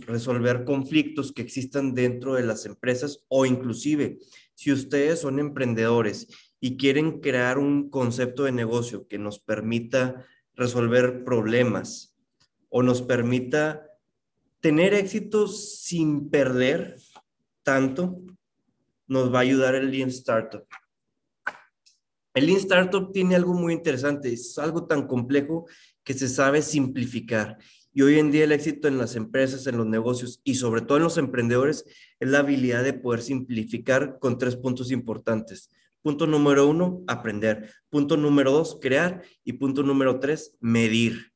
resolver conflictos que existan dentro de las empresas o inclusive si ustedes son emprendedores y quieren crear un concepto de negocio que nos permita resolver problemas o nos permita tener éxito sin perder tanto, nos va a ayudar el Lean Startup. El Lean Startup tiene algo muy interesante, es algo tan complejo que se sabe simplificar. Y hoy en día el éxito en las empresas, en los negocios y sobre todo en los emprendedores es la habilidad de poder simplificar con tres puntos importantes. Punto número uno, aprender. Punto número dos, crear. Y punto número tres, medir.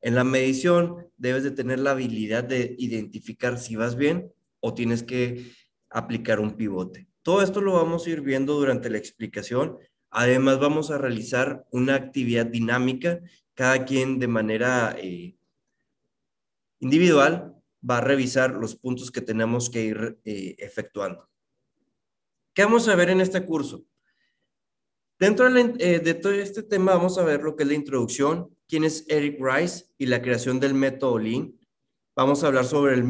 En la medición debes de tener la habilidad de identificar si vas bien o tienes que aplicar un pivote. Todo esto lo vamos a ir viendo durante la explicación. Además, vamos a realizar una actividad dinámica, cada quien de manera eh, individual va a revisar los puntos que tenemos que ir eh, efectuando. ¿Qué vamos a ver en este curso? Dentro eh, de, todo este tema vamos a ver lo que es la introducción, quién es Eric Rice y la creación del método Lean. Vamos a hablar sobre el,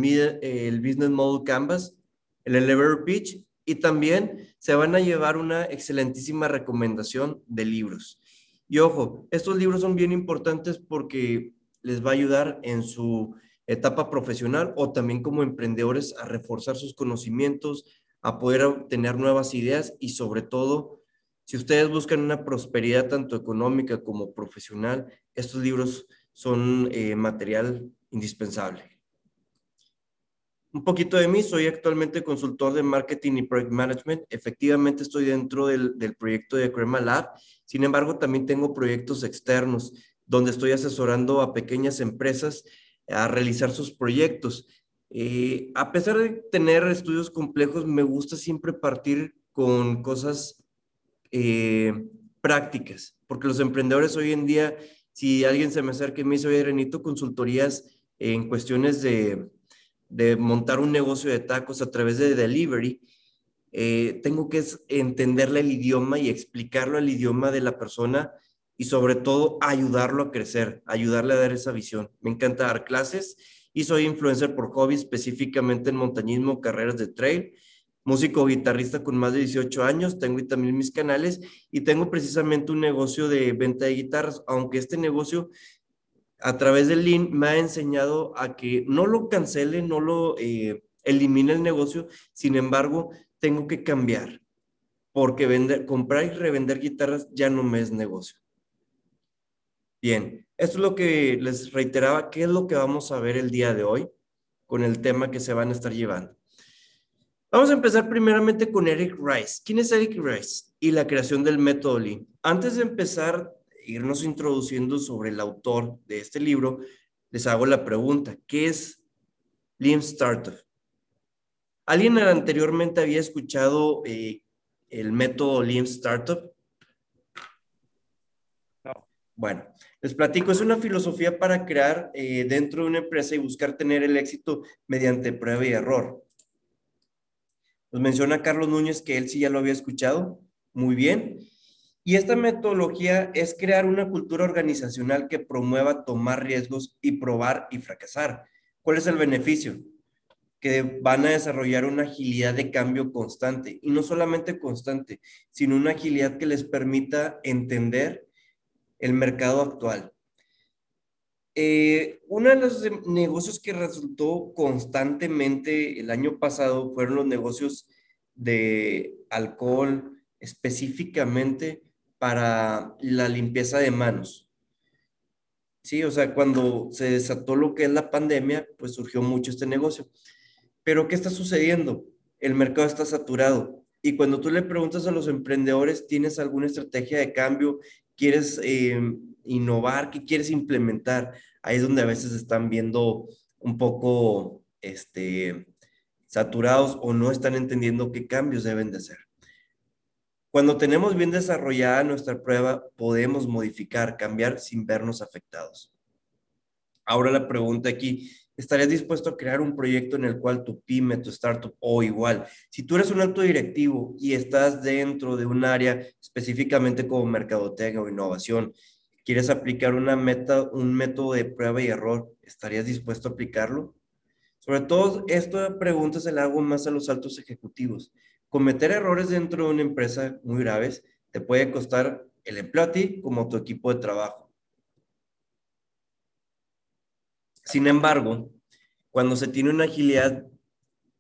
el Business Model Canvas, el Elevator Pitch y también se van a llevar una excelentísima recomendación de libros. Y ojo, estos libros son bien importantes porque les va a ayudar en su etapa profesional o también como emprendedores a reforzar sus conocimientos, a poder obtener nuevas ideas y sobre todo, si ustedes buscan una prosperidad tanto económica como profesional, estos libros son eh, material indispensable. Un poquito de mí, soy actualmente consultor de marketing y project management. Efectivamente estoy dentro del, del proyecto de Crema Lab. Sin embargo, también tengo proyectos externos donde estoy asesorando a pequeñas empresas a realizar sus proyectos. Eh, a pesar de tener estudios complejos, me gusta siempre partir con cosas eh, prácticas, porque los emprendedores hoy en día, si alguien se me acerca y me dice, oye, Renito, consultorías en cuestiones de, de montar un negocio de tacos a través de delivery, eh, tengo que entenderle el idioma y explicarlo el idioma de la persona y sobre todo ayudarlo a crecer, ayudarle a dar esa visión. Me encanta dar clases y soy influencer por hobby, específicamente en montañismo, carreras de trail, músico guitarrista con más de 18 años, tengo también mis canales y tengo precisamente un negocio de venta de guitarras, aunque este negocio a través del Lean me ha enseñado a que no lo cancele, no lo eh, elimine el negocio, sin embargo, tengo que cambiar, porque vender, comprar y revender guitarras ya no me es negocio. Bien, esto es lo que les reiteraba, qué es lo que vamos a ver el día de hoy con el tema que se van a estar llevando. Vamos a empezar primeramente con Eric Rice. ¿Quién es Eric Rice? Y la creación del método Lean. Antes de empezar, irnos introduciendo sobre el autor de este libro, les hago la pregunta, ¿qué es Lean Startup? ¿Alguien anteriormente había escuchado eh, el método Lean Startup? No. Bueno, les platico, es una filosofía para crear eh, dentro de una empresa y buscar tener el éxito mediante prueba y error. Nos menciona Carlos Núñez que él sí ya lo había escuchado. Muy bien. Y esta metodología es crear una cultura organizacional que promueva tomar riesgos y probar y fracasar. ¿Cuál es el beneficio? Que van a desarrollar una agilidad de cambio constante y no solamente constante, sino una agilidad que les permita entender el mercado actual. Eh, uno de los negocios que resultó constantemente el año pasado fueron los negocios de alcohol, específicamente para la limpieza de manos. Sí, o sea, cuando se desató lo que es la pandemia, pues surgió mucho este negocio. Pero ¿qué está sucediendo? El mercado está saturado. Y cuando tú le preguntas a los emprendedores, ¿tienes alguna estrategia de cambio? Quieres eh, innovar, qué quieres implementar. Ahí es donde a veces están viendo un poco este, saturados o no están entendiendo qué cambios deben de hacer. Cuando tenemos bien desarrollada nuestra prueba, podemos modificar, cambiar sin vernos afectados. Ahora la pregunta aquí, ¿estarías dispuesto a crear un proyecto en el cual tu pyme, tu startup o igual, si tú eres un alto directivo y estás dentro de un área específicamente como mercadotecnia o innovación, quieres aplicar una meta, un método de prueba y error, ¿estarías dispuesto a aplicarlo? Sobre todo, esta pregunta se la hago más a los altos ejecutivos. Cometer errores dentro de una empresa muy graves te puede costar el empleo a ti como a tu equipo de trabajo. Sin embargo, cuando se tiene una agilidad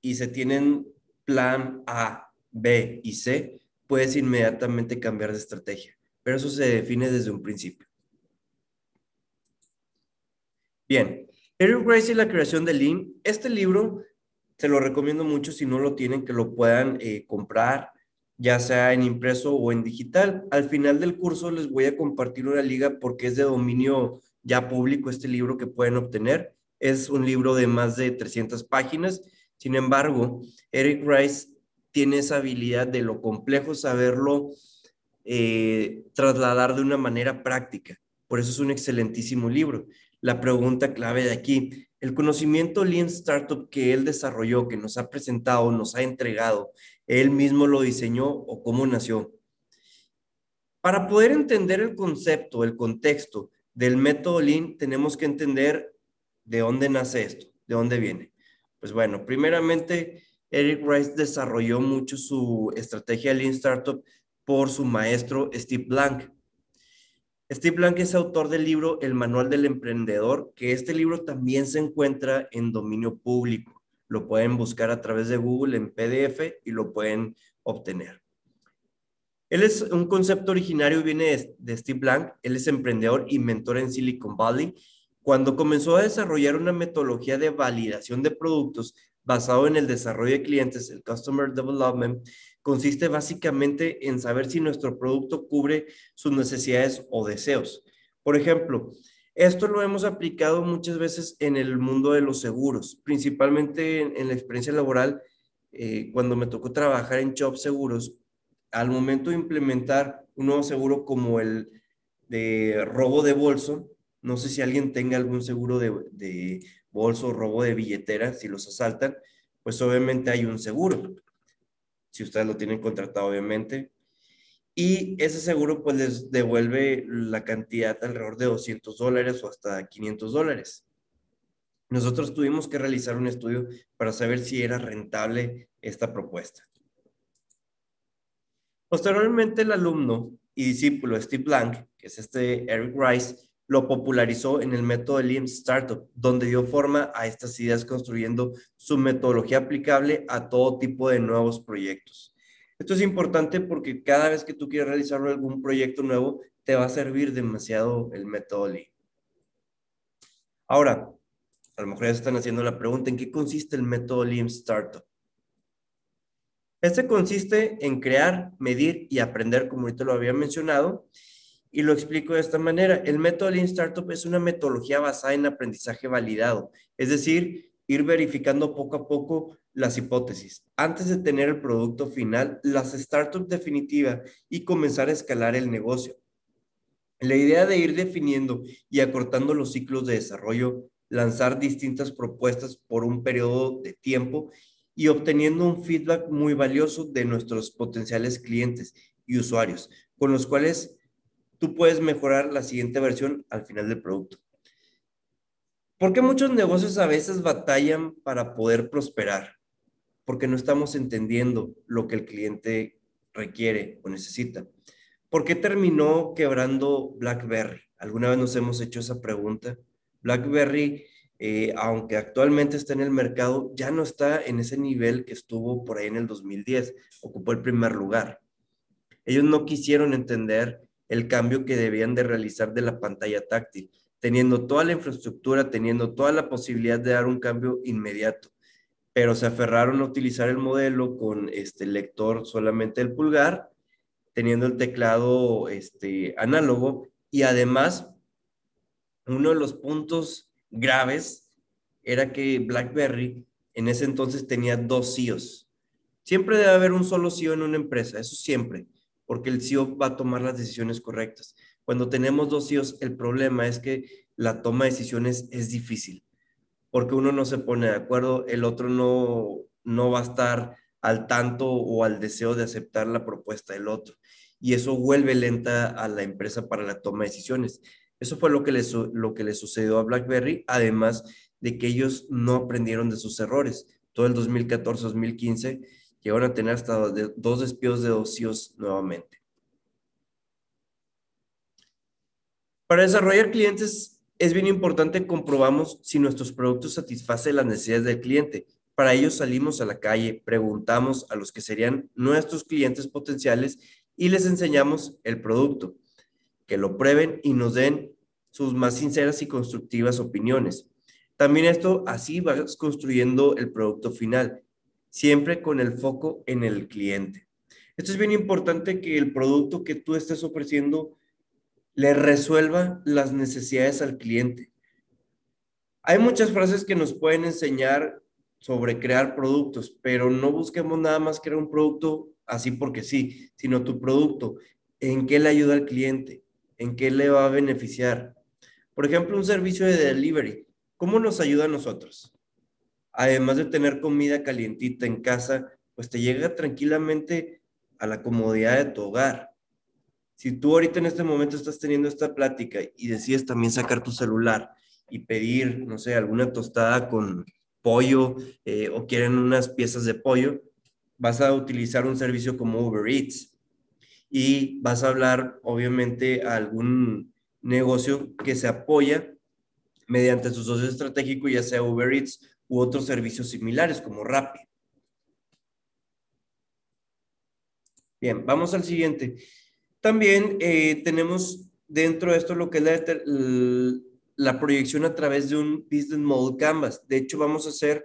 y se tienen plan A, B y C, puedes inmediatamente cambiar de estrategia, pero eso se define desde un principio. Bien, Eric Rice y la creación de Lean. Este libro se lo recomiendo mucho si no lo tienen, que lo puedan eh, comprar, ya sea en impreso o en digital. Al final del curso les voy a compartir una liga porque es de dominio ya público este libro que pueden obtener. Es un libro de más de 300 páginas. Sin embargo, Eric Rice tiene esa habilidad de lo complejo saberlo eh, trasladar de una manera práctica. Por eso es un excelentísimo libro. La pregunta clave de aquí, el conocimiento Lean Startup que él desarrolló, que nos ha presentado, nos ha entregado, él mismo lo diseñó o cómo nació. Para poder entender el concepto, el contexto del método Lean, tenemos que entender de dónde nace esto, de dónde viene. Pues bueno, primeramente, Eric Rice desarrolló mucho su estrategia Lean Startup por su maestro Steve Blank. Steve Blank es autor del libro El Manual del Emprendedor, que este libro también se encuentra en dominio público. Lo pueden buscar a través de Google en PDF y lo pueden obtener. Él es un concepto originario, viene de Steve Blank. Él es emprendedor y mentor en Silicon Valley cuando comenzó a desarrollar una metodología de validación de productos basado en el desarrollo de clientes, el Customer Development, consiste básicamente en saber si nuestro producto cubre sus necesidades o deseos. Por ejemplo, esto lo hemos aplicado muchas veces en el mundo de los seguros, principalmente en, la experiencia laboral, eh, cuando me tocó trabajar en Job Seguros, al momento de implementar un nuevo seguro como el de robo de bolso, no sé si alguien tenga algún seguro de, bolso o robo de billetera, si los asaltan, pues obviamente hay un seguro. Si ustedes lo tienen contratado, obviamente. Y ese seguro pues les devuelve la cantidad alrededor de 200 dólares o hasta 500 dólares. Nosotros tuvimos que realizar un estudio para saber si era rentable esta propuesta. Posteriormente, el alumno y discípulo Steve Blank, que es este Eric Rice, lo popularizó en el método Lean Startup, donde dio forma a estas ideas construyendo su metodología aplicable a todo tipo de nuevos proyectos. Esto es importante porque cada vez que tú quieres realizar algún proyecto nuevo, te va a servir demasiado el método Lean. Ahora, a lo mejor ya se están haciendo la pregunta, ¿en qué consiste el método Lean Startup? Este consiste en crear, medir y aprender, como ahorita lo había mencionado, y lo explico de esta manera. El método Lean Startup es una metodología basada en aprendizaje validado, es decir, ir verificando poco a poco las hipótesis. Antes de tener el producto final, las startups definitiva y comenzar a escalar el negocio. La idea de ir definiendo y acortando los ciclos de desarrollo, lanzar distintas propuestas por un periodo de tiempo y obteniendo un feedback muy valioso de nuestros potenciales clientes y usuarios, con los cuales tú puedes mejorar la siguiente versión al final del producto. ¿Por qué muchos negocios a veces batallan para poder prosperar? Porque no estamos entendiendo lo que el cliente requiere o necesita. ¿Por qué terminó quebrando BlackBerry? ¿Alguna vez nos hemos hecho esa pregunta? BlackBerry, eh, aunque actualmente está en el mercado, ya no está en ese nivel que estuvo por ahí en el 2010. Ocupó el primer lugar. Ellos no quisieron entender el cambio que debían de realizar de la pantalla táctil, teniendo toda la infraestructura, teniendo toda la posibilidad de dar un cambio inmediato, pero se aferraron a utilizar el modelo con este lector solamente el pulgar, teniendo el teclado este, análogo y además uno de los puntos graves era que BlackBerry en ese entonces tenía dos CIOs. Siempre debe haber un solo CEO en una empresa, eso siempre porque el CEO va a tomar las decisiones correctas. Cuando tenemos dos CEOs, el problema es que la toma de decisiones es difícil, porque uno no se pone de acuerdo, el otro no, no va a estar al tanto o al deseo de aceptar la propuesta del otro. Y eso vuelve lenta a la empresa para la toma de decisiones. Eso fue lo que le, lo que le sucedió a BlackBerry, además de que ellos no aprendieron de sus errores. Todo el 2014-2015 llegaron a tener hasta dos despidos de ocios nuevamente. Para desarrollar clientes es bien importante comprobamos si nuestros productos satisfacen las necesidades del cliente. Para ello salimos a la calle, preguntamos a los que serían nuestros clientes potenciales y les enseñamos el producto, que lo prueben y nos den sus más sinceras y constructivas opiniones. También esto así vas construyendo el producto final, siempre con el foco en el cliente. Esto es bien importante que el producto que tú estés ofreciendo le resuelva las necesidades al cliente. Hay muchas frases que nos pueden enseñar sobre crear productos, pero no busquemos nada más crear un producto así porque sí, sino tu producto, en qué le ayuda al cliente, en qué le va a beneficiar. Por ejemplo, un servicio de delivery, ¿cómo nos ayuda a nosotros? Además de tener comida calientita en casa, pues te llega tranquilamente a la comodidad de tu hogar. Si tú ahorita en este momento estás teniendo esta plática y decides también sacar tu celular y pedir, no sé, alguna tostada con pollo eh, o quieren unas piezas de pollo, vas a utilizar un servicio como Uber Eats y vas a hablar obviamente a algún negocio que se apoya mediante su socio estratégico, ya sea Uber Eats u otros servicios similares como Rappi. Bien, vamos al siguiente. También eh, tenemos dentro de esto lo que es la, la proyección a través de un Business Model Canvas. De hecho, vamos a hacer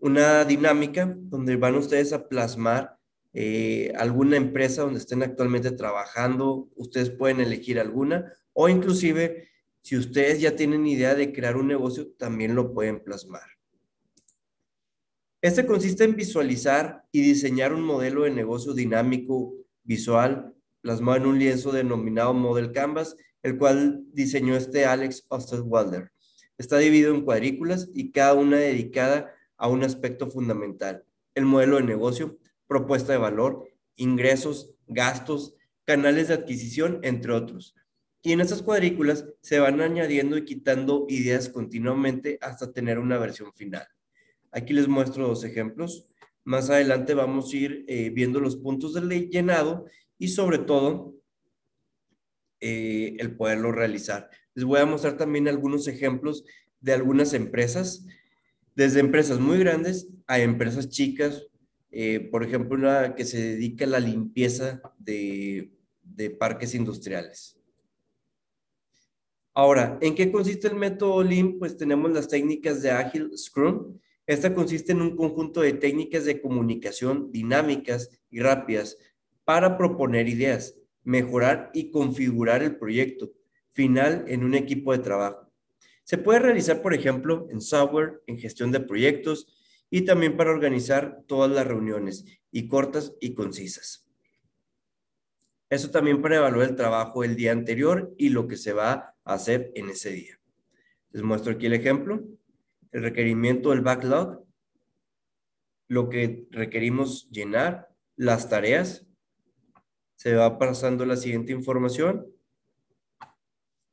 una dinámica donde van ustedes a plasmar eh, alguna empresa donde estén actualmente trabajando. Ustedes pueden elegir alguna o inclusive si ustedes ya tienen idea de crear un negocio, también lo pueden plasmar. Este consiste en visualizar y diseñar un modelo de negocio dinámico, visual, plasmado en un lienzo denominado Model Canvas el cual diseñó este Alex Osterwalder. Está dividido en cuadrículas y cada una dedicada a un aspecto fundamental, el modelo de negocio, propuesta de valor, ingresos, gastos, canales de adquisición, entre otros. Y en estas cuadrículas se van añadiendo y quitando ideas continuamente hasta tener una versión final. Aquí les muestro dos ejemplos. Más adelante vamos a ir eh, viendo los puntos del llenado y sobre todo eh, el poderlo realizar. Les voy a mostrar también algunos ejemplos de algunas empresas, desde empresas muy grandes a empresas chicas, eh, por ejemplo, una que se dedica a la limpieza de, parques industriales. Ahora, ¿en qué consiste el método Lean? Pues tenemos las técnicas de Agile Scrum. Esta consiste en un conjunto de técnicas de comunicación dinámicas y rápidas para proponer ideas, mejorar y configurar el proyecto final en un equipo de trabajo. Se puede realizar, por ejemplo, en software, en gestión de proyectos y también para organizar todas las reuniones y cortas y concisas. Eso también para evaluar el trabajo del día anterior y lo que se va a hacer en ese día. Les muestro aquí el ejemplo. El requerimiento del backlog, lo que requerimos llenar, las tareas, se va pasando la siguiente información.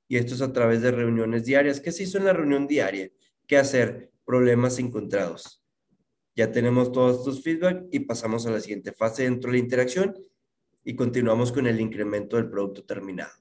Y esto es a través de reuniones diarias. ¿Qué se hizo en la reunión diaria? ¿Qué hacer? Problemas encontrados. Ya tenemos todos estos feedback y pasamos a la siguiente fase dentro de la interacción y continuamos con el incremento del producto terminado.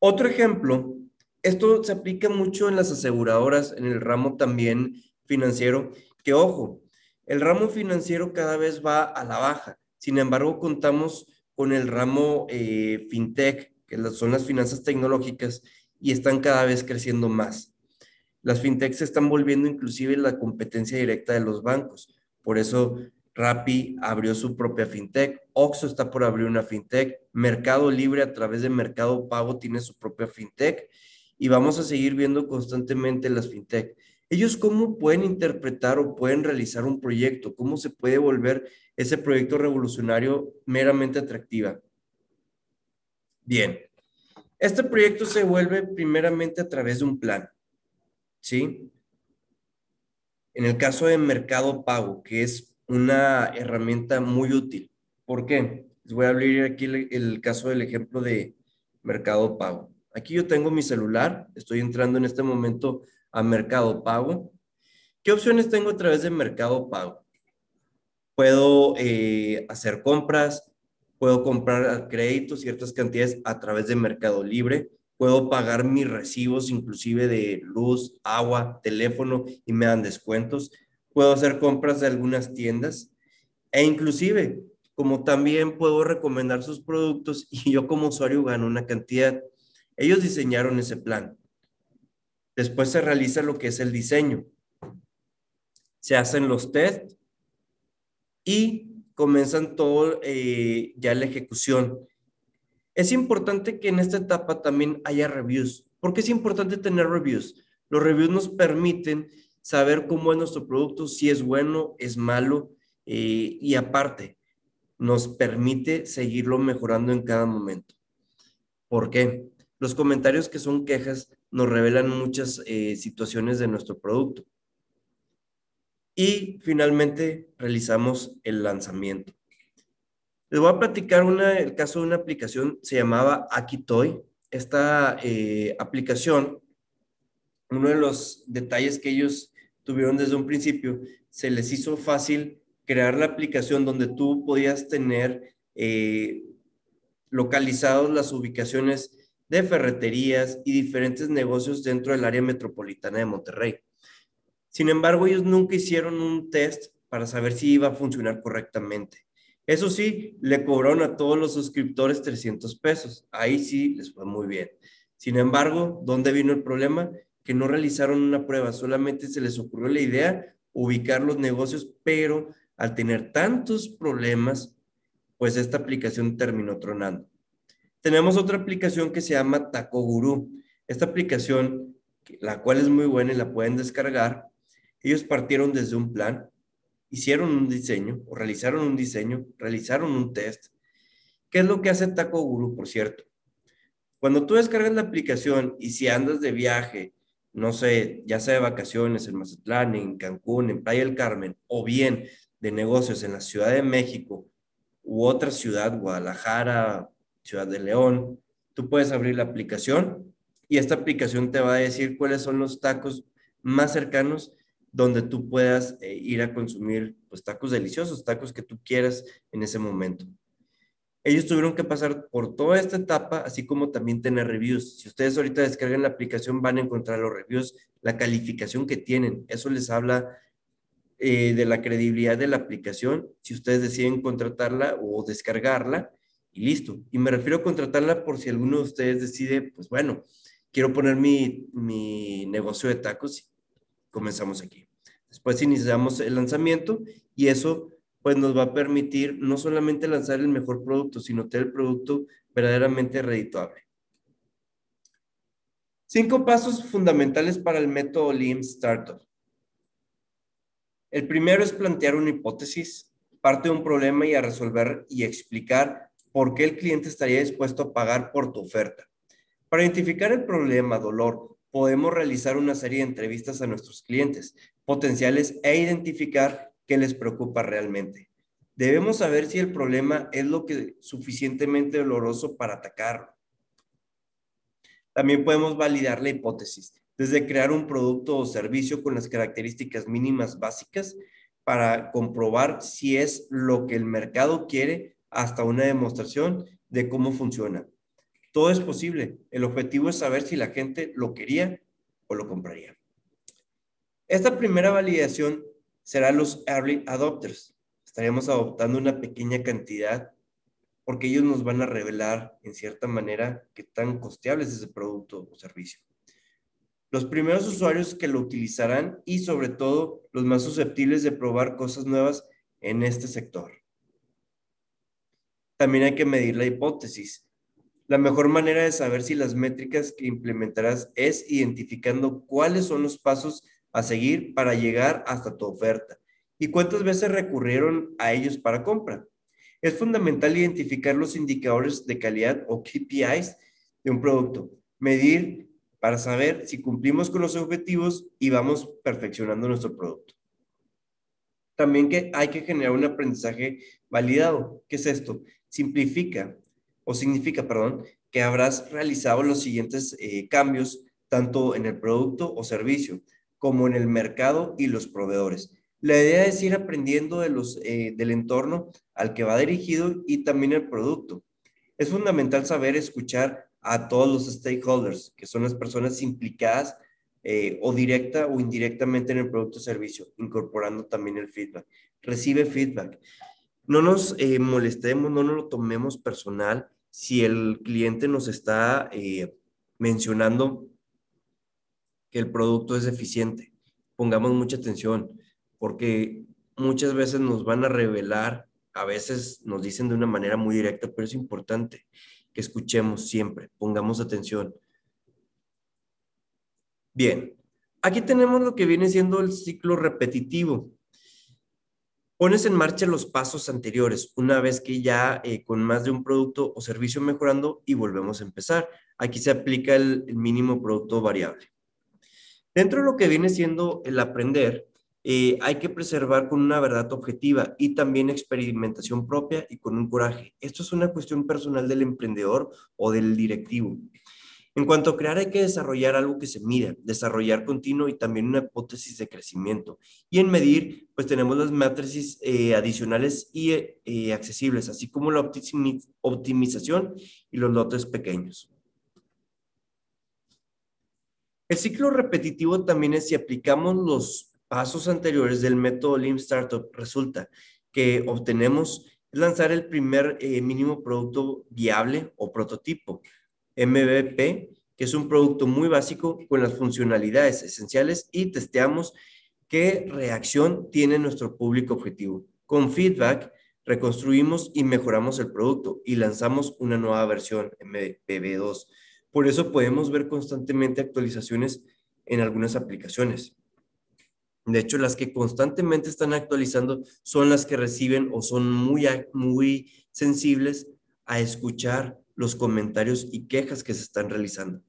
Otro ejemplo, esto se aplica mucho en las aseguradoras, en el ramo también financiero, que ojo, el ramo financiero cada vez va a la baja. Sin embargo, contamos con el ramo eh, fintech, que son las finanzas tecnológicas, y están cada vez creciendo más. Las fintechs se están volviendo inclusive la competencia directa de los bancos. Por eso Rappi abrió su propia fintech, Oxxo está por abrir una fintech, Mercado Libre a través de Mercado Pago tiene su propia fintech y vamos a seguir viendo constantemente las fintech. Ellos cómo pueden interpretar o pueden realizar un proyecto, cómo se puede volver ese proyecto revolucionario meramente atractiva. Bien, este proyecto se vuelve primeramente a través de un plan, ¿sí? En el caso de Mercado Pago, que es una herramienta muy útil. ¿Por qué? Les voy a abrir aquí el, caso del ejemplo de Mercado Pago. Aquí yo tengo mi celular, estoy entrando en este momento a Mercado Pago. ¿Qué opciones tengo a través de Mercado Pago? Puedo eh, hacer compras, puedo comprar créditos, ciertas cantidades a través de Mercado Libre, puedo pagar mis recibos inclusive de luz, agua, teléfono y me dan descuentos, puedo hacer compras de algunas tiendas e inclusive como también puedo recomendar sus productos y yo como usuario gano una cantidad. Ellos diseñaron ese plan. Después se realiza lo que es el diseño. Se hacen los test y comienzan todo eh, ya la ejecución. Es importante que en esta etapa también haya reviews. ¿Por qué es importante tener reviews? Los reviews nos permiten saber cómo es nuestro producto, si es bueno, es malo, eh, y aparte, nos permite seguirlo mejorando en cada momento. ¿Por qué? Los comentarios que son quejas nos revelan muchas eh, situaciones de nuestro producto. Y finalmente realizamos el lanzamiento. Les voy a platicar el caso de una aplicación, se llamaba Akitoy. Esta eh, aplicación, uno de los detalles que ellos tuvieron desde un principio, se les hizo fácil crear la aplicación donde tú podías tener eh, localizados las ubicaciones de ferreterías y diferentes negocios dentro del área metropolitana de Monterrey. Sin embargo, ellos nunca hicieron un test para saber si iba a funcionar correctamente. Eso sí, le cobraron a todos los suscriptores 300 pesos. Ahí sí les fue muy bien. Sin embargo, ¿dónde vino el problema? Que no realizaron una prueba, solamente se les ocurrió la idea ubicar los negocios, pero al tener tantos problemas, pues esta aplicación terminó tronando. Tenemos otra aplicación que se llama Taco Guru. Esta aplicación, la cual es muy buena y la pueden descargar, ellos partieron desde un plan, hicieron un diseño o realizaron un diseño, realizaron un test. ¿Qué es lo que hace Taco Guru, por cierto? Cuando tú descargas la aplicación y si andas de viaje, no sé, ya sea de vacaciones en Mazatlán, en Cancún, en Playa del Carmen, o bien de negocios en la Ciudad de México u otra ciudad, Guadalajara, Ciudad de León, tú puedes abrir la aplicación y esta aplicación te va a decir cuáles son los tacos más cercanos donde tú puedas eh, ir a consumir pues, tacos deliciosos, tacos que tú quieras en ese momento. Ellos tuvieron que pasar por toda esta etapa, así como también tener reviews. Si ustedes ahorita descargan la aplicación, van a encontrar los reviews, la calificación que tienen. Eso les habla eh, de la credibilidad de la aplicación, si ustedes deciden contratarla o descargarla, y listo. Y me refiero a contratarla por si alguno de ustedes decide, pues bueno, quiero poner mi, mi negocio de tacos, comenzamos aquí. Después iniciamos el lanzamiento y eso pues nos va a permitir no solamente lanzar el mejor producto, sino tener el producto verdaderamente redituable. Cinco pasos fundamentales para el método Lean Startup. El primero es plantear una hipótesis, parte de un problema y a resolver y explicar por qué el cliente estaría dispuesto a pagar por tu oferta. Para identificar el problema, dolor, podemos realizar una serie de entrevistas a nuestros clientes potenciales e identificar qué les preocupa realmente. Debemos saber si el problema es lo que suficientemente doloroso para atacarlo. También podemos validar la hipótesis desde crear un producto o servicio con las características mínimas básicas para comprobar si es lo que el mercado quiere hasta una demostración de cómo funciona. Todo es posible. El objetivo es saber si la gente lo quería o lo compraría. Esta primera validación será los early adopters. Estaríamos adoptando una pequeña cantidad porque ellos nos van a revelar en cierta manera qué tan costeable es ese producto o servicio los primeros usuarios que lo utilizarán y sobre todo los más susceptibles de probar cosas nuevas en este sector. También hay que medir la hipótesis. La mejor manera de saber si las métricas que implementarás es identificando cuáles son los pasos a seguir para llegar hasta tu oferta y cuántas veces recurrieron a ellos para compra. Es fundamental identificar los indicadores de calidad o KPIs de un producto, medir para saber si cumplimos con los objetivos y vamos perfeccionando nuestro producto. También que hay que generar un aprendizaje validado. ¿Qué es esto? Simplifica o significa, perdón, que habrás realizado los siguientes eh, cambios, tanto en el producto o servicio, como en el mercado y los proveedores. La idea es ir aprendiendo de los, eh, del entorno al que va dirigido y también el producto. Es fundamental saber escuchar a todos los stakeholders, que son las personas implicadas eh, o directa o indirectamente en el producto o servicio, incorporando también el feedback. Recibe feedback. No nos eh, molestemos, no nos lo tomemos personal si el cliente nos está mencionando que el producto es eficiente. Pongamos mucha atención porque muchas veces nos van a revelar, a veces nos dicen de una manera muy directa, pero es importante que escuchemos siempre, pongamos atención. Bien, aquí tenemos lo que viene siendo el ciclo repetitivo. Pones en marcha los pasos anteriores una vez que ya eh, con más de un producto o servicio mejorando y volvemos a empezar. Aquí se aplica el mínimo producto variable. Dentro de lo que viene siendo el aprender, eh, hay que preservar con una verdad objetiva y también experimentación propia y con un coraje. Esto es una cuestión personal del emprendedor o del directivo. En cuanto a crear, hay que desarrollar algo que se mida, desarrollar continuo y también una hipótesis de crecimiento. Y en medir, pues tenemos las matrices eh, adicionales y eh, accesibles, así como la optimización y los lotes pequeños. El ciclo repetitivo también es si aplicamos los pasos anteriores del método Lean Startup, resulta que obtenemos lanzar el primer eh, mínimo producto viable o prototipo, MVP, que es un producto muy básico con las funcionalidades esenciales y testeamos qué reacción tiene nuestro público objetivo. Con feedback, reconstruimos y mejoramos el producto y lanzamos una nueva versión, MVP2. Por eso podemos ver constantemente actualizaciones en algunas aplicaciones. De hecho, las que constantemente están actualizando son las que reciben o son muy, muy sensibles a escuchar los comentarios y quejas que se están realizando.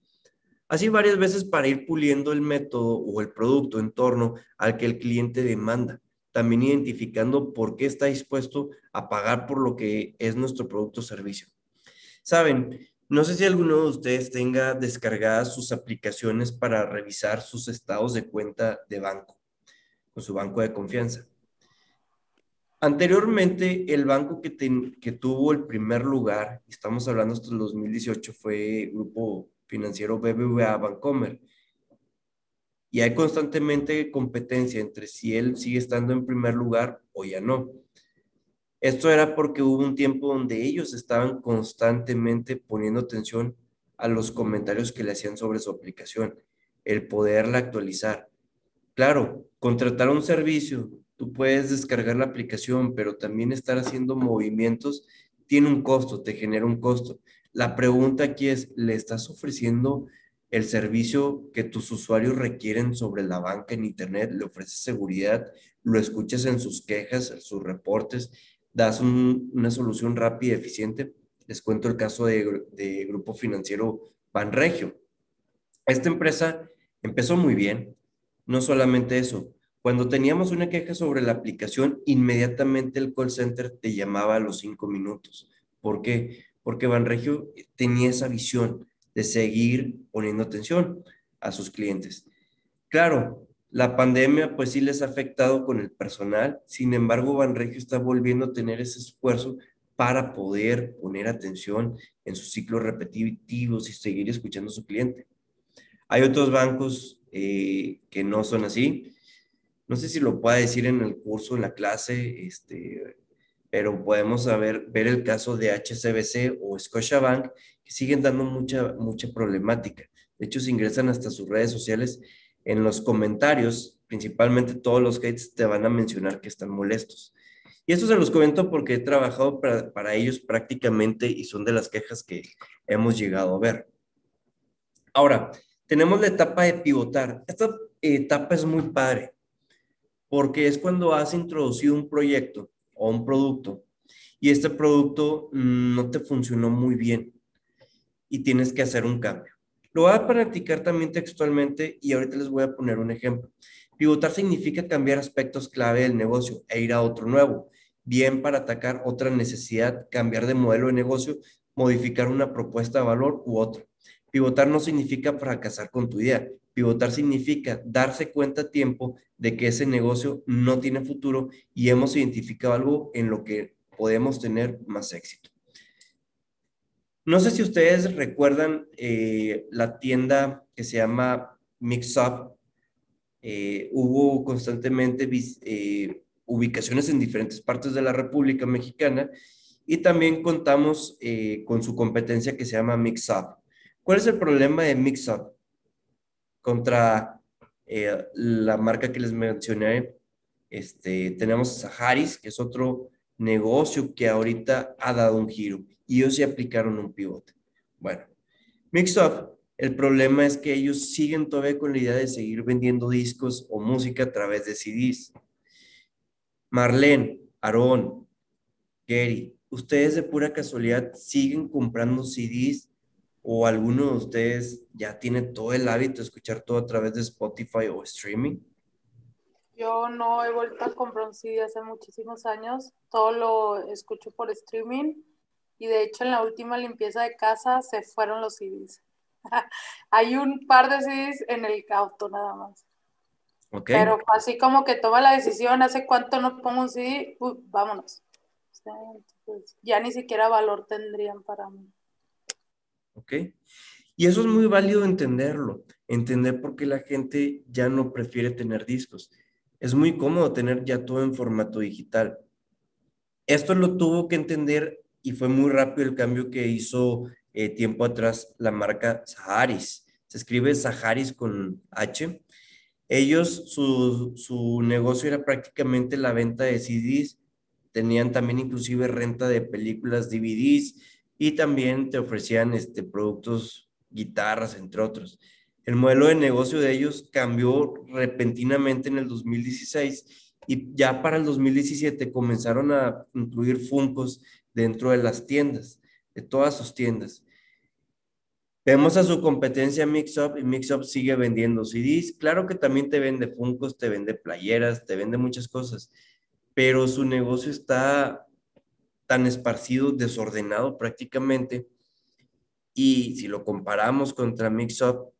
Así varias veces para ir puliendo el método o el producto en torno al que el cliente demanda, también identificando por qué está dispuesto a pagar por lo que es nuestro producto o servicio. Saben, no sé si alguno de ustedes tenga descargadas sus aplicaciones para revisar sus estados de cuenta de banco con su banco de confianza. Anteriormente, el banco que, tuvo el primer lugar, estamos hablando hasta el 2018, fue Grupo Financiero BBVA Bancomer. Y hay constantemente competencia entre si él sigue estando en primer lugar o ya no. Esto era porque hubo un tiempo donde ellos estaban constantemente poniendo atención a los comentarios que le hacían sobre su aplicación, el poderla actualizar. Claro, contratar un servicio, tú puedes descargar la aplicación, pero también estar haciendo movimientos tiene un costo, te genera un costo. La pregunta aquí es, ¿le estás ofreciendo el servicio que tus usuarios requieren sobre la banca en Internet? ¿Le ofreces seguridad? ¿Lo escuchas en sus quejas, en sus reportes? ¿Das una solución rápida y eficiente? Les cuento el caso de, de Grupo Financiero Banregio. Esta empresa empezó muy bien, no solamente eso, cuando teníamos una queja sobre la aplicación, inmediatamente el call center te llamaba a los cinco minutos. ¿Por qué? Porque Banregio tenía esa visión de seguir poniendo atención a sus clientes. Claro, la pandemia pues sí les ha afectado con el personal, sin embargo Banregio está volviendo a tener ese esfuerzo para poder poner atención en sus ciclos repetitivos y seguir escuchando a su cliente. Hay otros bancos eh, que no son así. No sé si lo pueda decir en el curso, en la clase, este, pero podemos saber, ver el caso de HCBC o Scotiabank, que siguen dando mucha, mucha problemática. De hecho, se ingresan hasta sus redes sociales. En los comentarios, principalmente todos los hates te van a mencionar que están molestos. Y esto se los comento porque he trabajado para, ellos prácticamente y son de las quejas que hemos llegado a ver. Ahora, tenemos la etapa de pivotar. Esta etapa es muy padre porque es cuando has introducido un proyecto o un producto y este producto mm, no te funcionó muy bien y tienes que hacer un cambio. Lo voy a practicar también textualmente y ahorita les voy a poner un ejemplo. Pivotar significa cambiar aspectos clave del negocio e ir a otro nuevo, bien para atacar otra necesidad, cambiar de modelo de negocio modificar una propuesta de valor u otra. Pivotar no significa fracasar con tu idea. Pivotar significa darse cuenta a tiempo de que ese negocio no tiene futuro y hemos identificado algo en lo que podemos tener más éxito. No sé si ustedes recuerdan eh, la tienda que se llama Mixup. Eh, hubo constantemente eh, ubicaciones en diferentes partes de la República Mexicana y también contamos con su competencia que se llama Mixup. ¿Cuál es el problema de Mixup contra la marca que les mencioné? Este, tenemos Saharis, que es otro negocio que ahorita ha dado un giro y ellos ya aplicaron un pivote. Bueno, Mixup, el problema es que ellos siguen todavía con la idea de seguir vendiendo discos o música a través de CDs. Marlene, Aaron, Gary, ¿ustedes de pura casualidad siguen comprando CDs o alguno de ustedes ya tiene todo el hábito de escuchar todo a través de Spotify o streaming? Yo no he vuelto a comprar un CD hace muchísimos años, todo lo escucho por streaming y de hecho en la última limpieza de casa se fueron los CDs. Hay un par de CDs en el auto nada más. Okay. Pero así como que toma la decisión, hace cuánto no pongo un CD, vámonos. ya ni siquiera valor tendrían para mí. Ok. Y eso es muy válido entenderlo, entender por qué la gente ya no prefiere tener discos. Es muy cómodo tener ya todo en formato digital. Esto lo tuvo que entender y fue muy rápido el cambio que hizo eh, tiempo atrás la marca Saharis. Se escribe Saharis con H. Ellos, su, su negocio era prácticamente la venta de CDs, tenían también inclusive renta de películas DVDs y también te ofrecían este, productos, guitarras, entre otros. El modelo de negocio de ellos cambió repentinamente en el 2016 y ya para el 2017 comenzaron a incluir Funcos dentro de las tiendas, de todas sus tiendas. Vemos a su competencia Mixup y Mixup sigue vendiendo CDs. Claro que también te vende Funcos, te vende playeras, te vende muchas cosas, pero su negocio está tan esparcido, desordenado prácticamente. Y si lo comparamos contra Mixup,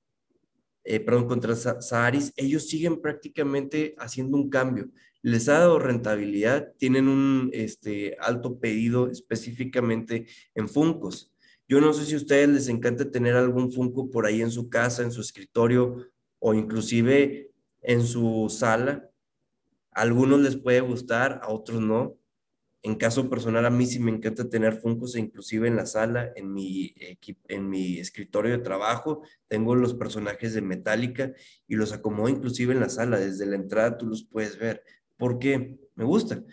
eh, perdón, contra Saharis, ellos siguen prácticamente haciendo un cambio les ha dado rentabilidad, tienen un este, alto pedido específicamente en Funcos. Yo no sé si a ustedes les encanta tener algún Funko por ahí en su casa, en su escritorio o inclusive en su sala. A algunos les puede gustar, a otros no. En caso personal, a mí sí me encanta tener Funcos, inclusive en la sala, en mi, en mi escritorio de trabajo. Tengo los personajes de Metallica y los acomodo inclusive en la sala. Desde la entrada tú los puedes ver porque me gustan.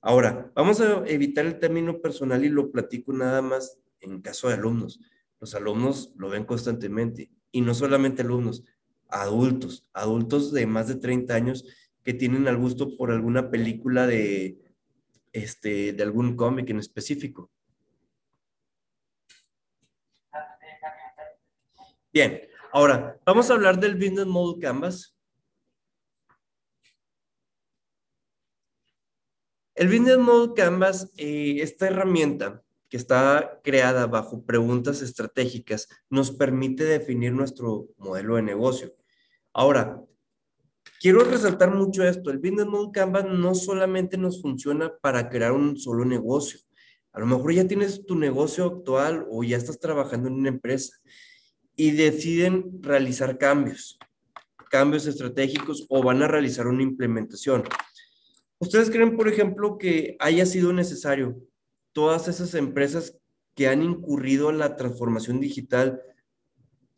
Ahora, vamos a evitar el término personal y lo platico nada más en caso de alumnos. Los alumnos lo ven constantemente y no solamente alumnos, adultos, adultos de más de 30 años que tienen al gusto por alguna película de, este, de algún cómic en específico. Bien, ahora vamos a hablar del Business Model Canvas. El Business Model Canvas, eh, esta herramienta que está creada bajo preguntas estratégicas, nos permite definir nuestro modelo de negocio. Ahora, quiero resaltar mucho esto. El Business Model Canvas no solamente nos funciona para crear un solo negocio. A lo mejor ya tienes tu negocio actual o ya estás trabajando en una empresa y deciden realizar cambios, cambios estratégicos o van a realizar una implementación. ¿Ustedes creen, por ejemplo, que haya sido necesario todas esas empresas que han incurrido en la transformación digital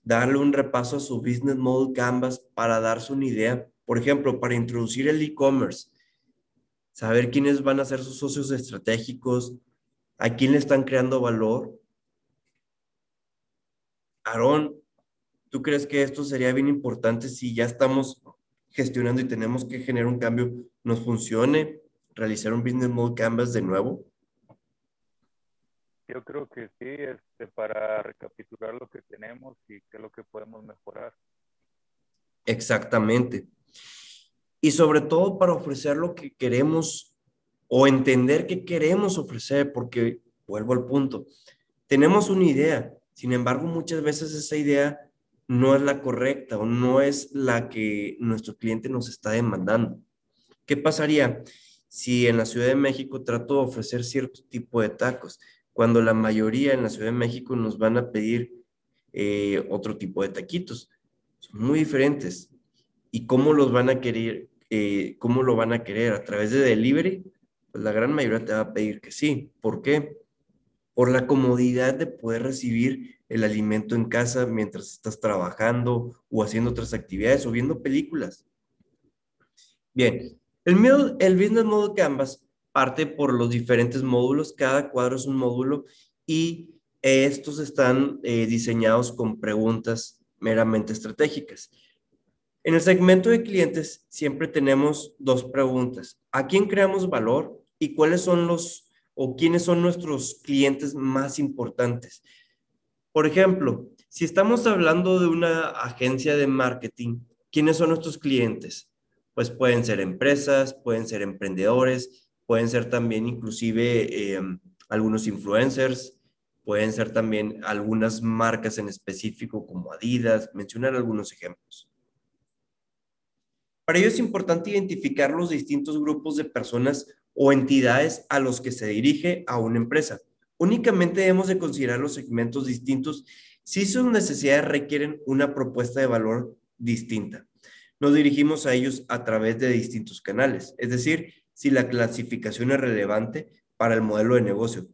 darle un repaso a su business model Canvas para darse una idea? Por ejemplo, para introducir el e-commerce, saber quiénes van a ser sus socios estratégicos, a quién le están creando valor. Aarón, ¿tú crees que esto sería bien importante si ya estamos gestionando y tenemos que generar un cambio, nos funcione realizar un Business Mode Canvas de nuevo? Yo creo que sí, este, para recapitular lo que tenemos y qué es lo que podemos mejorar. Exactamente. Y sobre todo para ofrecer lo que queremos o entender qué queremos ofrecer, porque vuelvo al punto, Tenemos una idea, sin embargo, muchas veces esa idea no es la correcta o no es la que nuestro cliente nos está demandando. ¿Qué pasaría si en la Ciudad de México trato de ofrecer cierto tipo de tacos, cuando la mayoría en la Ciudad de México nos van a pedir eh, otro tipo de taquitos? Son muy diferentes. ¿Y cómo los van a querer? Eh, ¿Cómo lo van a querer? ¿A través de delivery? Pues la gran mayoría te va a pedir que sí. ¿Por qué? Por la comodidad de poder recibir el alimento en casa mientras estás trabajando o haciendo otras actividades o viendo películas. Bien, el, el Business Model Canvas parte por los diferentes módulos, cada cuadro es un módulo y estos están eh, diseñados con preguntas meramente estratégicas. En el segmento de clientes siempre tenemos dos preguntas. ¿A quién creamos valor y cuáles son los o quiénes son nuestros clientes más importantes? Por ejemplo, si estamos hablando de una agencia de marketing, ¿quiénes son nuestros clientes? Pues pueden ser empresas, pueden ser emprendedores, pueden ser también inclusive em, algunos influencers, pueden ser también algunas marcas en específico como Adidas, mencionar algunos ejemplos. Para ello es importante identificar los distintos grupos de personas o entidades a los que se dirige a una empresa. Únicamente debemos de considerar los segmentos distintos si sus necesidades requieren una propuesta de valor distinta. Nos dirigimos a ellos a través de distintos canales, es decir, si la clasificación es relevante para el modelo de negocio.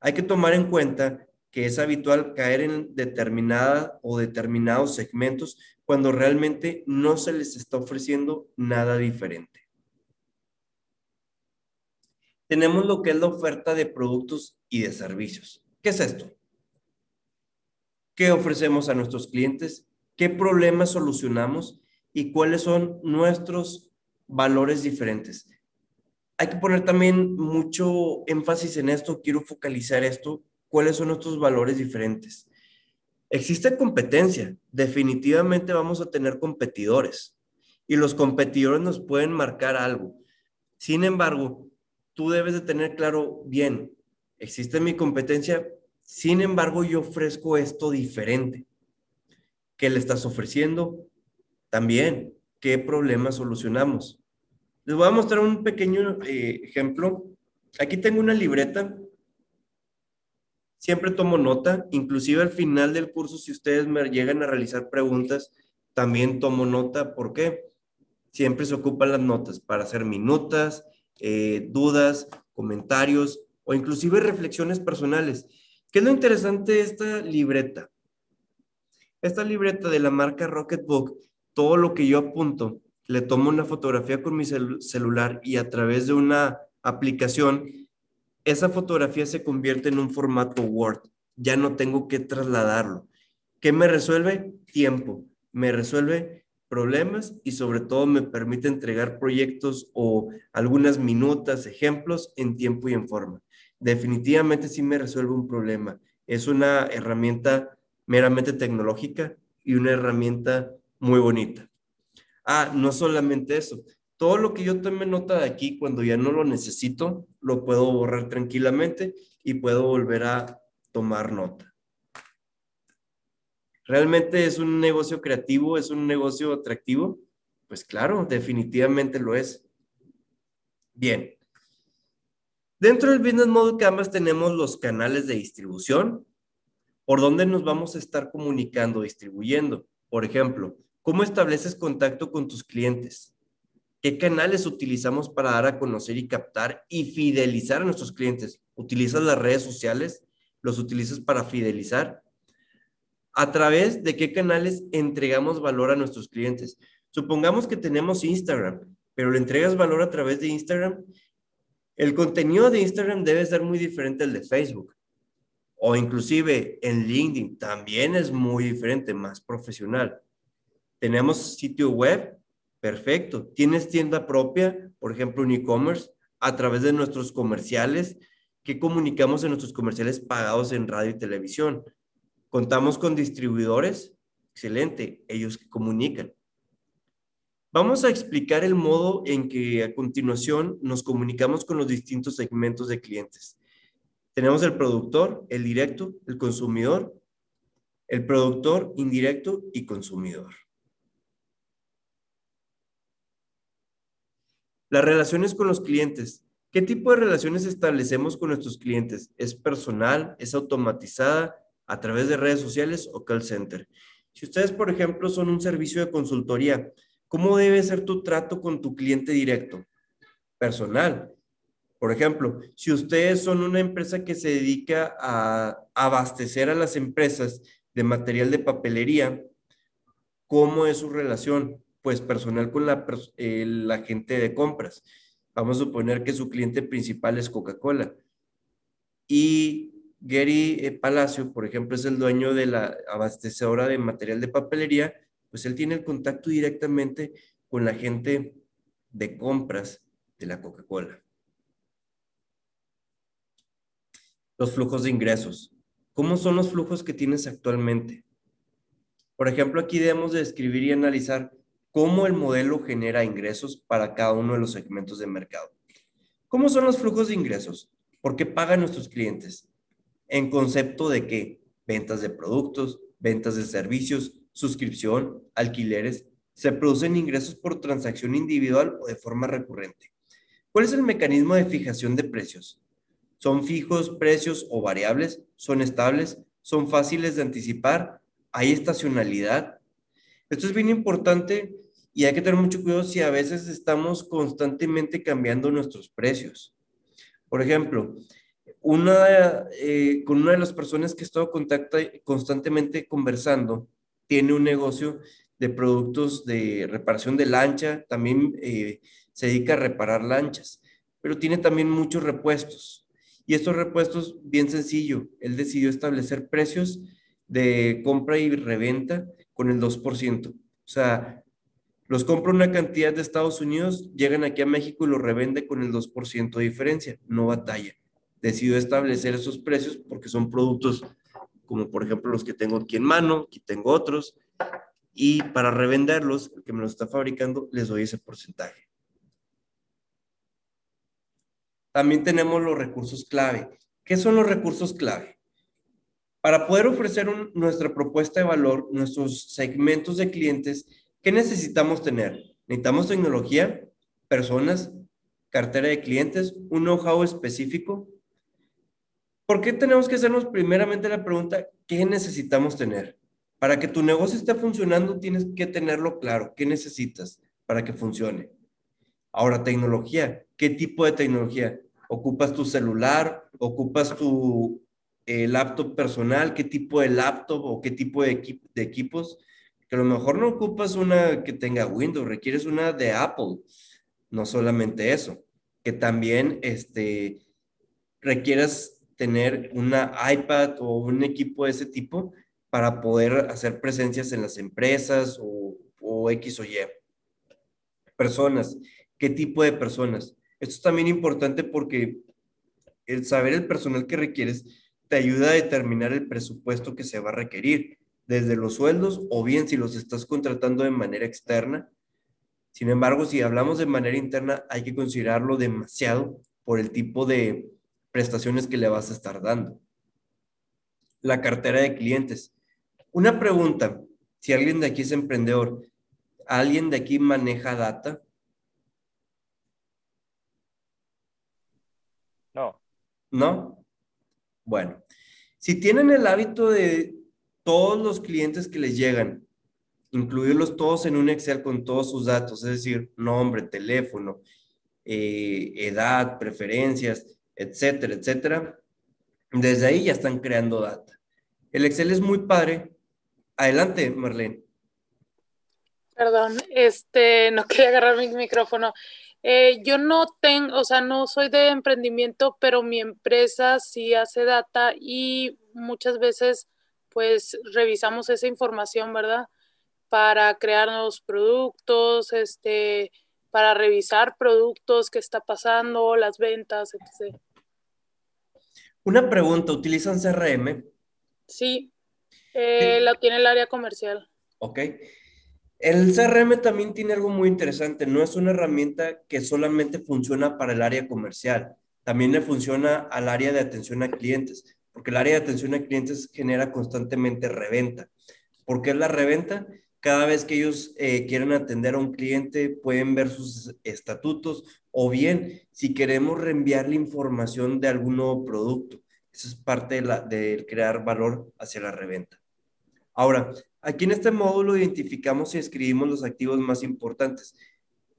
Hay que tomar en cuenta que es habitual caer en determinada o determinados segmentos cuando realmente no se les está ofreciendo nada diferente tenemos lo que es la oferta de productos y de servicios. ¿Qué es esto? ¿Qué ofrecemos a nuestros clientes? ¿Qué problemas solucionamos? ¿Y cuáles son nuestros valores diferentes? Hay que poner también mucho énfasis en esto, quiero focalizar esto, cuáles son nuestros valores diferentes. Existe competencia, definitivamente vamos a tener competidores y los competidores nos pueden marcar algo. Sin embargo, tú debes de tener claro, bien, existe mi competencia, sin embargo yo ofrezco esto diferente. ¿Qué le estás ofreciendo? También, ¿qué problemas solucionamos? Les voy a mostrar un pequeño eh, ejemplo. Aquí tengo una libreta. Siempre tomo nota, inclusive al final del curso, si ustedes me llegan a realizar preguntas, también tomo nota. ¿Por qué? Siempre se ocupan las notas para hacer minutas, eh, dudas, comentarios o inclusive reflexiones personales. ¿Qué es lo interesante de esta libreta? Esta libreta de la marca Rocketbook, todo lo que yo apunto, le tomo una fotografía con mi celular y a través de una aplicación, esa fotografía se convierte en un formato Word. Ya no tengo que trasladarlo. ¿Qué me resuelve? Tiempo. Me resuelve problemas y sobre todo me permite entregar proyectos o algunas minutas, ejemplos en tiempo y en forma. Definitivamente sí me resuelve un problema. Es una herramienta meramente tecnológica y una herramienta muy bonita. Ah, no solamente eso. Todo lo que yo tome nota de aquí, cuando ya no lo necesito, lo puedo borrar tranquilamente y puedo volver a tomar nota. ¿Realmente es un negocio creativo? ¿Es un negocio atractivo? Pues claro, definitivamente lo es. Bien. Dentro del Business Model Canvas tenemos los canales de distribución, por donde nos vamos a estar comunicando, distribuyendo. Por ejemplo, ¿cómo estableces contacto con tus clientes? ¿Qué canales utilizamos para dar a conocer y captar y fidelizar a nuestros clientes? ¿Utilizas las redes sociales? ¿Los utilizas para fidelizar? ¿A través de qué canales entregamos valor a nuestros clientes? Supongamos que tenemos Instagram, pero le entregas valor a través de Instagram. El contenido de Instagram debe ser muy diferente al de Facebook. O inclusive en LinkedIn también es muy diferente, más profesional. Tenemos sitio web, perfecto. Tienes tienda propia, por ejemplo, un e-commerce, a través de nuestros comerciales. ¿Qué comunicamos en nuestros comerciales pagados en radio y televisión? Contamos con distribuidores, excelente, ellos que comunican. Vamos a explicar el modo en que a continuación nos comunicamos con los distintos segmentos de clientes. Tenemos el productor, el directo, el consumidor, el productor indirecto y consumidor. Las relaciones con los clientes. ¿Qué tipo de relaciones establecemos con nuestros clientes? ¿Es personal? ¿Es automatizada? ¿A través de redes sociales o call center? Si ustedes, por ejemplo, son un servicio de consultoría, ¿cómo debe ser tu trato con tu cliente directo? Personal. Por ejemplo, si ustedes son una empresa que se dedica a abastecer a las empresas de material de papelería, ¿cómo es su relación? Pues personal con la, la gente de compras. Vamos a suponer que su cliente principal es Coca-Cola. Y Gary eh, Palacio, por ejemplo, es el dueño de la abastecedora de material de papelería, pues él tiene el contacto directamente con la gente de compras de la Coca-Cola. Los flujos de ingresos. ¿Cómo son los flujos que tienes actualmente? Por ejemplo, aquí debemos de describir y analizar cómo el modelo genera ingresos para cada uno de los segmentos de mercado. ¿Cómo son los flujos de ingresos? ¿Por qué pagan nuestros clientes? En concepto de que ventas de productos, ventas de servicios, suscripción, alquileres, se producen ingresos por transacción individual o de forma recurrente. ¿Cuál es el mecanismo de fijación de precios? ¿Son fijos precios o variables? ¿Son estables? ¿Son fáciles de anticipar? ¿Hay estacionalidad? Esto es bien importante y hay que tener mucho cuidado si a veces estamos constantemente cambiando nuestros precios. Por ejemplo, una, eh, con una de las personas que he estado constantemente conversando, tiene un negocio de productos de reparación de lancha, también eh, se dedica a reparar lanchas, pero tiene también muchos repuestos. Y estos repuestos, bien sencillo, él decidió establecer precios de compra y reventa con el 2%. O sea, los compra una cantidad de Estados Unidos, llegan aquí a México y los revende con el 2% de diferencia, no batalla. Decidió establecer esos precios porque son productos como por ejemplo los que tengo aquí en mano, aquí tengo otros, y para revenderlos, el que me los está fabricando, les doy ese porcentaje. También tenemos los recursos clave. ¿Qué son los recursos clave? Para poder ofrecer nuestra propuesta de valor, nuestros segmentos de clientes, ¿qué necesitamos tener? Necesitamos tecnología, personas, cartera de clientes, un know-how específico. ¿Por qué tenemos que hacernos primeramente la pregunta, ¿qué necesitamos tener? Para que tu negocio esté funcionando, tienes que tenerlo claro. ¿Qué necesitas para que funcione? Ahora, tecnología. ¿Qué tipo de tecnología? ocupas tu celular, ocupas tu eh, laptop personal, qué tipo de laptop o qué tipo de, de equipos, que a lo mejor no ocupas una que tenga Windows, requieres una de Apple, no solamente eso, que también este, requieras tener una iPad o un equipo de ese tipo para poder hacer presencias en las empresas o, o X o Y. Personas, ¿qué tipo de personas? Esto es también importante porque el saber el personal que requieres te ayuda a determinar el presupuesto que se va a requerir, desde los sueldos o bien si los estás contratando de manera externa. Sin embargo, si hablamos de manera interna, hay que considerarlo demasiado por el tipo de prestaciones que le vas a estar dando. La cartera de clientes. Una pregunta, si alguien de aquí es emprendedor, ¿alguien de aquí maneja data? ¿No? Bueno, si tienen el hábito de todos los clientes que les llegan, incluirlos todos en un Excel con todos sus datos, es decir, nombre, teléfono, eh, edad, preferencias, etcétera, etcétera, desde ahí ya están creando data. El Excel es muy padre. Adelante, Marlene. Perdón, este, no quería agarrar mi micrófono. Eh, yo no tengo, o sea, no soy de emprendimiento, pero mi empresa sí hace data y muchas veces pues revisamos esa información, ¿verdad? Para crear nuevos productos, este, para revisar productos, qué está pasando, las ventas, etc. Una pregunta, ¿utilizan CRM? Sí, eh, lo tiene el área comercial. Ok. El CRM también tiene algo muy interesante, no es una herramienta que solamente funciona para el área comercial, También le funciona al área de atención a clientes, porque el área de atención a clientes genera constantemente reventa. ¿Por qué es la reventa? Cada vez que ellos eh, quieren atender a un cliente, pueden ver sus estatutos o bien si queremos reenviarle información de algún nuevo producto. Eso es parte de, la, de crear valor hacia la reventa. Ahora, aquí en este módulo identificamos y escribimos los activos más importantes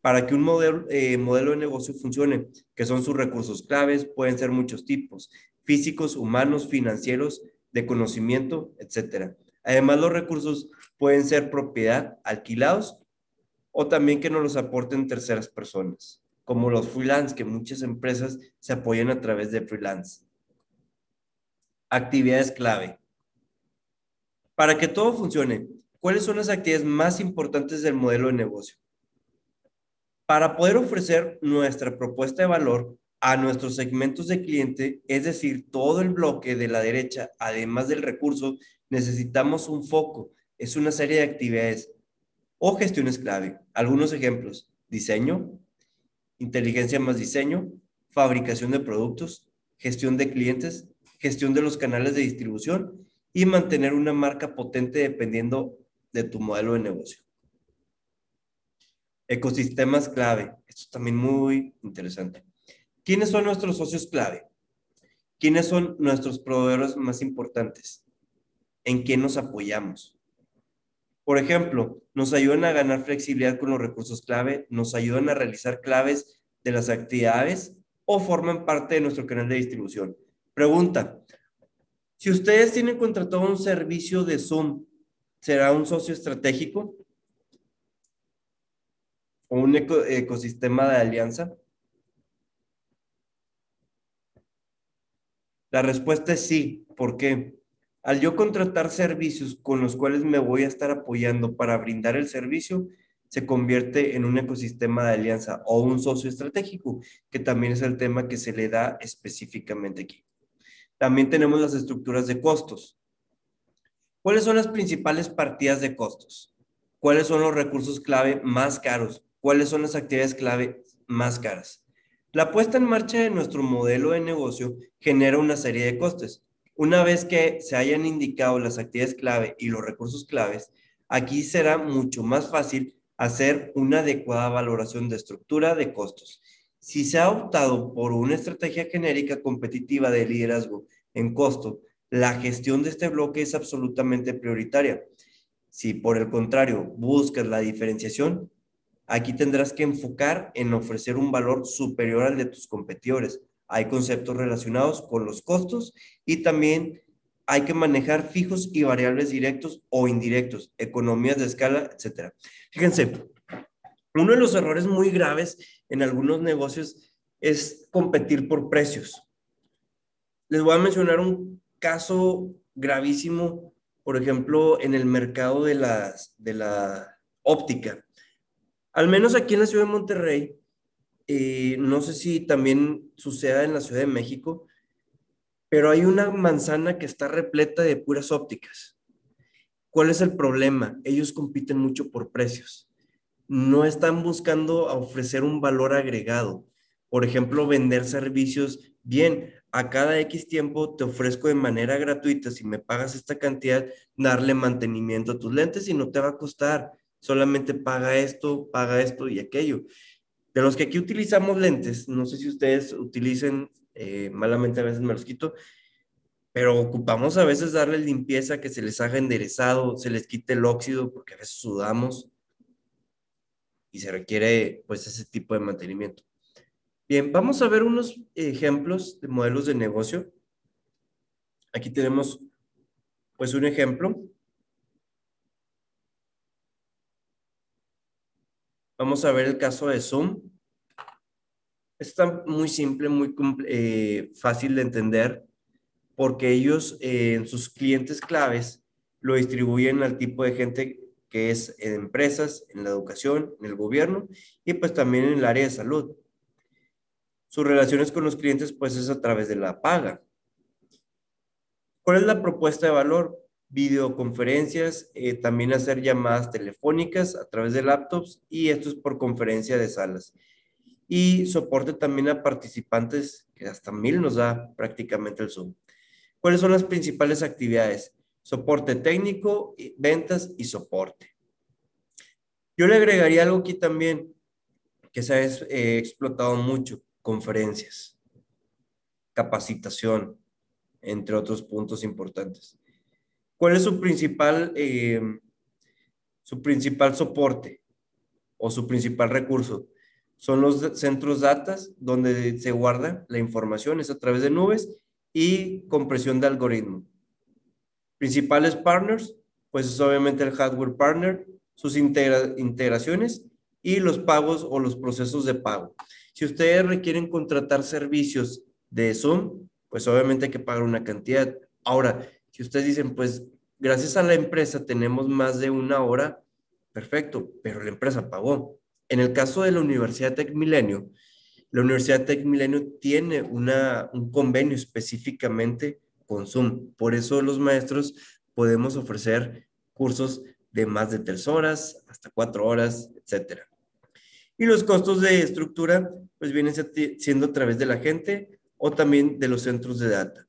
para que un modelo, eh, modelo de negocio funcione, que son sus recursos claves, pueden ser muchos tipos, físicos, humanos, financieros, de conocimiento, etc. Además, los recursos pueden ser propiedad, alquilados, o también que nos los aporten terceras personas, como los freelance, que muchas empresas se apoyan a través de freelance. Actividades clave. Para que todo funcione, ¿cuáles son las actividades más importantes del modelo de negocio? Para poder ofrecer nuestra propuesta de valor a nuestros segmentos de cliente, es decir, todo el bloque de la derecha, además del recurso, necesitamos un foco. Es una serie de actividades o gestiones clave. Algunos ejemplos, diseño, inteligencia más diseño, fabricación de productos, gestión de clientes, gestión de los canales de distribución y mantener una marca potente dependiendo de tu modelo de negocio. Ecosistemas clave. Esto es también muy interesante. ¿Quiénes son nuestros socios clave? ¿Quiénes son nuestros proveedores más importantes? ¿En qué nos apoyamos? Por ejemplo, nos ayudan a ganar flexibilidad con los recursos clave, nos ayudan a realizar claves de las actividades o forman parte de nuestro canal de distribución. Pregunta, si ustedes tienen contratado un servicio de Zoom, ¿será un socio estratégico? o un ecosistema de alianza? La respuesta es sí. ¿Por qué? Al yo contratar servicios con los cuales me voy a estar apoyando para brindar el servicio, se convierte en un ecosistema de alianza o un socio estratégico, que también es el tema que se le da específicamente aquí. También tenemos las estructuras de costos. ¿Cuáles son las principales partidas de costos? ¿Cuáles son los recursos clave más caros? cuáles son las actividades clave más caras. La puesta en marcha de nuestro modelo de negocio genera una serie de costes. Una vez que se hayan indicado las actividades clave y los recursos claves, aquí será mucho más fácil hacer una adecuada valoración de estructura de costos. Si se ha optado por una estrategia genérica competitiva de liderazgo en costo, la gestión de este bloque es absolutamente prioritaria. Si por el contrario buscas la diferenciación, Aquí tendrás que enfocar en ofrecer un valor superior al de tus competidores. Hay conceptos relacionados con los costos y también hay que manejar fijos y variables directos o indirectos, economías de escala, etc. Fíjense, uno de los errores muy graves en algunos negocios es competir por precios. Les voy a mencionar un caso gravísimo, por ejemplo, en el mercado de, las, de la óptica. Al menos aquí en la ciudad de Monterrey, eh, no sé si también suceda en la Ciudad de México, pero hay una manzana que está repleta de puras ópticas. ¿Cuál es el problema? Ellos compiten mucho por precios. No están buscando ofrecer un valor agregado. Por ejemplo, vender servicios. Bien, a cada X tiempo te ofrezco de manera gratuita, si me pagas esta cantidad, darle mantenimiento a tus lentes y no te va a costar solamente paga esto, paga esto y aquello. De los que aquí utilizamos lentes, no sé si ustedes utilicen, eh, malamente a veces me los quito, pero ocupamos a veces darle limpieza, que se les haga enderezado, se les quite el óxido, porque a veces sudamos y se requiere pues ese tipo de mantenimiento. Bien, vamos a ver unos ejemplos de modelos de negocio. Aquí tenemos pues un ejemplo Vamos a ver el caso de Zoom. Está muy simple, muy eh, fácil de entender, porque ellos eh, en sus clientes claves lo distribuyen al tipo de gente que es en empresas, en la educación, en el gobierno y pues también en el área de salud. Sus relaciones con los clientes pues es a través de la paga. ¿Cuál es la propuesta de valor? Videoconferencias, eh, también hacer llamadas telefónicas a través de laptops y esto es por conferencia de salas. y soporte también a participantes, que hasta mil nos da prácticamente el Zoom. ¿Cuáles son las principales actividades? Soporte técnico, ventas y soporte. Yo le agregaría algo aquí también que se ha eh, explotado mucho, conferencias, capacitación, entre otros puntos importantes. ¿Cuál es su principal, eh, su principal soporte o su principal recurso? Son los centros datas donde se guarda la información, es a través de nubes y compresión de algoritmo. Principales partners, pues es obviamente el hardware partner, sus integraciones y los pagos o los procesos de pago. Si ustedes requieren contratar servicios de Zoom, pues obviamente hay que pagar una cantidad. Ahora, si ustedes dicen, pues gracias a la empresa tenemos más de una hora, perfecto, pero la empresa pagó. En el caso de la Universidad Tech Milenio, la Universidad Tech Milenio tiene una, un convenio específicamente con Zoom. Por eso los maestros podemos ofrecer cursos de más de tres horas, hasta cuatro horas, etc. Y los costos de estructura, pues vienen siendo a través de la gente o también de los centros de data.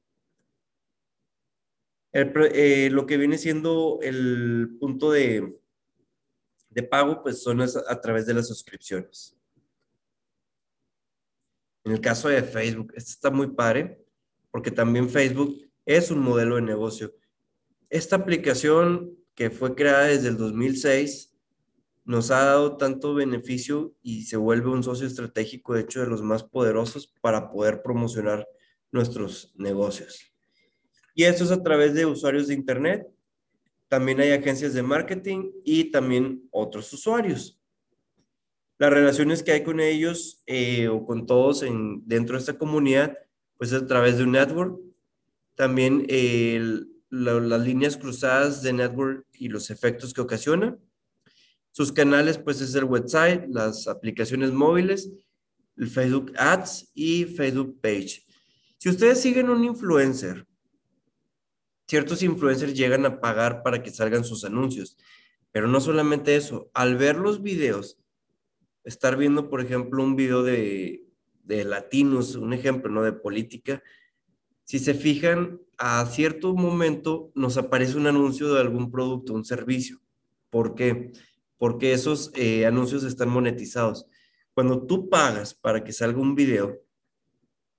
Eh, lo que viene siendo el punto de, pago, pues son a través de las suscripciones. En el caso de Facebook, esto está muy padre, porque también Facebook es un modelo de negocio. Esta aplicación que fue creada desde el 2006 nos ha dado tanto beneficio y se vuelve un socio estratégico, de hecho, de los más poderosos para poder promocionar nuestros negocios. Y esto es a través de usuarios de Internet. También hay agencias de marketing y también otros usuarios las relaciones que hay con ellos eh, o con todos en, dentro de esta comunidad, pues a través de un network. También las líneas cruzadas de network y los efectos que ocasiona. Sus canales, pues es el website, las aplicaciones móviles, el Facebook Ads y Facebook Page. Si ustedes siguen un influencer, ciertos influencers llegan a pagar para que salgan sus anuncios. Pero no solamente eso, al ver los videos, estar viendo, por ejemplo, un video de, de latinos, un ejemplo, ¿no? De política, si se fijan, a cierto momento nos aparece un anuncio de algún producto, un servicio. ¿Por qué? Porque esos eh, anuncios están monetizados. Cuando tú pagas para que salga un video,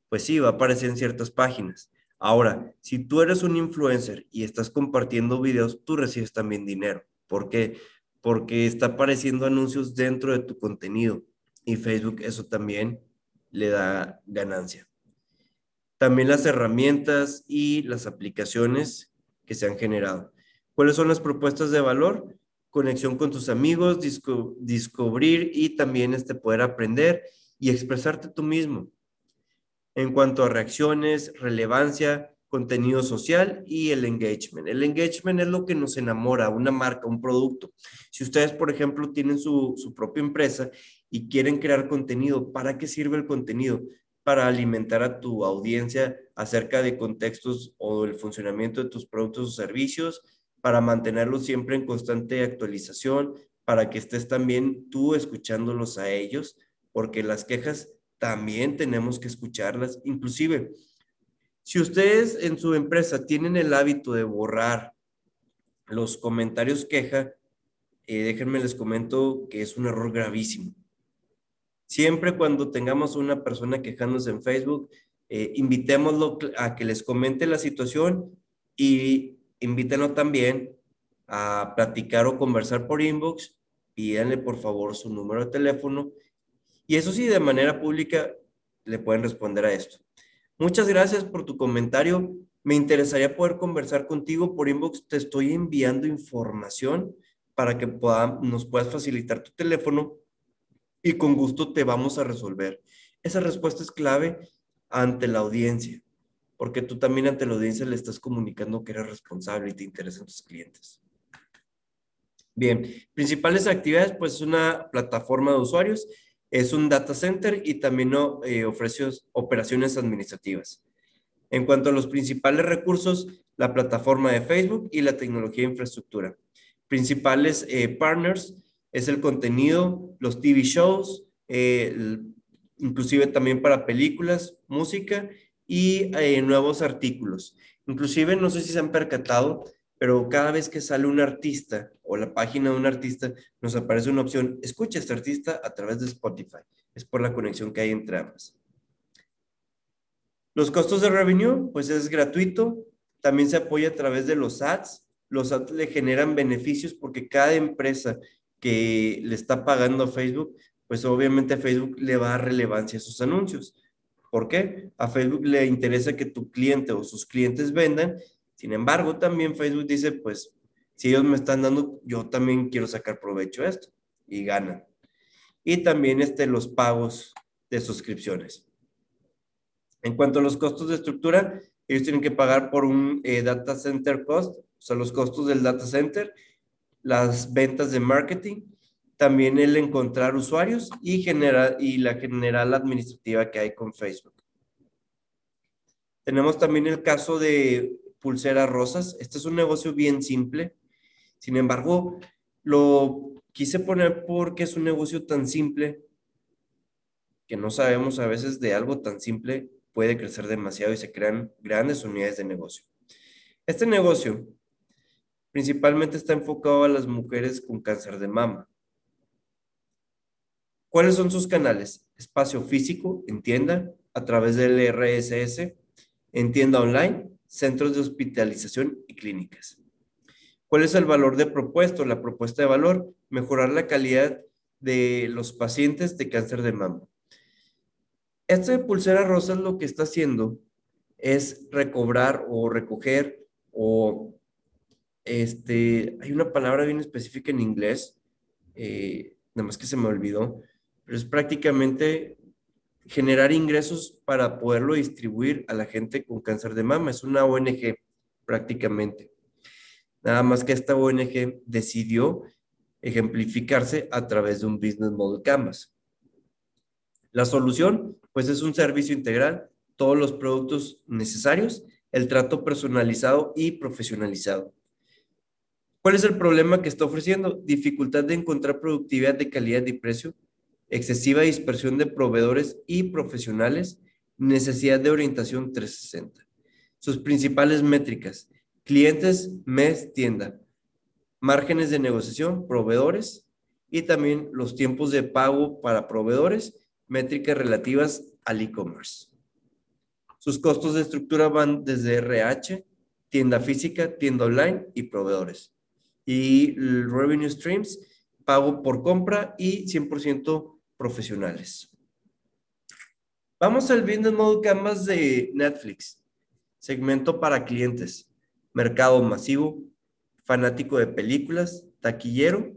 pues sí, va a aparecer en ciertas páginas. Ahora, si tú eres un influencer y estás compartiendo videos, tú recibes también dinero. ¿Por qué? porque está apareciendo anuncios dentro de tu contenido y Facebook eso también le da ganancia. También las herramientas y las aplicaciones que se han generado. ¿Cuáles son las propuestas de valor? Conexión con tus amigos, descubrir y también este, poder aprender y expresarte tú mismo. En cuanto a reacciones, relevancia, contenido social y el engagement. El engagement es lo que nos enamora, una marca, un producto. Si ustedes, por ejemplo, tienen su, propia empresa y quieren crear contenido, ¿para qué sirve el contenido? Para alimentar a tu audiencia acerca de contextos o el funcionamiento de tus productos o servicios, para mantenerlos siempre en constante actualización, para que estés también tú escuchándolos a ellos, porque las quejas también tenemos que escucharlas, inclusive si ustedes en su empresa tienen el hábito de borrar los comentarios queja, eh, déjenme les comento que es un error gravísimo. Siempre cuando tengamos una persona quejándose en Facebook, eh, invitémoslo a que les comente la situación y invítenlo también a platicar o conversar por inbox, pídanle por favor su número de teléfono y eso sí, de manera pública le pueden responder a esto. Muchas gracias por tu comentario. Me interesaría poder conversar contigo por inbox. Te estoy enviando información para que nos puedas facilitar tu teléfono y con gusto te vamos a resolver. Esa respuesta es clave ante la audiencia, porque tú también ante la audiencia le estás comunicando que eres responsable y te interesan tus clientes. Bien, principales actividades, pues una plataforma de usuarios es un data center y también eh, ofrece operaciones administrativas. En cuanto a los principales recursos, la plataforma de Facebook y la tecnología de infraestructura. Principales eh, partners es el contenido, los TV shows, inclusive también para películas, música y eh, nuevos artículos. Inclusive, no sé si se han percatado, pero cada vez que sale un artista o la página de un artista, nos aparece una opción, escucha a este artista a través de Spotify. Es por la conexión que hay entre ambas. Los costos de revenue, pues es gratuito. También se apoya a través de los ads. Los ads le generan beneficios porque cada empresa que le está pagando a Facebook, pues obviamente Facebook le va a dar relevancia a sus anuncios. ¿Por qué? A Facebook le interesa que tu cliente o sus clientes vendan sin embargo, también Facebook dice, pues, si ellos me están dando, yo también quiero sacar provecho de esto y ganan. Y también este, los pagos de suscripciones. En cuanto a los costos de estructura, ellos tienen que pagar por un eh, data center cost, o sea, los costos del data center, las ventas de marketing, también el encontrar usuarios y, generar, y la general administrativa que hay con Facebook. Tenemos también el caso de pulseras rosas. Este es un negocio bien simple. Sin embargo, lo quise poner porque es un negocio tan simple que no sabemos a veces de algo tan simple puede crecer demasiado y se crean grandes unidades de negocio. Este negocio principalmente está enfocado a las mujeres con cáncer de mama. ¿Cuáles son sus canales? Espacio físico en tienda, a través del RSS, en tienda online centros de hospitalización y clínicas. ¿Cuál es el valor de propuesto? La propuesta de valor, mejorar la calidad de los pacientes de cáncer de mama. Este de pulsera rosa lo que está haciendo es recobrar o recoger o este, hay una palabra bien específica en inglés, eh, nada más que se me olvidó, pero es prácticamente generar ingresos para poderlo distribuir a la gente con cáncer de mama. Es una ONG prácticamente. Nada más que esta ONG decidió ejemplificarse a través de un Business Model Canvas. La solución, pues es un servicio integral, todos los productos necesarios, el trato personalizado y profesionalizado. ¿Cuál es el problema que está ofreciendo? Dificultad de encontrar productividad de calidad y precio excesiva dispersión de proveedores y profesionales, necesidad de orientación 360. Sus principales métricas, clientes, mes, tienda, márgenes de negociación, proveedores y también los tiempos de pago para proveedores, métricas relativas al e-commerce. Sus costos de estructura van desde RH, tienda física, tienda online y proveedores. Y revenue streams, pago por compra y 100% profesionales. Vamos al Business Model Canvas de Netflix. Segmento para clientes. Mercado masivo. Fanático de películas. Taquillero.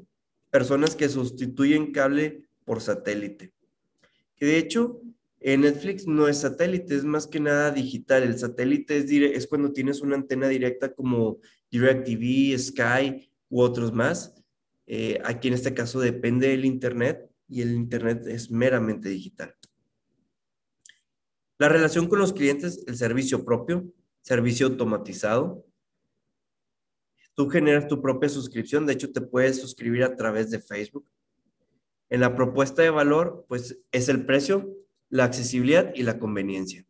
Personas que sustituyen cable por satélite. Que de hecho, Netflix no es satélite, es más que nada digital. El satélite es, es cuando tienes una antena directa como DirecTV, Sky u otros más. Eh, aquí en este caso depende del Internet y el Internet es meramente digital. La relación con los clientes, el servicio propio, servicio automatizado. Tú generas tu propia suscripción, de hecho te puedes suscribir a través de Facebook. En la propuesta de valor, pues es el precio, la accesibilidad y la conveniencia.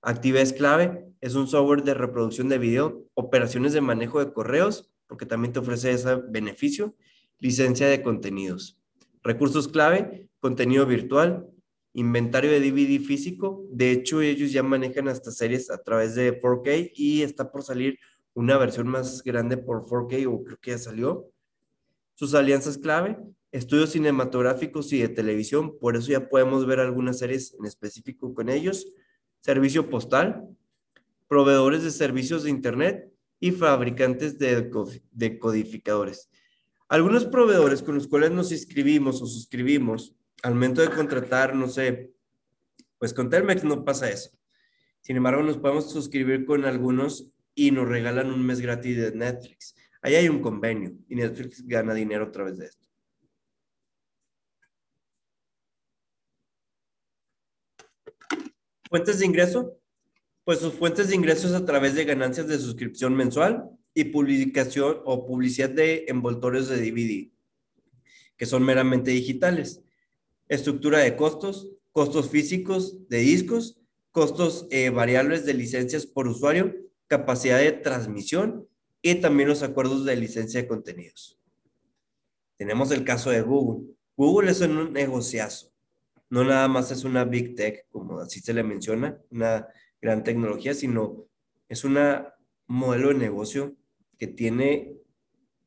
Actividades clave es un software de reproducción de video, operaciones de manejo de correos, porque también te ofrece ese beneficio, licencia de contenidos. Recursos clave, contenido virtual, inventario de DVD físico. De hecho, ellos ya manejan hasta series a través de 4K y está por salir una versión más grande por 4K o creo que ya salió. Sus alianzas clave, estudios cinematográficos y de televisión, por eso ya podemos ver algunas series en específico con ellos. Servicio postal, proveedores de servicios de Internet y fabricantes de decodificadores. Algunos proveedores con los cuales nos inscribimos o suscribimos, al momento de contratar, no sé, pues con Telmex no pasa eso. Sin embargo, nos podemos suscribir con algunos y nos regalan un mes gratis de Netflix. Ahí hay un convenio y Netflix gana dinero a través de esto. Fuentes de ingreso. Pues sus fuentes de ingresos a través de ganancias de suscripción mensual, y publicación o publicidad de envoltorios de DVD, que son meramente digitales. Estructura de costos, costos físicos de discos, costos eh, variables de licencias por usuario, capacidad de transmisión y también los acuerdos de licencia de contenidos. Tenemos el caso de Google. Google es un negociazo. No nada más es una big tech, como así se le menciona, una gran tecnología, sino es un modelo de negocio que tiene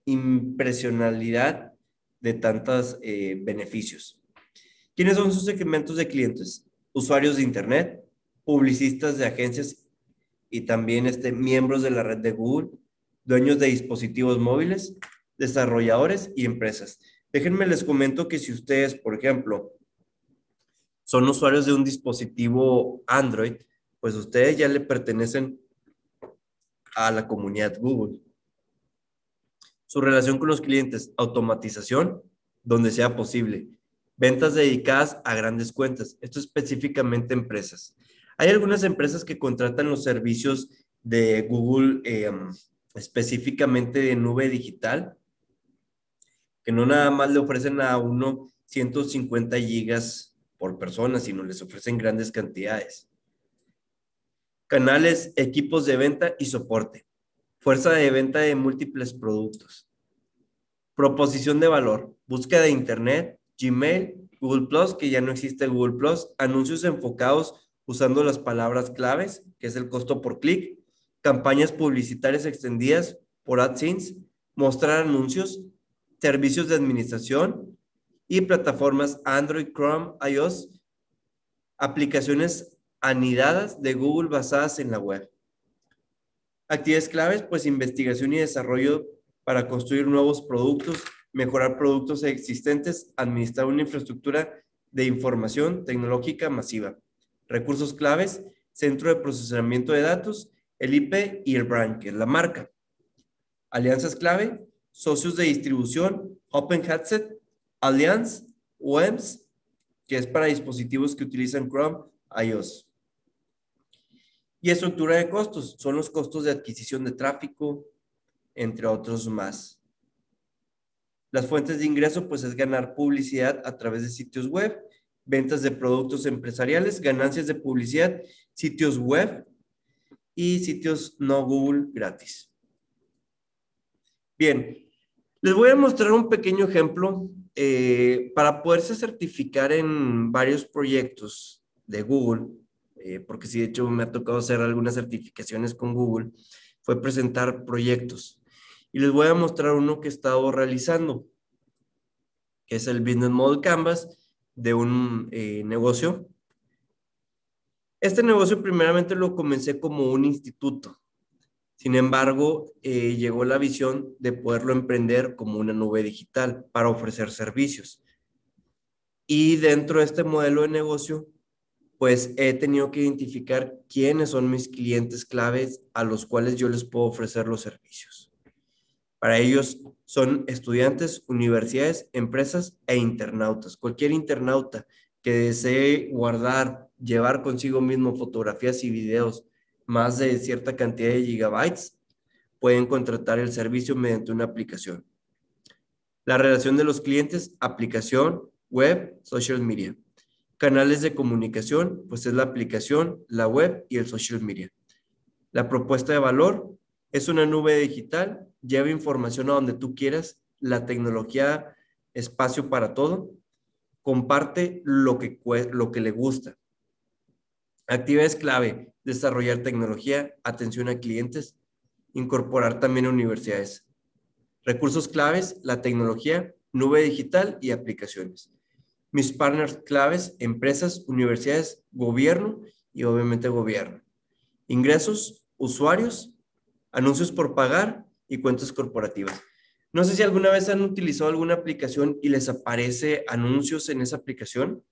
impresionalidad de tantos eh, beneficios. ¿Quiénes son sus segmentos de clientes? Usuarios de Internet, publicistas de agencias y también este, miembros de la red de Google, dueños de dispositivos móviles, desarrolladores y empresas. Déjenme les comento que si ustedes, por ejemplo, son usuarios de un dispositivo Android, pues ustedes ya le pertenecen a la comunidad Google. Su relación con los clientes, automatización, donde sea posible. Ventas dedicadas a grandes cuentas, esto específicamente empresas. Hay algunas empresas que contratan los servicios de Google em, específicamente de nube digital, que no nada más le ofrecen a uno 150 gigas por persona, sino les ofrecen grandes cantidades. Canales, equipos de venta y soporte. Fuerza de venta de múltiples productos. Proposición de valor. Búsqueda de Internet, Gmail, Google Plus, que ya no existe Google Plus. Anuncios enfocados usando las palabras claves, que es el costo por clic. Campañas publicitarias extendidas por AdSense. Mostrar anuncios. Servicios de administración y plataformas Android, Chrome, iOS. Aplicaciones anidadas de Google basadas en la web. Actividades claves, pues investigación y desarrollo para construir nuevos productos, mejorar productos existentes, administrar una infraestructura de información tecnológica masiva. Recursos claves, centro de procesamiento de datos, el IP y el brand, que es la marca. Alianzas clave, socios de distribución, Open Headset, Allianz, WEMS, que es para dispositivos que utilizan Chrome, iOS. Y estructura de costos, son los costos de adquisición de tráfico, entre otros más. Las fuentes de ingreso, pues es ganar publicidad a través de sitios web, ventas de productos empresariales, ganancias de publicidad, sitios web y sitios no Google gratis. Bien, les voy a mostrar un pequeño ejemplo eh, para poderse certificar en varios proyectos de Google eh, porque sí, de hecho me ha tocado hacer algunas certificaciones con Google, fue presentar proyectos. Y les voy a mostrar uno que he estado realizando, que es el Business Model Canvas de un eh, negocio. Este negocio primeramente lo comencé como un instituto. Sin embargo, eh, llegó la visión de poderlo emprender como una nube digital para ofrecer servicios. Y dentro de este modelo de negocio pues he tenido que identificar quiénes son mis clientes claves a los cuales yo les puedo ofrecer los servicios. Para ellos son estudiantes, universidades, empresas e internautas. Cualquier internauta que desee guardar, llevar consigo mismo fotografías y videos más de cierta cantidad de gigabytes, pueden contratar el servicio mediante una aplicación. La relación de los clientes, aplicación, web, social media. Canales de comunicación, pues es la aplicación, la web y el social media. La propuesta de valor es una nube digital, lleva información a donde tú quieras, la tecnología, espacio para todo, comparte lo que, lo que le gusta. Actividades clave, desarrollar tecnología, atención a clientes, incorporar también universidades. Recursos claves, la tecnología, nube digital y aplicaciones mis partners claves, empresas, universidades, gobierno y obviamente gobierno. Ingresos, usuarios, anuncios por pagar y cuentas corporativas. No sé si alguna vez han utilizado alguna aplicación y les aparece anuncios en esa aplicación.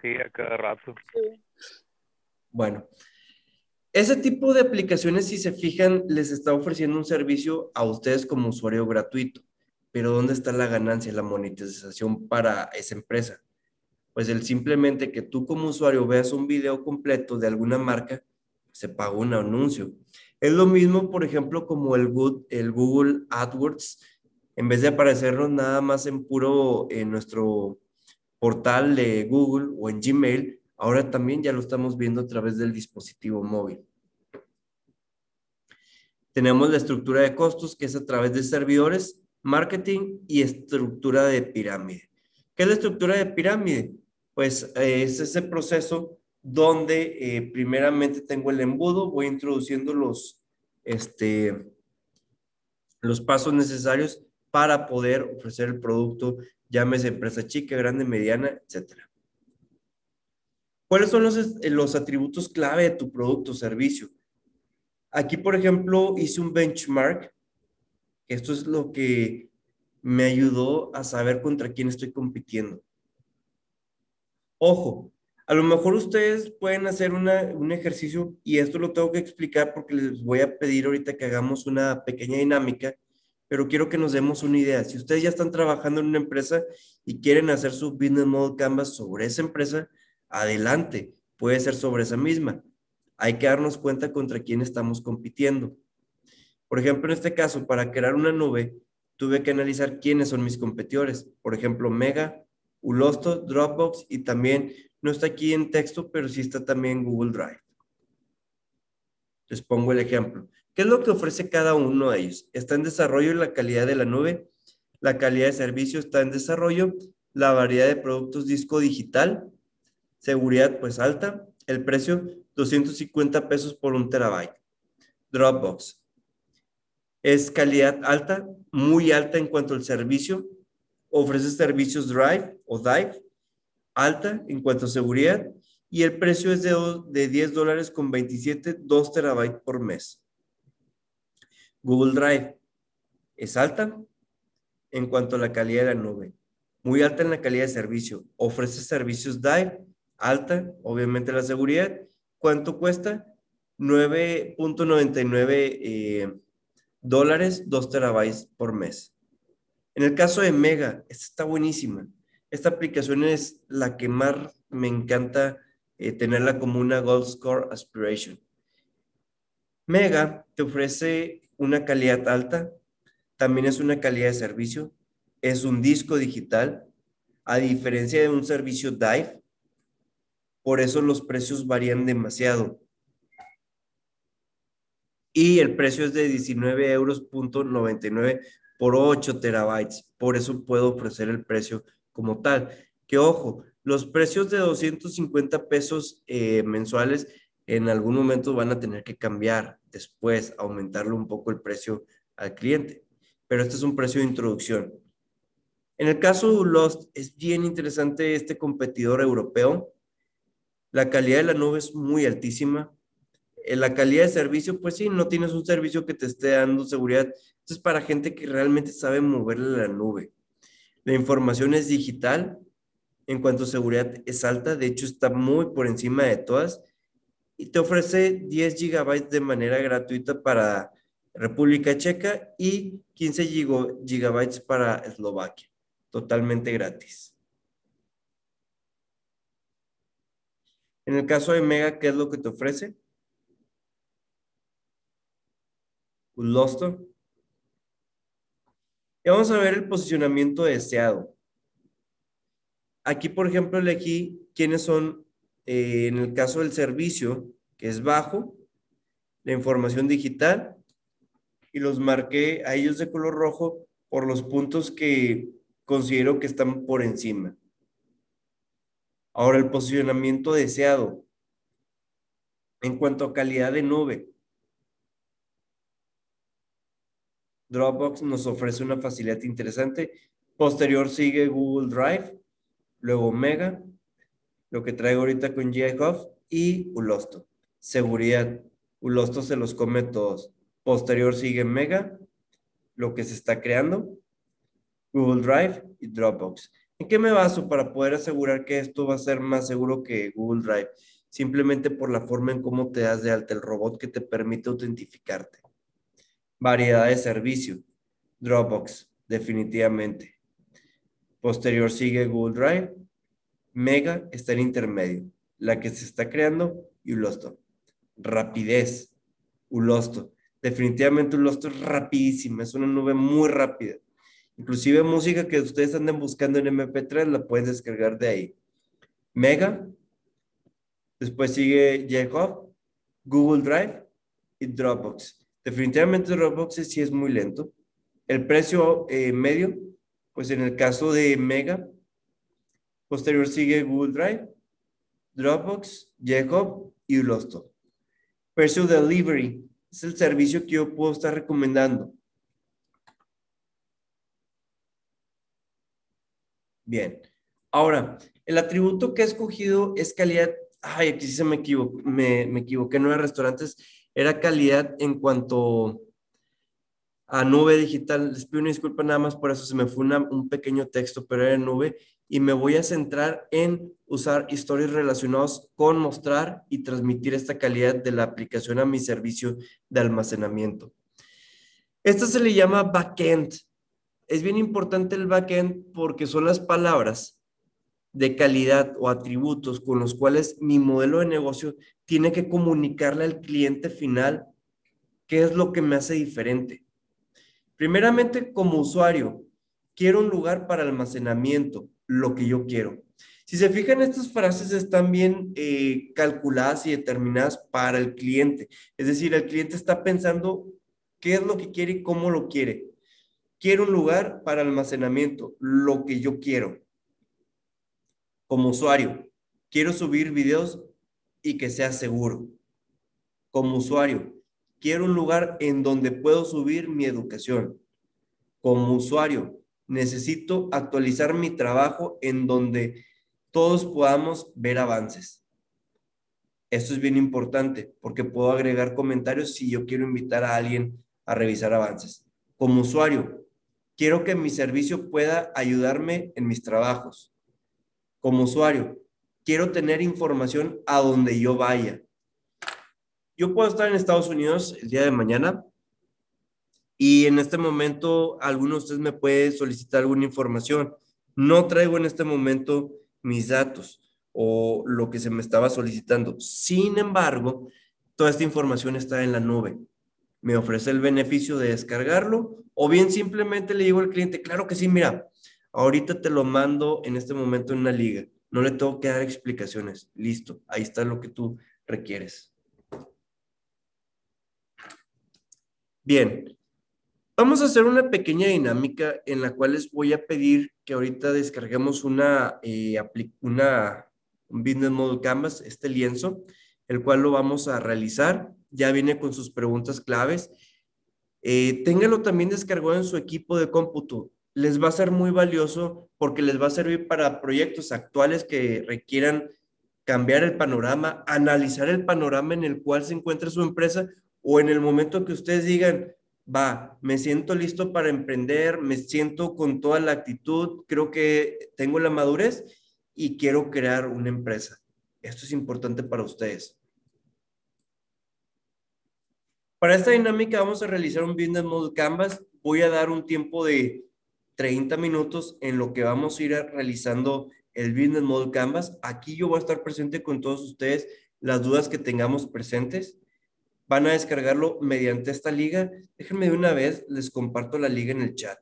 Sí, a cada rato. Bueno, ese tipo de aplicaciones, si se fijan, les está ofreciendo un servicio a ustedes como usuario gratuito pero ¿dónde está la ganancia, la monetización para esa empresa? Pues el simplemente que tú como usuario veas un video completo de alguna marca, se paga un anuncio. Es lo mismo, por ejemplo, como el, el Google AdWords, en vez de aparecernos nada más en puro, en nuestro portal de Google o en Gmail, ahora también ya lo estamos viendo a través del dispositivo móvil. Tenemos la estructura de costos, que es a través de servidores, marketing y estructura de pirámide. ¿Qué es la estructura de pirámide? Pues eh, es ese proceso donde eh, primeramente tengo el embudo, voy introduciendo los, este, los pasos necesarios para poder ofrecer el producto, llámese empresa chica, grande, mediana, etcétera. ¿Cuáles son los, los atributos clave de tu producto o servicio? Aquí, por ejemplo, hice un benchmark. Esto es lo que me ayudó a saber contra quién estoy compitiendo. Ojo, a lo mejor ustedes pueden hacer un ejercicio y esto lo tengo que explicar porque les voy a pedir ahorita que hagamos una pequeña dinámica, pero quiero que nos demos una idea. Si ustedes ya están trabajando en una empresa y quieren hacer su business model canvas sobre esa empresa, adelante, puede ser sobre esa misma hay que darnos cuenta contra quién estamos compitiendo. Por ejemplo, en este caso, para crear una nube, tuve que analizar quiénes son mis competidores. Por ejemplo, Mega, Ulosto, Dropbox y también, no está aquí en texto, pero sí está también Google Drive. Les pongo el ejemplo. ¿Qué es lo que ofrece cada uno de ellos? Está en desarrollo la calidad de la nube, la calidad de servicio está en desarrollo, la variedad de productos disco digital, seguridad pues alta, el precio 250 pesos por un terabyte. Dropbox. Es calidad alta, muy alta en cuanto al servicio. Ofrece servicios Drive o Dive, alta en cuanto a seguridad. Y el precio es de, de 10 dólares con 27, 2 terabytes por mes. Google Drive es alta en cuanto a la calidad de la nube. Muy alta en la calidad de servicio. Ofrece servicios Dive, alta, obviamente la seguridad ¿Cuánto cuesta? 9.99 eh, dólares, 2 terabytes por mes. En el caso de Mega, esta está buenísima. Esta aplicación es la que más me encanta eh, tenerla como una Gold Score Aspiration. Mega te ofrece una calidad alta, también es una calidad de servicio, es un disco digital, a diferencia de un servicio Dive, por eso los precios varían demasiado. Y el precio es de 19 euros por 8 terabytes. Por eso puedo ofrecer el precio como tal. Que ojo, los precios de 250 pesos eh, mensuales en algún momento van a tener que cambiar después, aumentarle un poco el precio al cliente. Pero este es un precio de introducción. En el caso de Lost, es bien interesante este competidor europeo la calidad de la nube es muy altísima. En la calidad de servicio, pues sí, no tienes un servicio que te esté dando seguridad. Esto es para gente que realmente sabe moverle la nube. La información es digital. En cuanto a seguridad es alta, de hecho está muy por encima de todas. Y te ofrece 10 gigabytes de manera gratuita para República Checa y 15 gigabytes para Eslovaquia. Totalmente gratis. En el caso de Mega, ¿qué es lo que te ofrece? Y vamos a ver el posicionamiento deseado. Aquí, por ejemplo, elegí quiénes son, eh, en el caso del servicio, que es bajo, la información digital, y los marqué a ellos de color rojo por los puntos que considero que están por encima. Ahora, el posicionamiento deseado en cuanto a calidad de nube. Dropbox nos ofrece una facilidad interesante. Posterior sigue Google Drive, luego Mega, lo que traigo ahorita con GI y Ulosto. Seguridad. Ulosto se los come todos. Posterior sigue Mega, lo que se está creando, Google Drive y Dropbox. ¿En qué me baso para poder asegurar que esto va a ser más seguro que Google Drive? Simplemente por la forma en cómo te das de alta el robot que te permite autentificarte. Variedad de servicio. Dropbox, definitivamente. Posterior sigue Google Drive. Mega está en intermedio. La que se está creando y Ulosto. Rapidez. Ulosto. Definitivamente Ulosto es rapidísima. Es una nube muy rápida Inclusive música que ustedes anden buscando en MP3 la pueden descargar de ahí. Mega, después sigue Jacob, Google Drive y Dropbox. Definitivamente Dropbox sí es muy lento. El precio eh, medio, pues en el caso de Mega, posterior sigue Google Drive, Dropbox, Jacob y Ulosto. Precio Delivery es el servicio que yo puedo estar recomendando. Bien. Ahora, el atributo que he escogido es calidad. Ay, aquí sí se me equivoqué, me, me no era restaurantes, era calidad en cuanto a nube digital. Les pido una disculpa nada más por eso, se me fue un pequeño texto, pero era nube. Y me voy a centrar en usar historias relacionadas con mostrar y transmitir esta calidad de la aplicación a mi servicio de almacenamiento. Esto se le llama backend. Es bien importante el backend porque son las palabras de calidad o atributos con los cuales mi modelo de negocio tiene que comunicarle al cliente final qué es lo que me hace diferente. Primeramente, como usuario, quiero un lugar para almacenamiento, lo que yo quiero. Si se fijan, estas frases están bien eh, calculadas y determinadas para el cliente. Es decir, el cliente está pensando qué es lo que quiere y cómo lo quiere. Quiero un lugar para almacenamiento, lo que yo quiero. Como usuario, quiero subir videos y que sea seguro. Como usuario, quiero un lugar en donde puedo subir mi educación. Como usuario, necesito actualizar mi trabajo en donde todos podamos ver avances. Esto es bien importante porque puedo agregar comentarios si yo quiero invitar a alguien a revisar avances. Como usuario, quiero que mi servicio pueda ayudarme en mis trabajos. Como usuario, quiero tener información a donde yo vaya. Yo puedo estar en Estados Unidos el día de mañana y en este momento alguno de ustedes me puede solicitar alguna información. No traigo en este momento mis datos o lo que se me estaba solicitando. Sin embargo, toda esta información está en la nube. Me ofrece el beneficio de descargarlo o bien simplemente le digo al cliente, claro que sí, mira, ahorita te lo mando en este momento en una liga. No le tengo que dar explicaciones. Listo, ahí está lo que tú requieres. Bien, vamos a hacer una pequeña dinámica en la cual les voy a pedir que ahorita descarguemos una, eh, una un Business Model Canvas, este lienzo, el cual lo vamos a realizar. Ya viene con sus preguntas claves. Eh, téngalo también descargado en su equipo de cómputo. Les va a ser muy valioso porque les va a servir para proyectos actuales que requieran cambiar el panorama, analizar el panorama en el cual se encuentra su empresa o en el momento que ustedes digan, va, me siento listo para emprender, me siento con toda la actitud, creo que tengo la madurez y quiero crear una empresa. Esto es importante para ustedes. Para esta dinámica vamos a realizar un Business Model Canvas. Voy a dar un tiempo de 30 minutos en lo que vamos a ir realizando el Business Model Canvas. Aquí yo voy a estar presente con todos ustedes las dudas que tengamos presentes van a descargarlo mediante esta liga. Déjenme de una vez, les comparto la liga en el chat.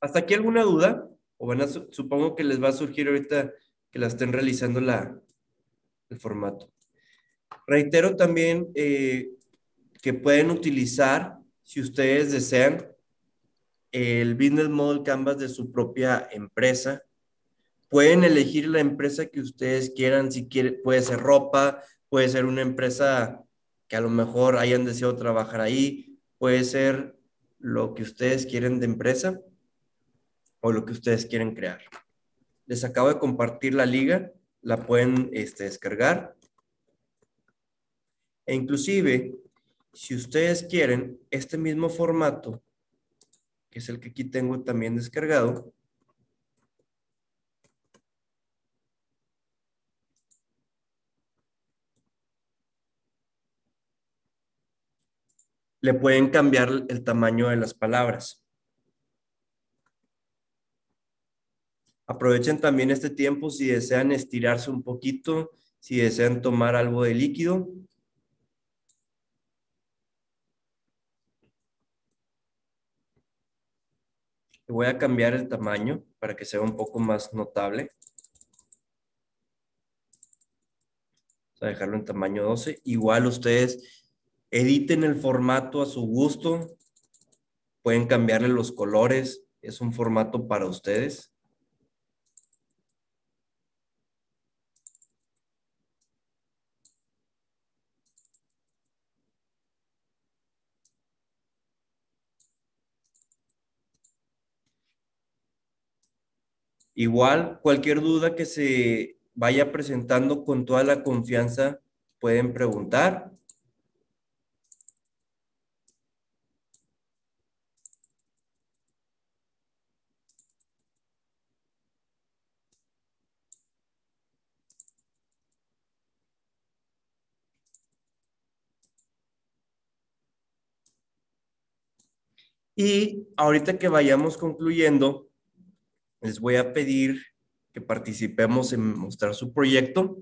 ¿Hasta aquí alguna duda? O van a, supongo que les va a surgir ahorita que la estén realizando la, el formato. Reitero también eh, que pueden utilizar, si ustedes desean, el Business Model Canvas de su propia empresa. Pueden elegir la empresa que ustedes quieran, si quiere, puede ser ropa, puede ser una empresa que a lo mejor hayan deseado trabajar ahí, puede ser lo que ustedes quieren de empresa o lo que ustedes quieren crear. Les acabo de compartir la liga, la pueden este, descargar. E inclusive, si ustedes quieren este mismo formato, que es el que aquí tengo también descargado. Le pueden cambiar el tamaño de las palabras. Aprovechen también este tiempo si desean estirarse un poquito, si desean tomar algo de líquido. Voy a cambiar el tamaño para que sea un poco más notable. Vamos a dejarlo en tamaño 12. Igual ustedes editen el formato a su gusto. Pueden cambiarle los colores. Es un formato para ustedes. Igual, cualquier duda que se vaya presentando con toda la confianza, pueden preguntar. Y ahorita que vayamos concluyendo, les voy a pedir que participemos en mostrar su proyecto,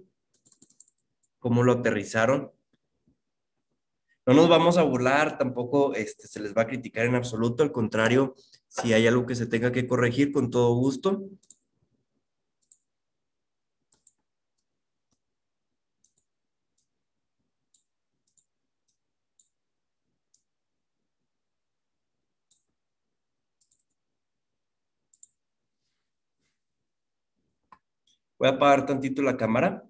cómo lo aterrizaron. No nos vamos a burlar, tampoco este, se les va a criticar en absoluto, al contrario, si hay algo que se tenga que corregir, con todo gusto. Voy a apagar tantito la cámara.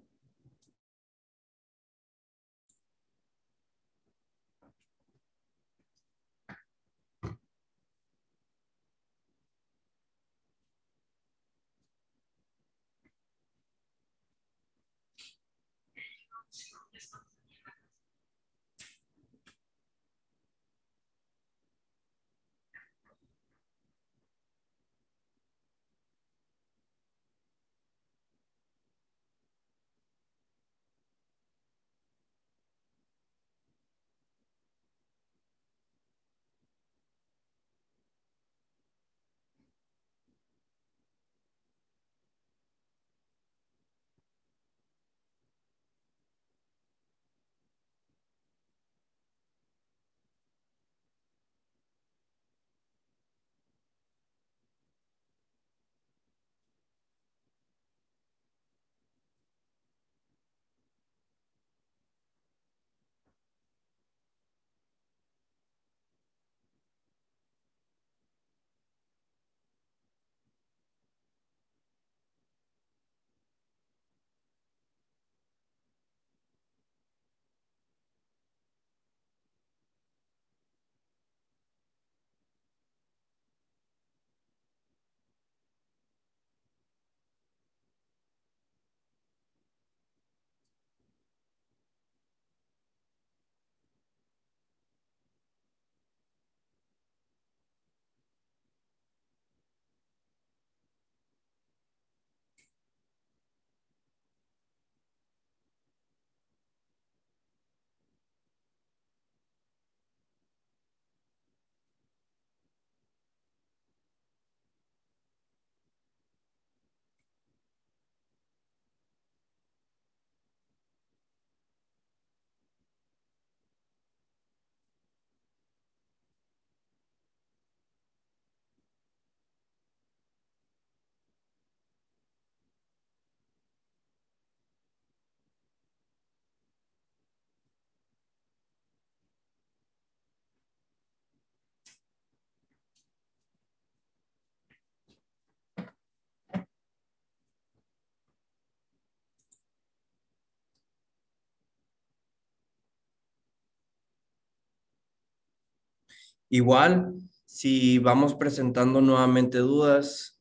Igual, si vamos presentando nuevamente dudas,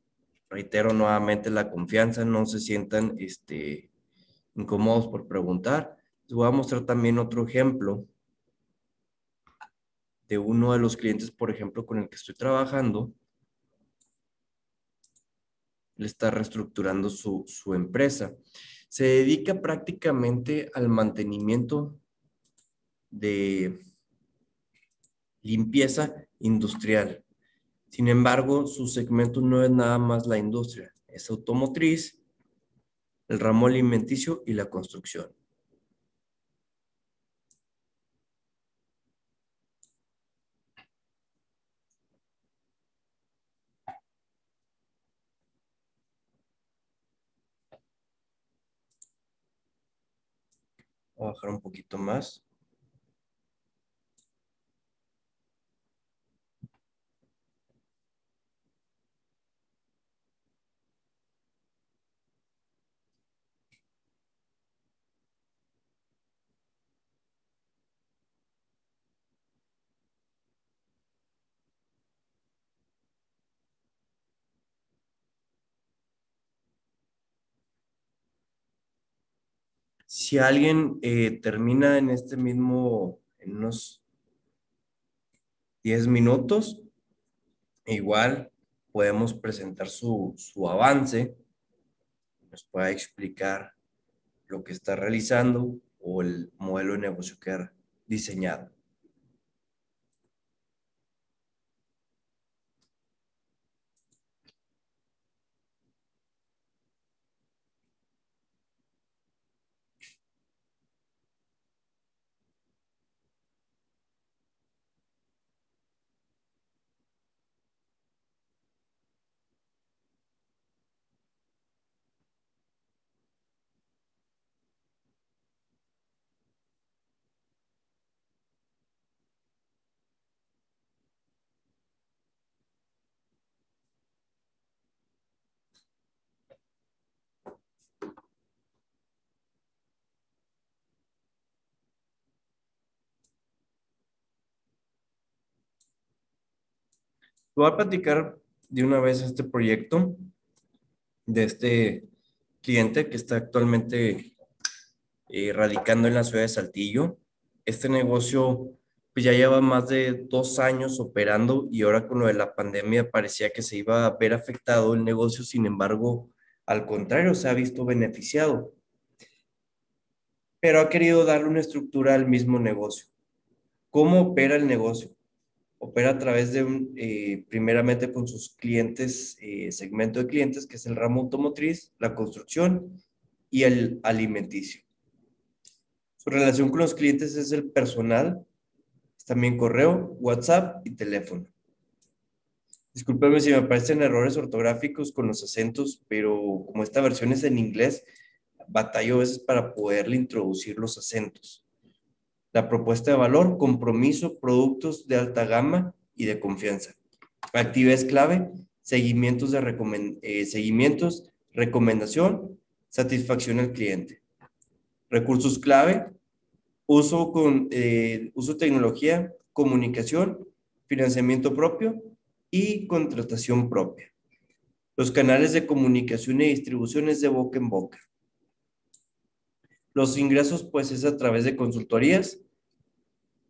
reitero nuevamente la confianza, no se sientan este, incómodos por preguntar. Les voy a mostrar también otro ejemplo de uno de los clientes, por ejemplo, con el que estoy trabajando. Él está reestructurando su, su empresa. Se dedica prácticamente al mantenimiento de limpieza industrial. Sin embargo, su segmento no es nada más la industria. es automotriz, el ramo alimenticio y la construcción. Voy a bajar un poquito más. Si alguien eh, termina en este mismo, en unos 10 minutos, igual podemos presentar su, su avance, nos pueda explicar lo que está realizando o el modelo de negocio que ha diseñado. Voy a platicar de una vez este proyecto de este cliente que está actualmente eh, radicando en la ciudad de Saltillo. Este negocio pues ya lleva más de dos años operando y ahora con lo de la pandemia parecía que se iba a ver afectado el negocio, sin embargo, al contrario, se ha visto beneficiado. Pero ha querido darle una estructura al mismo negocio. ¿Cómo opera el negocio? Opera a través de, un, eh, primeramente con sus clientes, eh, segmento de clientes, que es el ramo automotriz, la construcción y el alimenticio. Su relación con los clientes es el personal, también correo, WhatsApp y teléfono. Discúlpeme si me aparecen errores ortográficos con los acentos, pero como esta versión es en inglés, batallo a veces para poderle introducir los acentos la propuesta de valor, compromiso, productos de alta gama y de confianza. Actividades clave, seguimientos, de eh, seguimientos, recomendación, satisfacción al cliente. Recursos clave, uso, con, eh, uso tecnología, comunicación, financiamiento propio y contratación propia. Los canales de comunicación y distribución es de boca en boca. Los ingresos, pues, es a través de consultorías.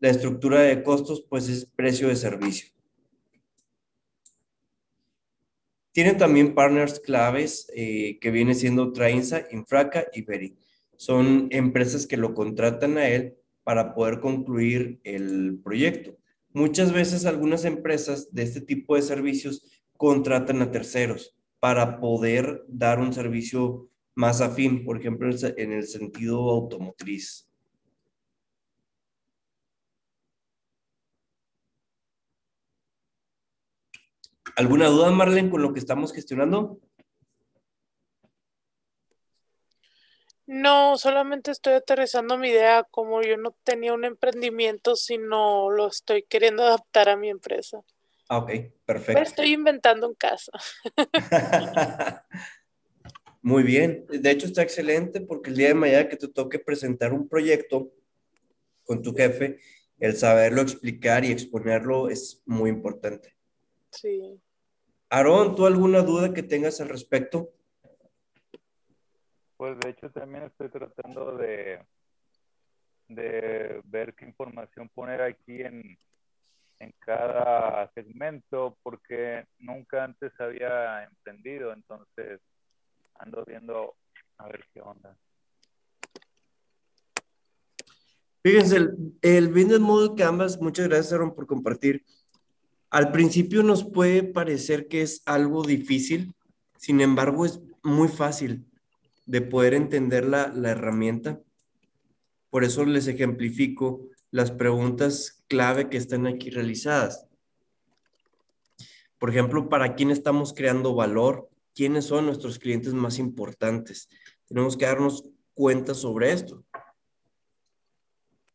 La estructura de costos, pues, es precio de servicio. Tienen también partners claves eh, que viene siendo Trainsa, Infraca y Beri. Son empresas que lo contratan a él para poder concluir el proyecto. Muchas veces algunas empresas de este tipo de servicios contratan a terceros para poder dar un servicio más afín, por ejemplo, en el sentido automotriz. ¿Alguna duda, Marlene, con lo que estamos gestionando? No, solamente estoy aterrizando mi idea, como yo no tenía un emprendimiento, sino lo estoy queriendo adaptar a mi empresa. Ah, ok, perfecto. estoy inventando en casa. Muy bien, de hecho está excelente porque el día de mañana que te toque presentar un proyecto con tu jefe, el saberlo explicar y exponerlo es muy importante. Sí. Aarón, ¿tú alguna duda que tengas al respecto? Pues de hecho también estoy tratando de, de ver qué información poner aquí en, en cada segmento porque nunca antes había emprendido, entonces ando viendo a ver qué onda. Fíjense, el, el Business Model Canvas, muchas gracias Aaron por compartir. Al principio nos puede parecer que es algo difícil, Sin embargo, es muy fácil de poder entender la, la herramienta. Por eso les ejemplifico las preguntas clave que están aquí realizadas. Por ejemplo, ¿para quién estamos creando valor? ¿Quiénes son nuestros clientes más importantes? Tenemos que darnos cuenta sobre esto.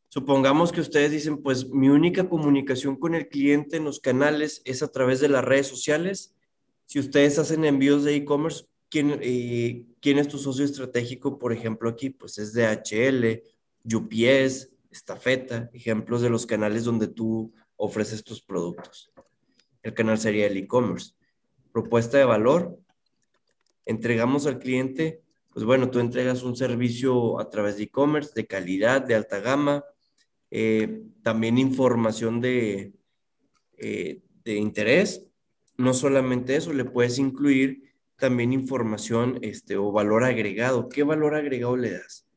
Supongamos que ustedes dicen, pues mi única comunicación con el cliente en los canales es a través de las redes sociales. Si ustedes hacen envíos de e-commerce, ¿quién, eh, ¿quién, es tu socio estratégico? Por ejemplo, aquí, pues es DHL, UPS, Estafeta, ejemplos de los canales donde tú ofreces tus productos. El canal sería el e-commerce. Propuesta de valor. Entregamos al cliente, pues bueno, tú entregas un servicio a través de e-commerce de calidad, de alta gama, eh, también información de, eh, de interés. No solamente eso, le puedes incluir también información este, o valor agregado. ¿Qué valor agregado le das?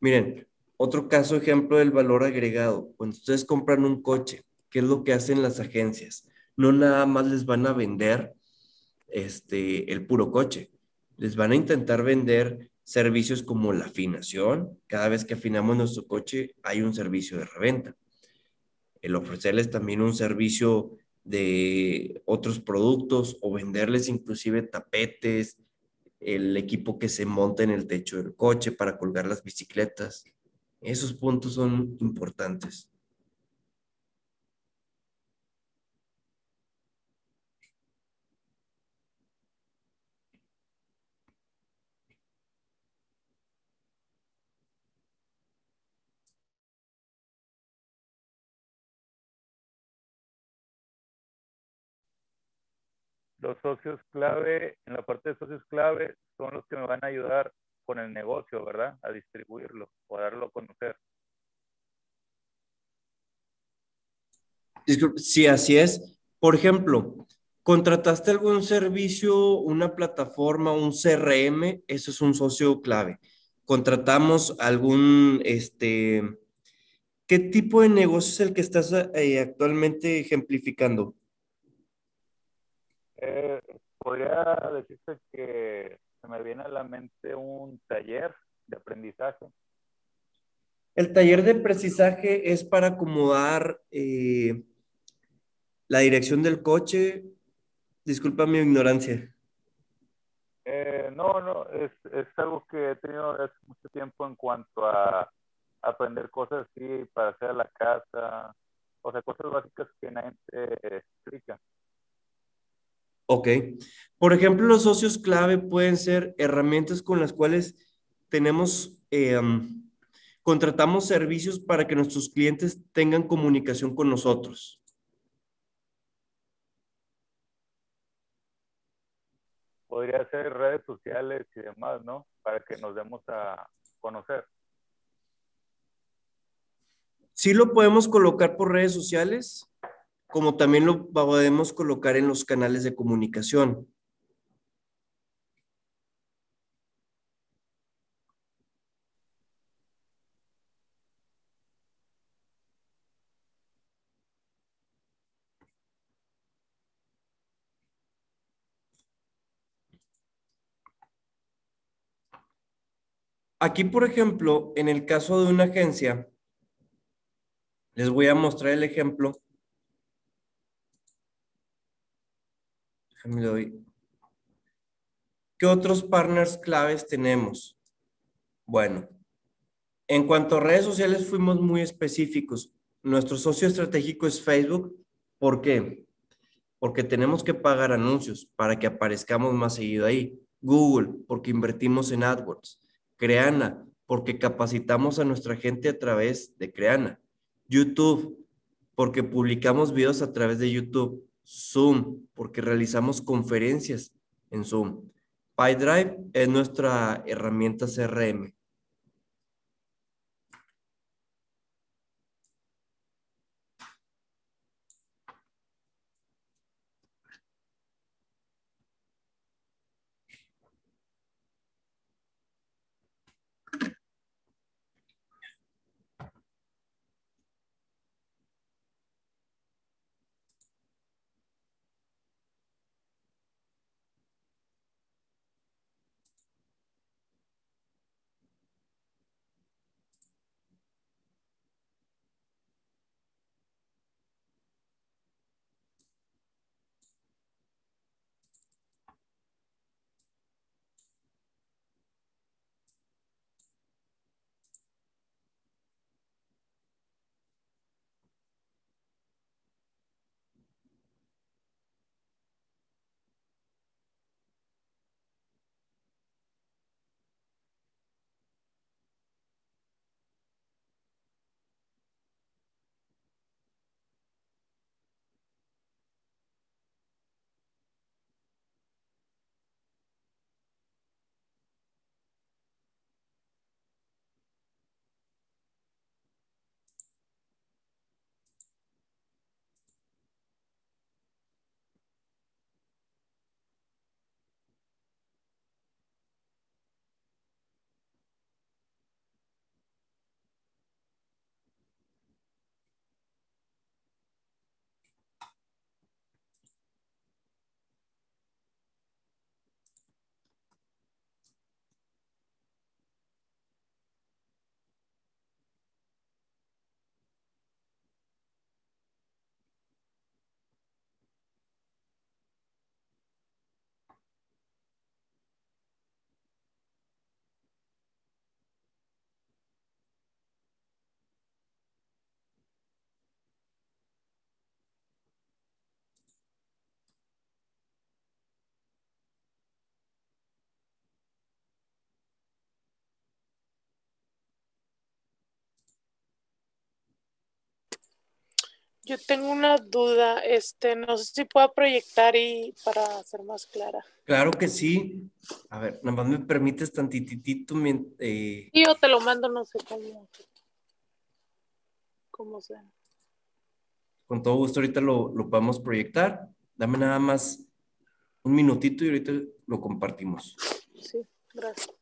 Miren, otro caso ejemplo del valor agregado. Cuando ustedes compran un coche, ¿qué es lo que hacen las agencias? No nada más les van a vender este, el puro coche. Les van a intentar vender servicios como la afinación. Cada vez que afinamos nuestro coche hay un servicio de reventa. El ofrecerles también un servicio de otros productos o venderles inclusive tapetes, el equipo que se monta en el techo del coche para colgar las bicicletas. Esos puntos son importantes. Los socios clave, en la parte de socios clave, son los que me van a ayudar con el negocio, ¿verdad? A distribuirlo o a darlo a conocer. Sí, así es. Por ejemplo, contrataste algún servicio, una plataforma, un CRM, eso es un socio clave. Contratamos algún, este, ¿qué tipo de negocio es el que estás eh, actualmente ejemplificando? Eh, podría decirse que se me viene a la mente un taller de aprendizaje. El taller de aprendizaje es para acomodar eh, la dirección del coche. Disculpa mi ignorancia. Eh, no, no, es, es, algo que he tenido hace mucho tiempo en cuanto a aprender cosas así para hacer la casa, o sea, cosas básicas que nadie te explica. Ok. Por ejemplo, los socios clave pueden ser herramientas con las cuales tenemos, eh, contratamos servicios para que nuestros clientes tengan comunicación con nosotros. Podría ser redes sociales y demás, ¿no? Para que nos demos a conocer. Sí lo podemos colocar por redes sociales como también lo podemos colocar en los canales de comunicación. Aquí, por ejemplo, en el caso de una agencia, les voy a mostrar el ejemplo ¿Qué otros partners claves tenemos? Bueno, en cuanto a redes sociales fuimos muy específicos. Nuestro socio estratégico es Facebook. ¿Por qué? Porque tenemos que pagar anuncios para que aparezcamos más seguido ahí. Google, porque invertimos en AdWords. Creana, porque capacitamos a nuestra gente a través de Creana. YouTube, porque publicamos videos a través de YouTube. Zoom, porque realizamos conferencias en Zoom. PyDrive es nuestra herramienta CRM. Yo tengo una duda, este, no sé si puedo proyectar y para ser más clara. Claro que sí. A ver, nada más me permites tantitito. Eh... Yo te lo mando, no sé cómo. Cómo sea. Con todo gusto, ahorita lo, lo podemos proyectar. Dame nada más un minutito y ahorita lo compartimos. Sí, gracias.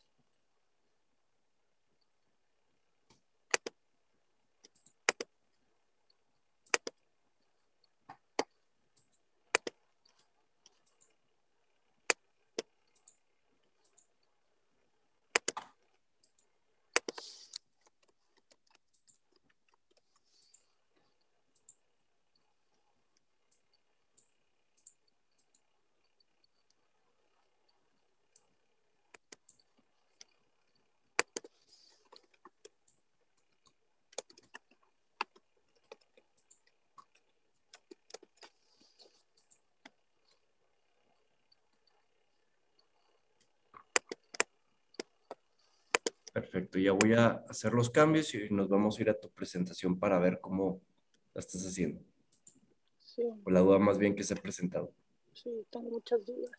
Perfecto, ya voy a hacer los cambios y nos vamos a ir a tu presentación para ver cómo la estás haciendo. Sí. O la duda más bien que se ha presentado. Sí, tengo muchas dudas.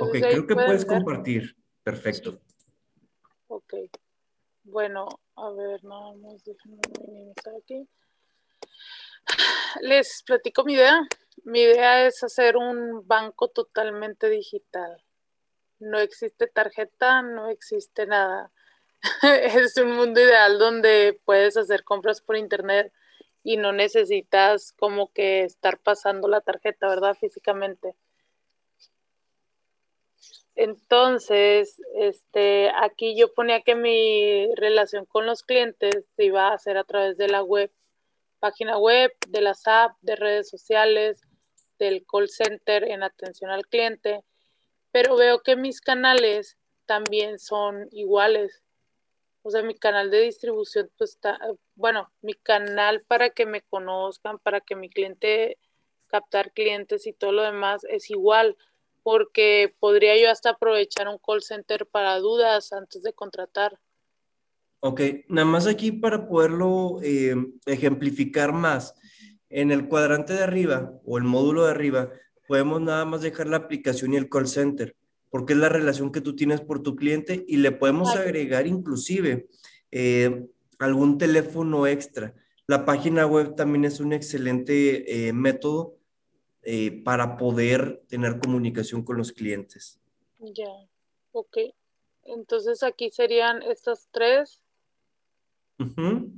ok, creo que puedes compartir. Perfecto. Ok. Bueno, a ver, nada más déjenme aquí. Les platico mi idea. Mi idea es hacer un banco totalmente digital. No existe tarjeta, no existe nada. es un mundo ideal donde puedes hacer compras por internet y no necesitas como que estar pasando la tarjeta, ¿verdad? Físicamente. Entonces, este, aquí yo ponía que mi relación con los clientes se iba a hacer a través de la web, página web, de las apps, de redes sociales, del call center en atención al cliente, pero veo que mis canales también son iguales. O sea, mi canal de distribución, pues está, bueno, mi canal para que me conozcan, para que mi cliente captar clientes y todo lo demás es igual porque podría yo hasta aprovechar un call center para dudas antes de contratar. Ok, nada más aquí para poderlo eh, ejemplificar más. En el cuadrante de arriba o el módulo de arriba, podemos nada más dejar la aplicación y el call center, porque es la relación que tú tienes por tu cliente y le podemos agregar inclusive eh, algún teléfono extra. La página web también es un excelente eh, método eh, para poder tener comunicación con los clientes. Ya, ok. Entonces aquí serían estas tres.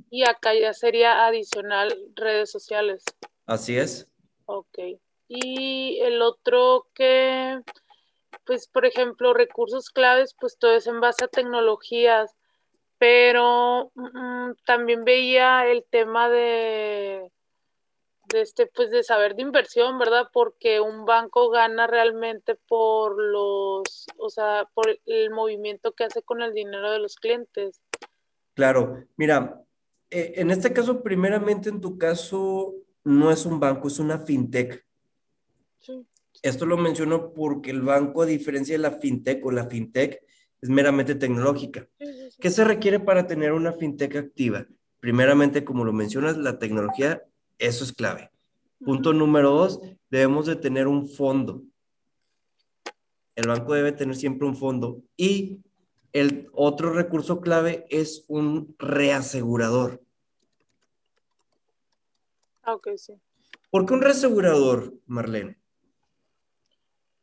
Y acá ya sería adicional redes sociales. Así es. Ok. Y el otro que, pues, por ejemplo, recursos claves, pues todo es en base a tecnologías, pero mm, también veía el tema de de este pues de saber de inversión, ¿verdad? Porque un banco gana realmente por los, o sea, por el movimiento que hace con el dinero de los clientes. Claro, mira, eh, en este caso, primeramente en tu caso, no es un banco, es una fintech. Sí. Esto lo menciono porque el banco, a diferencia de la fintech o la fintech, es meramente tecnológica. ¿Qué se requiere para tener una fintech activa? Primeramente, como lo mencionas, la tecnología eso es clave. Punto número dos, debemos de tener un fondo. El banco debe tener siempre un fondo. Y el otro recurso clave es un reasegurador. Ah, ok, sí. ¿Por qué un reasegurador, Marlene?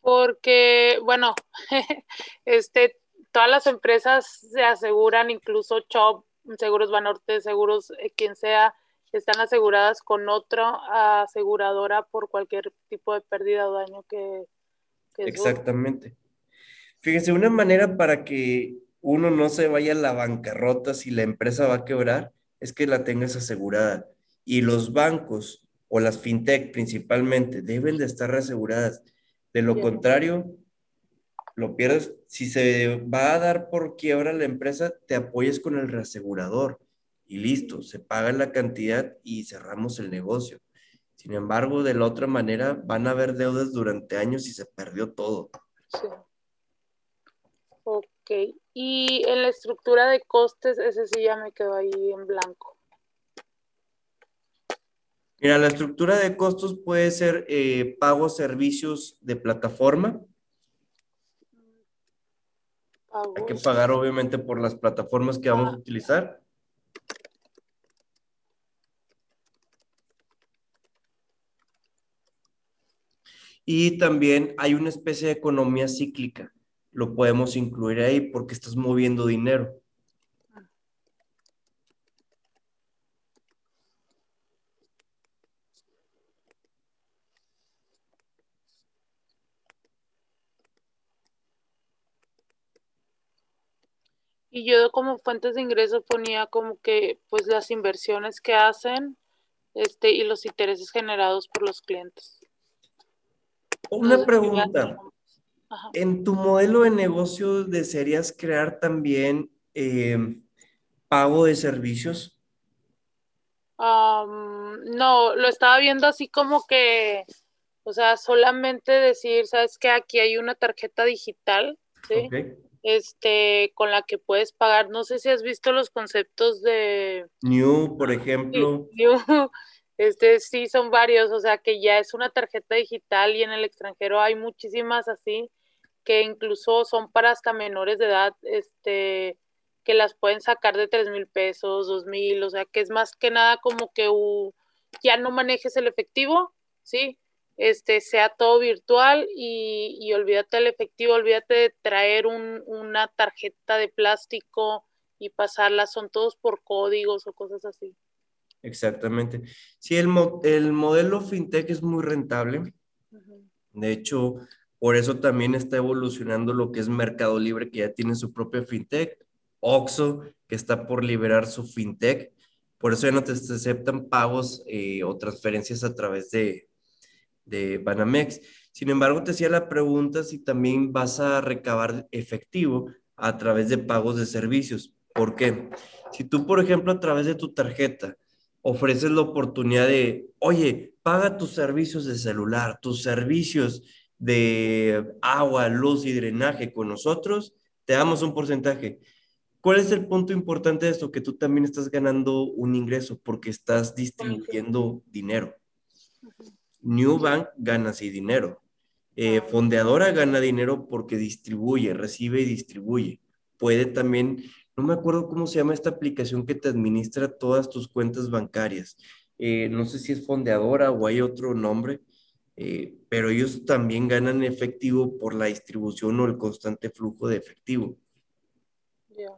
Porque, bueno, este, todas las empresas se aseguran, incluso Chop, Seguros Banorte, Seguros, eh, quien sea, están aseguradas con otra aseguradora por cualquier tipo de pérdida o daño que... Exactamente. Fíjense, una manera para que uno no se vaya a la bancarrota si la empresa va a quebrar es que la tengas asegurada. Y los bancos o las fintech principalmente deben de estar aseguradas. De lo contrario, lo pierdes. Si se va a dar por quiebra la empresa, te apoyes con el reasegurador y listo, se paga la cantidad y cerramos el negocio. Sin embargo, de la otra manera, van a haber deudas durante años y se perdió todo. Sí. Ok, y en la estructura de costes, ese sí ya me quedó ahí en blanco. Mira, la estructura de costos puede ser eh, pagos servicios de plataforma. Hay que pagar obviamente por las plataformas que vamos a utilizar. Y también hay una especie de economía cíclica. Lo podemos incluir ahí porque estás moviendo dinero. Y yo como fuentes de ingreso ponía como que pues las inversiones que hacen este, y los intereses generados por los clientes. Una pregunta. En tu modelo de negocio, ¿desearías crear también eh, pago de servicios? no, lo estaba viendo así como que, o sea, solamente decir, sabes que aquí hay una tarjeta digital, ¿sí? Este, con la que puedes pagar. No sé si has visto los conceptos de New, por ejemplo. New, este sí son varios, o sea que ya es una tarjeta digital y en el extranjero hay muchísimas así que incluso son para hasta menores de edad, este, que las pueden sacar de tres mil pesos, dos mil, o sea que es más que nada como que ya no manejes el efectivo, ¿sí? Este, sea todo virtual y, y olvídate del efectivo, olvídate de traer un, una tarjeta de plástico y pasarla, son todos por códigos o cosas así. Exactamente. Sí, el, el modelo fintech es muy rentable. De hecho, por eso también está evolucionando lo que es Mercado Libre, que ya tiene su propia fintech. Oxo, que está por liberar su fintech. Por eso ya no te, aceptan pagos eh, o transferencias a través de, de Banamex. Sin embargo, te hacía la pregunta si también vas a recabar efectivo a través de pagos de servicios. ¿Por qué? Si tú, por ejemplo, a través de tu tarjeta ofreces la oportunidad de, oye, paga tus servicios de celular, tus servicios de agua, luz y drenaje con nosotros, te damos un porcentaje. ¿Cuál es el punto importante de esto? Que tú también estás ganando un ingreso porque estás distribuyendo dinero. New Bank gana así dinero. Eh, fondeadora gana dinero porque distribuye, recibe y distribuye. Puede también no me acuerdo cómo se llama esta aplicación que te administra todas tus cuentas bancarias. Eh, no sé si es fondeadora o hay otro nombre, eh, pero ellos también ganan efectivo por la distribución o el constante flujo de efectivo. Ya.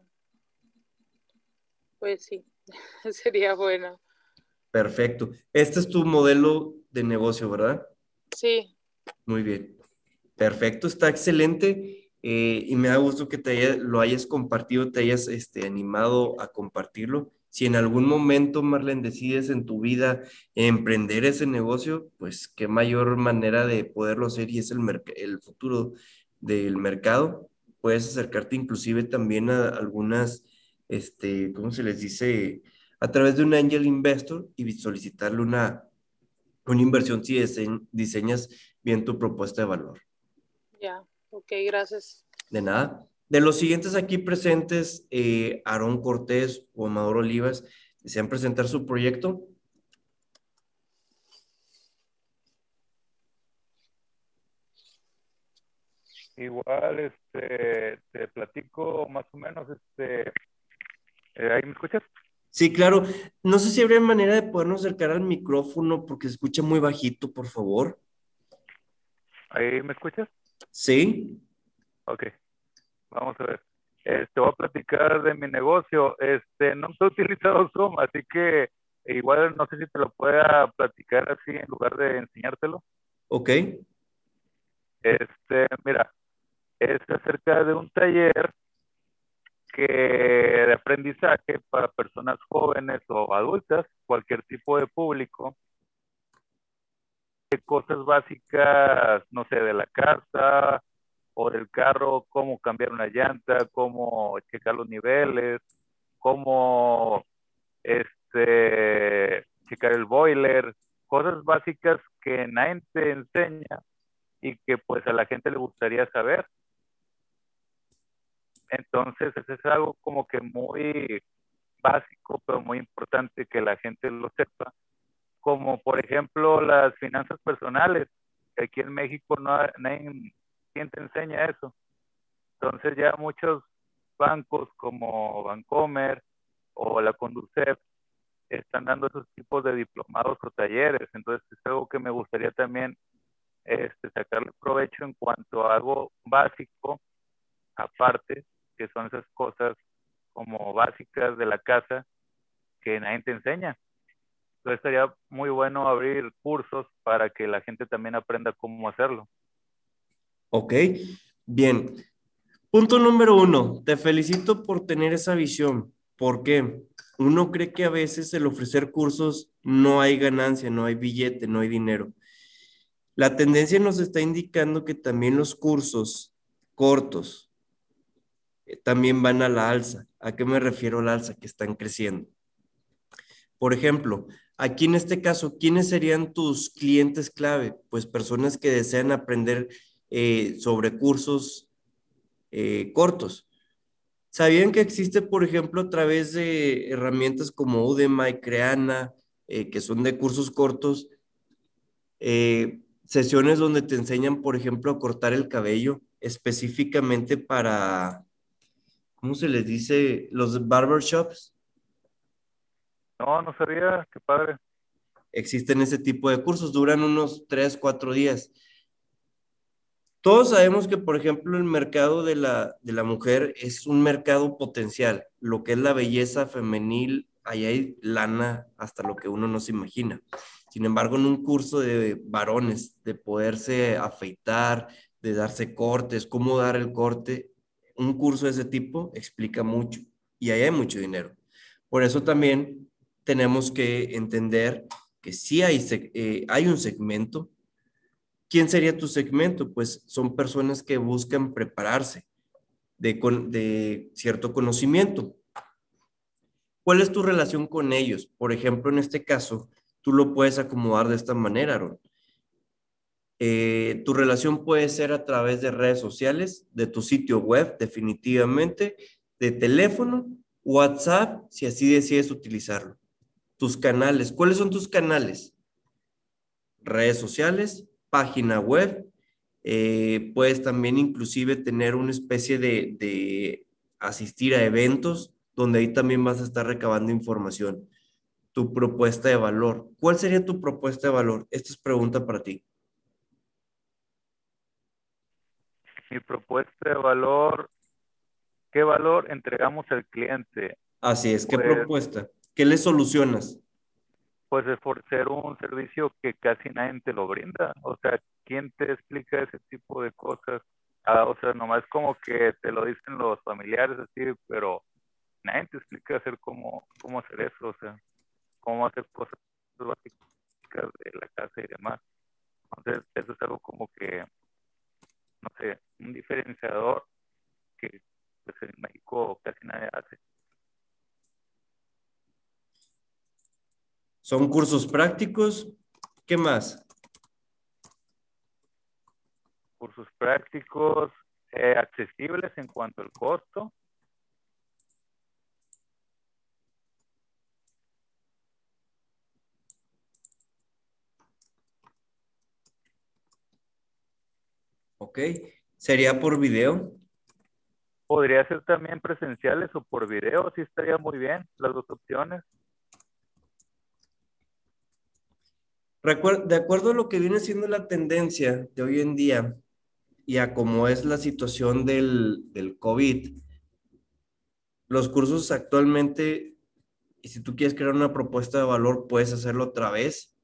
Pues sí, sería bueno. Perfecto. Este es tu modelo de negocio, ¿verdad? Sí. Muy bien. Perfecto, está excelente. Eh, y me da gusto que te lo hayas compartido, te hayas este, animado a compartirlo. Si en algún momento, Marlene, decides en tu vida emprender ese negocio, pues qué mayor manera de poderlo hacer y es el, el futuro del mercado. Puedes acercarte inclusive también a algunas, este, ¿cómo se les dice? A través de un angel investor y solicitarle una, una inversión si diseñas bien tu propuesta de valor. Ya. Ok, gracias. De nada. De los siguientes aquí presentes, eh, Aarón Cortés o Amador Olivas, ¿desean presentar su proyecto? Igual, este, te platico más o menos, este, eh, ¿ahí me escuchas? Sí, claro. No sé si habría manera de podernos acercar al micrófono porque se escucha muy bajito, por favor. ¿Ahí me escuchas? Sí. Ok, vamos a ver. Este, voy a platicar de mi negocio. Este, no he utilizado Zoom, así que igual no sé si te lo pueda platicar así en lugar de enseñártelo. Ok. Este, mira, es acerca de un taller que de aprendizaje para personas jóvenes o adultas, cualquier tipo de público, de cosas básicas, no sé, de la casa o del carro, cómo cambiar una llanta, cómo checar los niveles, cómo este, checar el boiler, cosas básicas que nadie te enseña y que pues a la gente le gustaría saber. Entonces, eso es algo como que muy básico, pero muy importante que la gente lo sepa. Como por ejemplo las finanzas personales. Aquí en México no nadie te enseña eso. Entonces ya muchos bancos como Bancomer o la Conducef están dando esos tipos de diplomados o talleres. Entonces es algo que me gustaría también este, sacarle provecho en cuanto a algo básico, aparte, que son esas cosas como básicas de la casa que nadie te enseña. Entonces estaría muy bueno abrir cursos para que la gente también aprenda cómo hacerlo. Ok, bien. Punto número uno, te felicito por tener esa visión. ¿Por qué? Uno cree que a veces el ofrecer cursos no hay ganancia, no hay billete, no hay dinero. La tendencia nos está indicando que también los cursos cortos eh, también van a la alza. ¿A qué me refiero a la alza? Que están creciendo. Por ejemplo, aquí en este caso, ¿quiénes serían tus clientes clave? Pues personas que desean aprender eh, sobre cursos eh, cortos. ¿Sabían que existe, por ejemplo, a través de herramientas como Udemy, Creana, que son de cursos cortos, sesiones donde te enseñan, por ejemplo, a cortar el cabello específicamente para, ¿cómo se les dice? Los barbershops. No, no sabía, qué padre. Existen ese tipo de cursos, duran unos 3, 4 días. Todos sabemos que, por ejemplo, el mercado de la, de la mujer es un mercado potencial. Lo que es la belleza femenil, ahí hay lana hasta lo que uno no se imagina. Sin embargo, en un curso de varones, de poderse afeitar, de darse cortes, cómo dar el corte, un curso de ese tipo explica mucho y ahí hay mucho dinero. Por eso también tenemos que entender que sí hay, eh, hay un segmento. ¿Quién sería tu segmento? Pues son personas que buscan prepararse de, de cierto conocimiento. ¿Cuál es tu relación con ellos? Por ejemplo, en este caso, tú lo puedes acomodar de esta manera, Aaron. Eh, tu relación puede ser a través de redes sociales, de tu sitio web, definitivamente, de teléfono, WhatsApp, si así decides utilizarlo. Tus canales, ¿cuáles son tus canales? Redes sociales, página web, eh, puedes también inclusive tener una especie de, de asistir a eventos donde ahí también vas a estar recabando información tu propuesta de valor. ¿Cuál sería tu propuesta de valor? Esta es pregunta para ti. Mi propuesta de valor, ¿qué valor entregamos al cliente? Así es, ¿qué pues, propuesta? ¿Qué le solucionas? Pues ser un servicio que casi nadie te lo brinda. O sea, ¿quién te explica ese tipo de cosas? Ah, o sea, nomás como que te lo dicen los familiares así, pero nadie te explica hacer cómo, cómo hacer eso. O sea, cómo hacer cosas básicas de la casa y demás. Entonces, eso es algo como que, no sé, un diferenciador que pues, en México casi nadie hace. Son cursos prácticos. ¿Qué más? Cursos prácticos, eh, accesibles en cuanto al costo, Ok. ¿Sería por video? Podría ser también presenciales o por video, sí estaría muy bien, las dos opciones. De acuerdo a lo que viene siendo la tendencia de hoy en día y a cómo es la situación del, COVID, los cursos actualmente, y si tú quieres crear una propuesta de valor, puedes hacerlo a través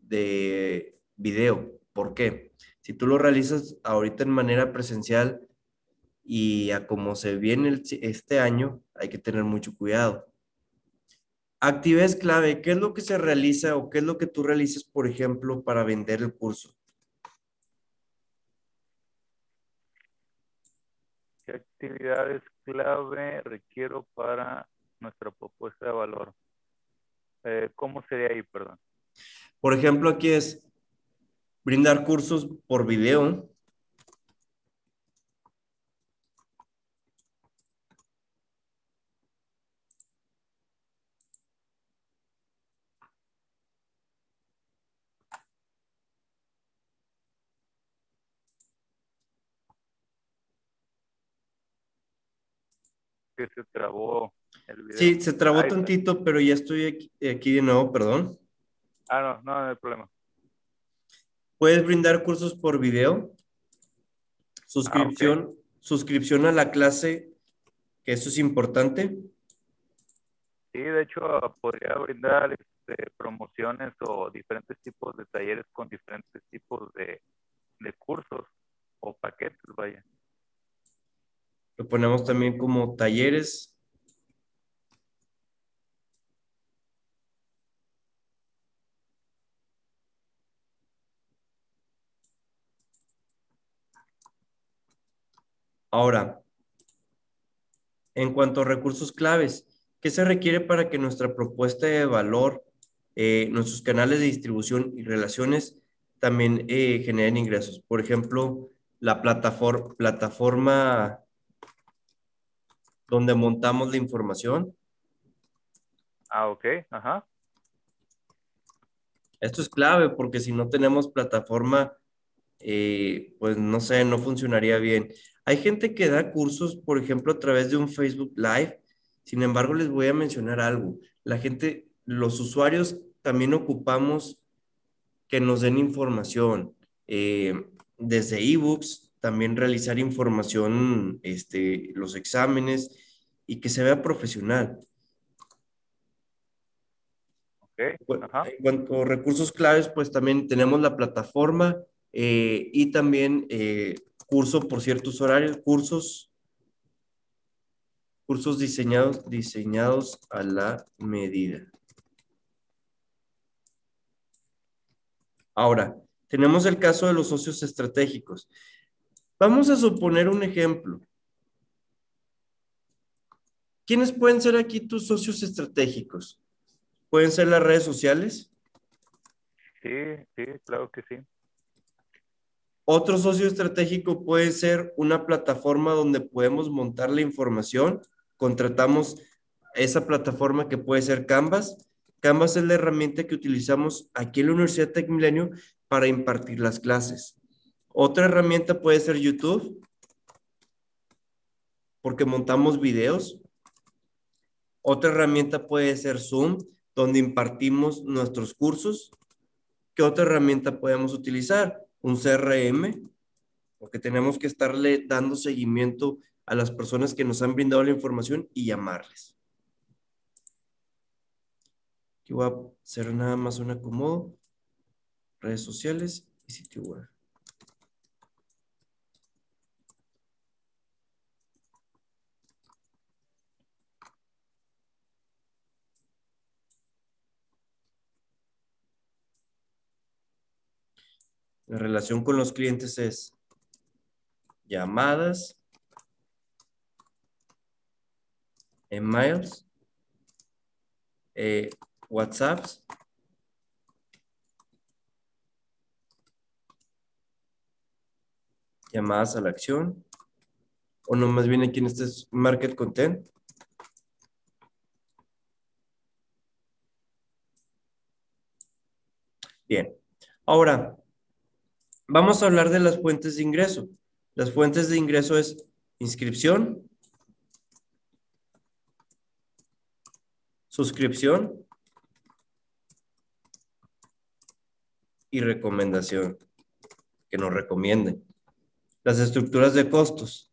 de video. ¿Por qué? Si tú lo realizas ahorita en manera presencial y a como se viene este año, hay que tener mucho cuidado. Actividades clave, ¿qué es lo que se realiza o qué es lo que tú realizas, por ejemplo, para vender el curso? ¿Qué actividades clave requiero para nuestra propuesta de valor? eh, ¿cómo sería ahí, perdón? Por ejemplo, aquí es brindar cursos por video. Que se trabó el video. Sí, se trabó Ahí está. tantito, pero ya estoy aquí, aquí de nuevo, perdón. Ah, no, no, no hay problema. Puedes brindar cursos por video. Suscripción, suscripción a la clase, que eso es importante. Sí, de hecho, podría brindar este, promociones o diferentes tipos de talleres con diferentes tipos de, de cursos o paquetes, vaya. Lo ponemos también como talleres. Ahora, en cuanto a recursos claves, ¿qué se requiere para que nuestra propuesta de valor, eh, nuestros canales de distribución y relaciones también eh, generen ingresos? Por ejemplo, la plataforma, plataforma donde montamos la información. Ah, ok, ajá. Esto es clave porque si no tenemos plataforma, eh, pues no sé, no funcionaría bien. Hay gente que da cursos, por ejemplo, a través de un Facebook Live. Sin embargo, les voy a mencionar algo. La gente, los usuarios también ocupamos que nos den información. eh, desde ebooks, también realizar información, este, los exámenes y que se vea profesional. Ok, Bueno, ajá. en cuanto a recursos claves, pues también tenemos la plataforma eh, y también eh, curso por ciertos horarios, cursos, cursos diseñados, diseñados a la medida. Ahora, tenemos el caso de los socios estratégicos. Vamos a suponer un ejemplo. ¿Quiénes pueden ser aquí tus socios estratégicos? ¿Pueden ser las redes sociales? Sí, sí, claro que sí. Otro socio estratégico puede ser una plataforma donde podemos montar la información. Contratamos esa plataforma que puede ser Canvas. Canvas es la herramienta que utilizamos aquí en la Universidad Tec Milenio para impartir las clases. Otra herramienta puede ser YouTube, porque montamos videos. Otra herramienta puede ser Zoom, donde impartimos nuestros cursos. ¿Qué otra herramienta podemos utilizar? Un CRM, porque tenemos que estarle dando seguimiento a las personas que nos han brindado la información y llamarles. Aquí voy a hacer nada más un acomodo. Redes sociales y sitio web. La relación con los clientes es llamadas, emails, eh, WhatsApps, llamadas a la acción, o no más bien aquí en este es market content. Bien, ahora vamos a hablar de las fuentes de ingreso. Las fuentes de ingreso es inscripción, suscripción y recomendación, que nos recomienden. Las estructuras de costos.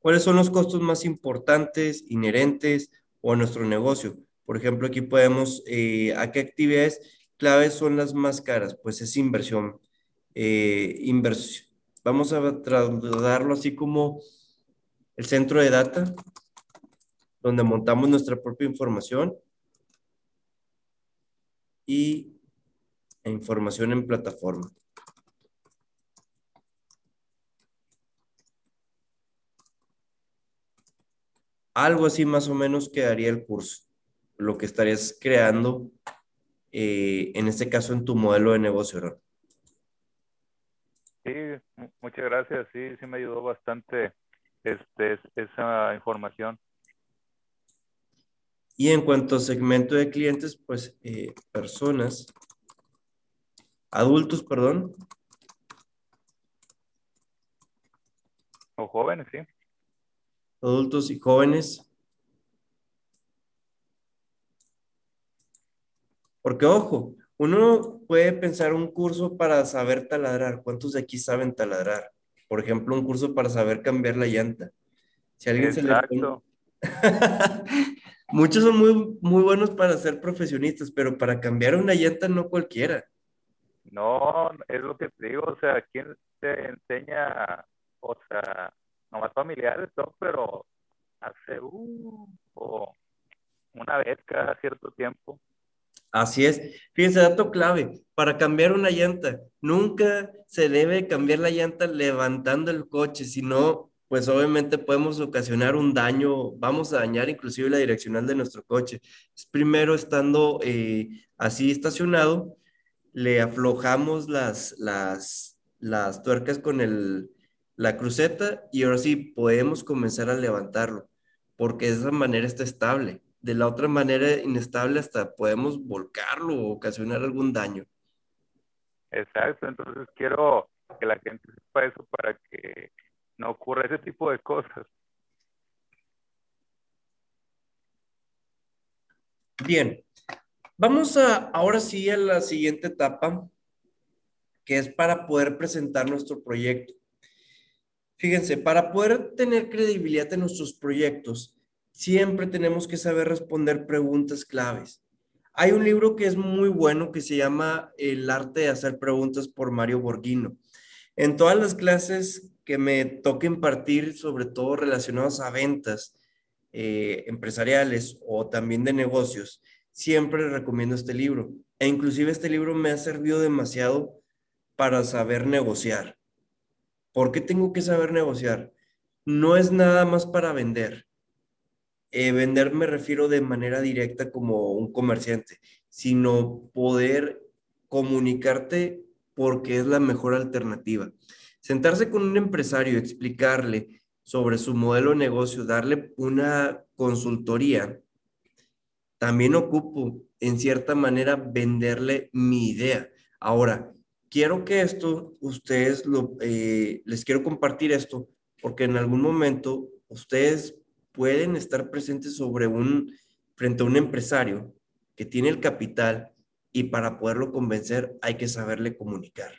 ¿Cuáles son los costos más importantes, inherentes o a nuestro negocio? Por ejemplo, aquí podemos, eh, ¿a qué actividades claves son las más caras? Pues es inversión. Eh, inversión. Vamos a trasladarlo así como el centro de data, donde montamos nuestra propia información y información en plataforma. Algo así más o menos quedaría el curso. lo que estarías creando, eh, en este caso en tu modelo de negocio, ¿no? Sí, muchas gracias. Sí, sí me ayudó bastante este, esa información. Y en cuanto a segmento de clientes, pues eh, personas, adultos, perdón. O jóvenes, sí. Adultos y jóvenes. Porque ojo, uno puede pensar un curso para saber taladrar. ¿Cuántos de aquí saben taladrar? Por ejemplo, un curso para saber cambiar la llanta. Si alguien Exacto. se le Muchos son muy, muy buenos para ser profesionistas, pero para cambiar una llanta no cualquiera. No, es lo que te digo, o sea, ¿quién te enseña? O sea, nomás familiares, todo, pero hace uh, una vez cada cierto tiempo. Así es. Fíjense, dato clave, para cambiar una llanta, nunca se debe cambiar la llanta levantando el coche, sino, pues obviamente podemos ocasionar un daño, vamos a dañar inclusive la direccional de nuestro coche. Es primero estando eh, así estacionado, le aflojamos las, las, las tuercas con el, la cruceta y ahora sí podemos comenzar a levantarlo, porque de esa manera está estable de la otra manera inestable hasta podemos volcarlo o ocasionar algún daño. Exacto, entonces quiero que la gente sepa eso para que no ocurra ese tipo de cosas. Bien, vamos a ahora sí a la siguiente etapa, que es para poder presentar nuestro proyecto. Fíjense, para poder tener credibilidad en nuestros proyectos, siempre tenemos que saber responder preguntas claves. Hay un libro que es muy bueno que se llama El arte de hacer preguntas por Mario Borghino. En todas las clases que me toque impartir, sobre todo relacionadas a ventas eh, empresariales o también de negocios, siempre recomiendo este libro. E inclusive este libro me ha servido demasiado para saber negociar. ¿Por qué tengo que saber negociar? No es nada más para vender eh, vender me refiero de manera directa como un comerciante, sino poder comunicarte porque es la mejor alternativa. Sentarse con un empresario, explicarle sobre su modelo de negocio, darle una consultoría, también ocupo en cierta manera venderle mi idea. Ahora, quiero que esto, ustedes lo, eh, les quiero compartir esto, porque en algún momento ustedes pueden estar presentes sobre un, frente a un empresario que tiene el capital y para poderlo convencer hay que saberle comunicar.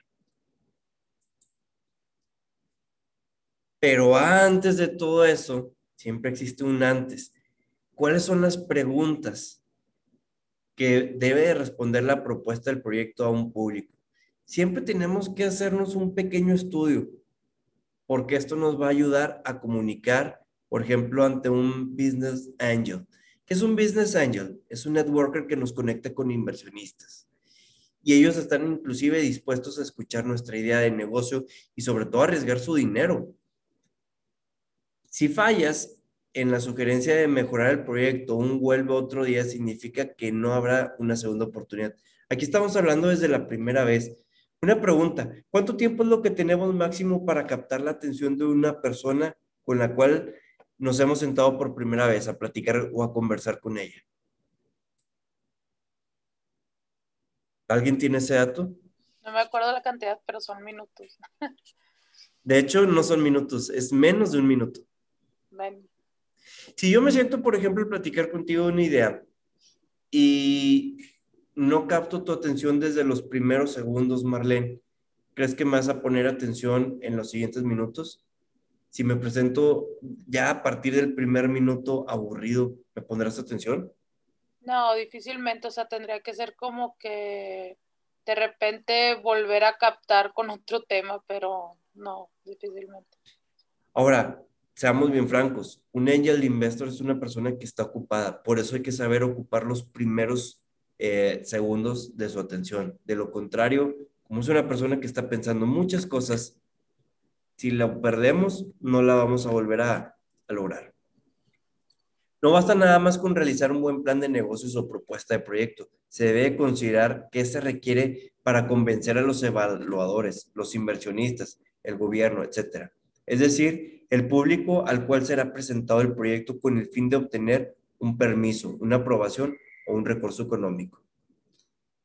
Pero antes de todo eso, siempre existe un antes. ¿Cuáles son las preguntas que debe responder la propuesta del proyecto a un público? Siempre tenemos que hacernos un pequeño estudio, porque esto nos va a ayudar a comunicar por ejemplo, ante un business angel. ¿Qué es un business angel? Es un networker que nos conecta con inversionistas. Y ellos están inclusive dispuestos a escuchar nuestra idea de negocio y sobre todo arriesgar su dinero. Si fallas en la sugerencia de mejorar el proyecto, un vuelve otro día significa que no habrá una segunda oportunidad. Aquí estamos hablando desde la primera vez. Una pregunta, ¿cuánto tiempo es lo que tenemos máximo para captar la atención de una persona con la cual nos hemos sentado por primera vez a platicar o a conversar con ella. ¿Alguien tiene ese dato? No me acuerdo la cantidad, pero son minutos. De hecho, no son minutos, es menos de un minuto. Si yo me siento, por ejemplo, a platicar contigo una idea y no capto tu atención desde los primeros segundos, Marlene, ¿crees que me vas a poner atención en los siguientes minutos? Si me presento ya a partir del primer minuto aburrido, ¿me pondrás atención? No, difícilmente, o sea, tendría que ser como que de repente volver a captar con otro tema, pero no, difícilmente. Ahora, seamos bien francos, un angel investor es una persona que está ocupada, por eso hay que saber ocupar los primeros eh, segundos de su atención. De lo contrario, como es una persona que está pensando muchas cosas, si la perdemos, no la vamos a volver a, lograr. No basta nada más con realizar un buen plan de negocios o propuesta de proyecto. Se debe considerar qué se requiere para convencer a los evaluadores, los inversionistas, el gobierno, etc. Es decir, el público al cual será presentado el proyecto con el fin de obtener un permiso, una aprobación o un recurso económico.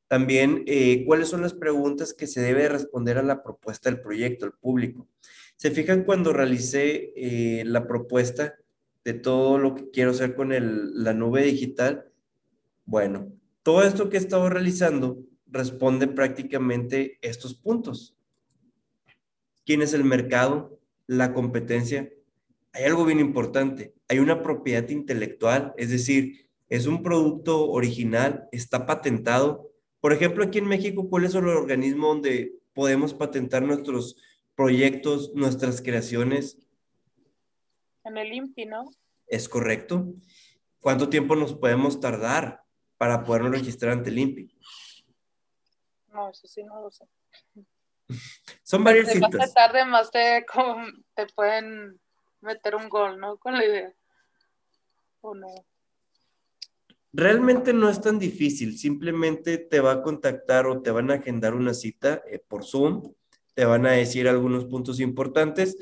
También, eh, ¿cuáles son las preguntas que se debe responder a la propuesta del proyecto, al público? Se fijan cuando realicé eh, la propuesta, de todo lo que quiero hacer con la nube digital, bueno, todo esto que he estado realizando responde prácticamente estos puntos. ¿Quién es el mercado? La competencia. Hay algo bien importante. Hay una propiedad intelectual, es decir, es un producto original, está patentado. Por ejemplo, aquí en México, ¿cuál es el organismo donde podemos patentar nuestros proyectos, nuestras creaciones? En el INPI, ¿no? Es correcto. ¿Cuánto tiempo nos podemos tardar para podernos registrar ante el INPI? No, eso sí no lo sé. Son varias citas. Más tarde, más te, te pueden meter un gol, ¿no? Con la idea. ¿O no? Realmente no es tan difícil, simplemente te va a contactar o te van a agendar una cita eh, por Zoom, te van a decir algunos puntos importantes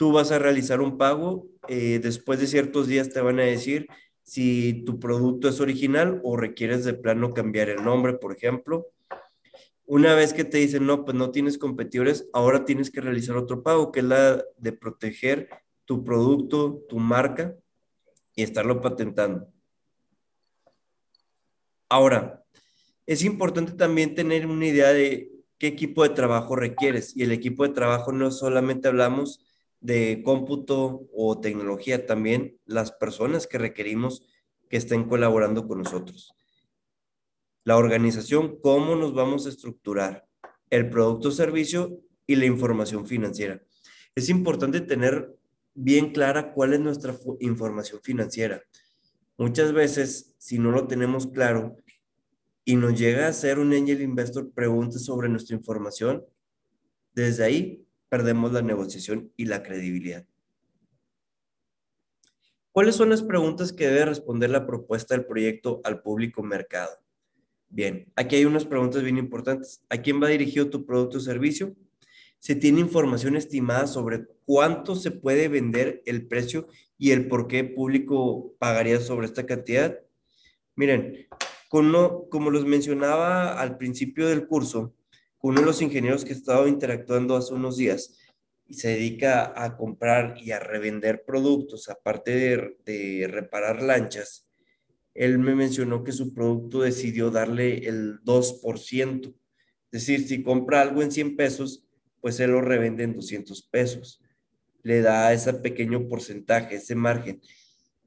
tú vas a realizar un pago, eh, después de ciertos días te van a decir si tu producto es original o requieres de plano cambiar el nombre, por ejemplo. Una vez que te dicen, no, pues no tienes competidores, ahora tienes que realizar otro pago, que es la de proteger tu producto, tu marca y estarlo patentando. Ahora, es importante también tener una idea de qué equipo de trabajo requieres. Y el equipo de trabajo no solamente hablamos de cómputo o tecnología, también las personas que requerimos que estén colaborando con nosotros. La organización, cómo nos vamos a estructurar, el producto o servicio y la información financiera. Es importante tener bien clara cuál es nuestra información financiera. Muchas veces, si no lo tenemos claro y nos llega a hacer un angel investor pregunte sobre nuestra información, desde ahí perdemos la negociación y la credibilidad. ¿Cuáles son las preguntas que debe responder la propuesta del proyecto al público mercado? Bien, aquí hay unas preguntas bien importantes. ¿A quién va dirigido tu producto o servicio? ¿Se tiene información estimada sobre cuánto se puede vender el precio y el por qué público pagaría sobre esta cantidad? Miren, como, como los mencionaba al principio del curso, uno de los ingenieros que he estado interactuando hace unos días y se dedica a comprar y a revender productos, aparte de, de reparar lanchas, él me mencionó que su producto decidió darle el 2%. Es decir, si compra algo en 100 pesos, pues él lo revende en 200 pesos. Le da ese pequeño porcentaje, ese margen,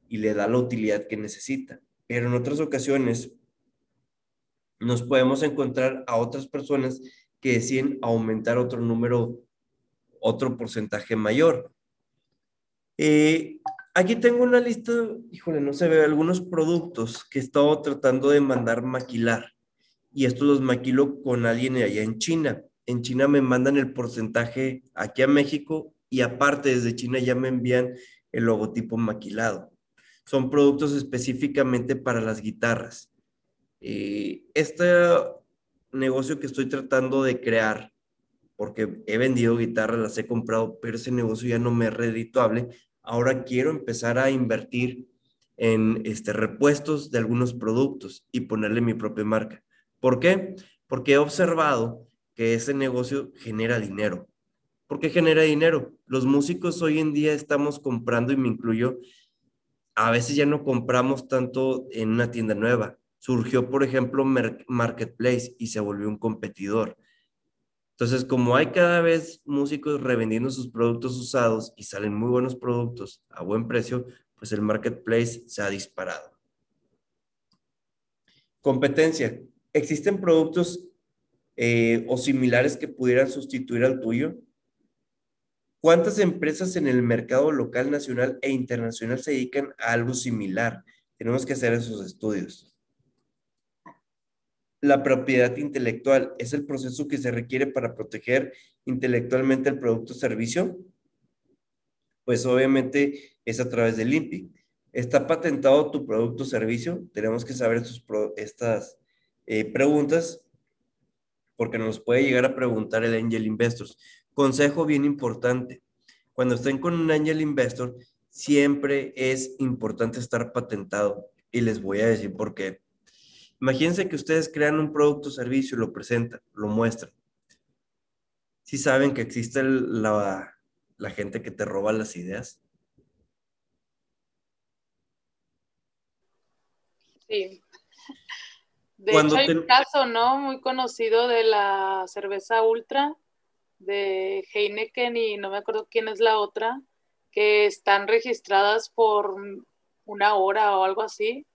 y le da la utilidad que necesita. Pero en otras ocasiones nos podemos encontrar a otras personas que deciden aumentar otro número, otro porcentaje mayor. Eh, aquí tengo una lista, híjole, no se ve, algunos productos que he estado tratando de mandar maquilar. Y estos los maquilo con alguien allá en China. En China me mandan el porcentaje aquí a México y aparte desde China ya me envían el logotipo maquilado. Son productos específicamente para las guitarras. Eh, esta negocio que estoy tratando de crear, porque he vendido guitarras, las he comprado, pero ese negocio ya no me es redituable. Ahora quiero empezar a invertir en este, repuestos de algunos productos y ponerle mi propia marca. ¿Por qué? Porque he observado que ese negocio genera dinero. ¿Por qué genera dinero? Los músicos hoy en día estamos comprando, y me incluyo, a veces ya no compramos tanto en una tienda nueva, surgió, por ejemplo, Marketplace y se volvió un competidor. Entonces, como hay cada vez músicos revendiendo sus productos usados y salen muy buenos productos a buen precio, pues el marketplace se ha disparado. Competencia. ¿Existen productos eh, o similares que pudieran sustituir al tuyo? ¿Cuántas empresas en el mercado local, nacional e internacional se dedican a algo similar? Tenemos que hacer esos estudios. La propiedad intelectual es el proceso que se requiere para proteger intelectualmente el producto o servicio. Pues obviamente es a través del INPI. ¿Está patentado tu producto o servicio? Tenemos que saber estas eh, preguntas porque nos puede llegar a preguntar el Angel Investors. Consejo bien importante. Cuando estén con un Angel Investor, siempre es importante estar patentado. Y les voy a decir por qué. Imagínense que ustedes crean un producto o servicio, lo presentan, lo muestran. Si saben que existe la, la gente que te roba las ideas. Sí. De hecho, hay un caso, ¿no? Muy conocido de la cerveza Ultra, de Heineken y no me acuerdo quién es la otra, que están registradas por una hora o algo así.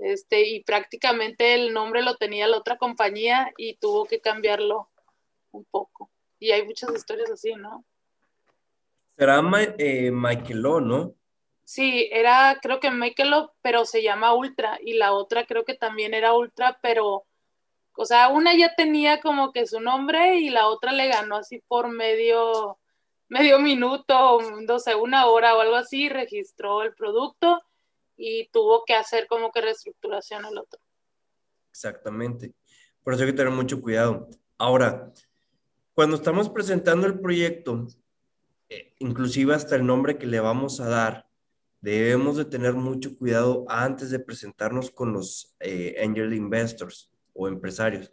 Este, y prácticamente el nombre lo tenía la otra compañía y tuvo que cambiarlo un poco. Y hay muchas historias así, ¿no? Será eh, Michaelo, ¿no? Sí, era creo que Michaelo, pero se llama Ultra. Y la otra creo que también era Ultra, pero, o sea, una ya tenía como que su nombre y la otra le ganó así por medio, medio minuto, no sé, una hora o algo así, registró el producto y tuvo que hacer como que reestructuración al otro. Exactamente. Por eso hay que tener mucho cuidado. Ahora, cuando estamos presentando el proyecto, eh, inclusive hasta el nombre que le vamos a dar, debemos de tener mucho cuidado antes de presentarnos con los eh, angel investors o empresarios,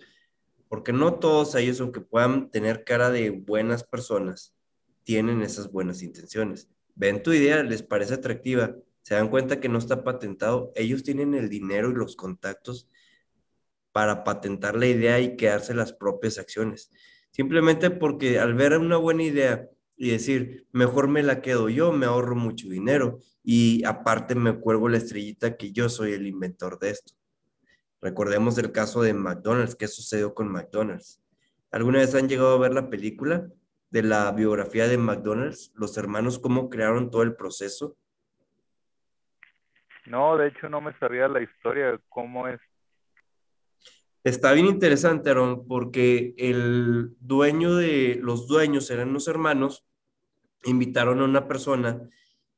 porque no todos ellos, aunque puedan tener cara de buenas personas, tienen esas buenas intenciones. Ven tu idea, les parece atractiva, se dan cuenta que no está patentado, ellos tienen el dinero y los contactos para patentar la idea y quedarse las propias acciones. Simplemente porque al ver una buena idea y decir, mejor me la quedo yo, me ahorro mucho dinero y aparte me cuelgo la estrellita que yo soy el inventor de esto. Recordemos el caso de McDonald's, ¿qué sucedió con McDonald's? ¿Alguna vez han llegado a ver la película de la biografía de McDonald's? Los hermanos, cómo crearon todo el proceso. No, de hecho no me sabía la historia, cómo es Está bien interesante, Aaron, porque el dueño de los dueños eran los hermanos, invitaron a una persona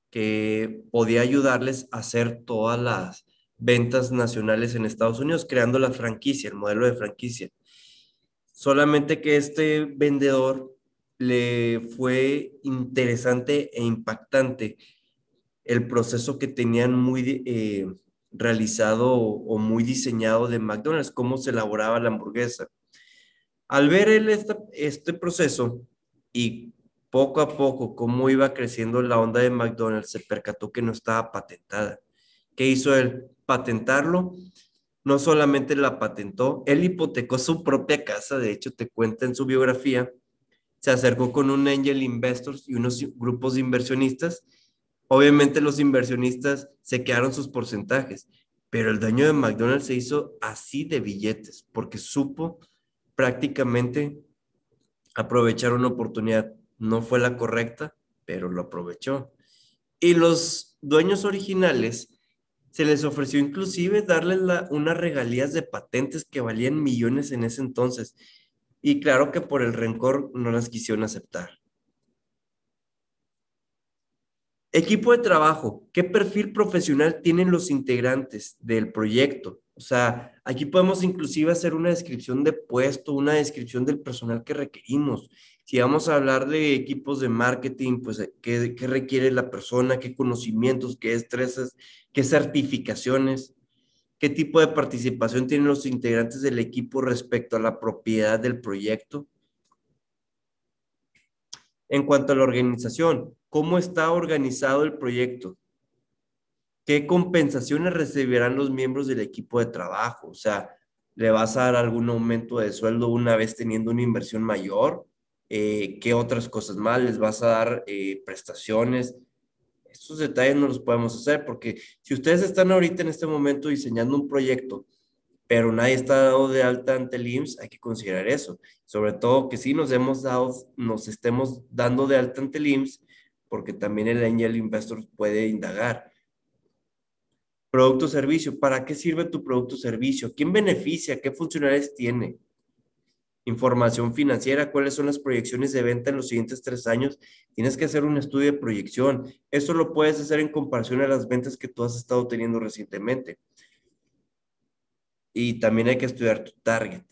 que podía ayudarles a hacer todas las ventas nacionales en Estados Unidos, creando la franquicia, el modelo de franquicia. Solamente que este vendedor le fue interesante e impactante el proceso que tenían muy eh, realizado o, muy diseñado de McDonald's, cómo se elaboraba la hamburguesa. Al ver él este proceso y poco a poco cómo iba creciendo la onda de McDonald's, se percató que no estaba patentada. ¿Qué hizo él? Patentarlo. No solamente la patentó, él hipotecó su propia casa, de hecho te cuenta en su biografía, se acercó con un angel investors y unos grupos de inversionistas Obviamente los inversionistas se quedaron sus porcentajes, pero el dueño de McDonald's se hizo así de billetes porque supo prácticamente aprovechar una oportunidad. No fue la correcta, pero lo aprovechó. Y los dueños originales se les ofreció inclusive darles unas regalías de patentes que valían millones en ese entonces. Y claro que por el rencor no las quisieron aceptar. Equipo de trabajo, ¿qué perfil profesional tienen los integrantes del proyecto? O sea, aquí podemos inclusive hacer una descripción de puesto, una descripción del personal que requerimos. Si vamos a hablar de equipos de marketing, pues qué, qué requiere la persona, qué conocimientos, qué estresas, qué certificaciones, qué tipo de participación tienen los integrantes del equipo respecto a la propiedad del proyecto. En cuanto a la organización, ¿cómo está organizado el proyecto? ¿Qué compensaciones recibirán los miembros del equipo de trabajo? O sea, ¿le vas a dar algún aumento de sueldo una vez teniendo una inversión mayor? Eh, ¿Qué otras cosas más? ¿Les vas a dar eh, prestaciones? Estos detalles no los podemos hacer porque si ustedes están ahorita en este momento diseñando un proyecto pero nadie está dado de alta ante el IMSS, hay que considerar eso. Sobre todo que sí nos hemos dado, nos estemos dando de alta ante el IMSS, porque también el angel investor puede indagar. Producto o servicio, ¿para qué sirve tu producto o servicio? ¿Quién beneficia? ¿Qué funcionalidades tiene? información financiera, cuáles son las proyecciones de venta en los siguientes tres años. Tienes que hacer un estudio de proyección. Esto lo puedes hacer en comparación a las ventas que tú has estado teniendo recientemente. Y también hay que estudiar tu target.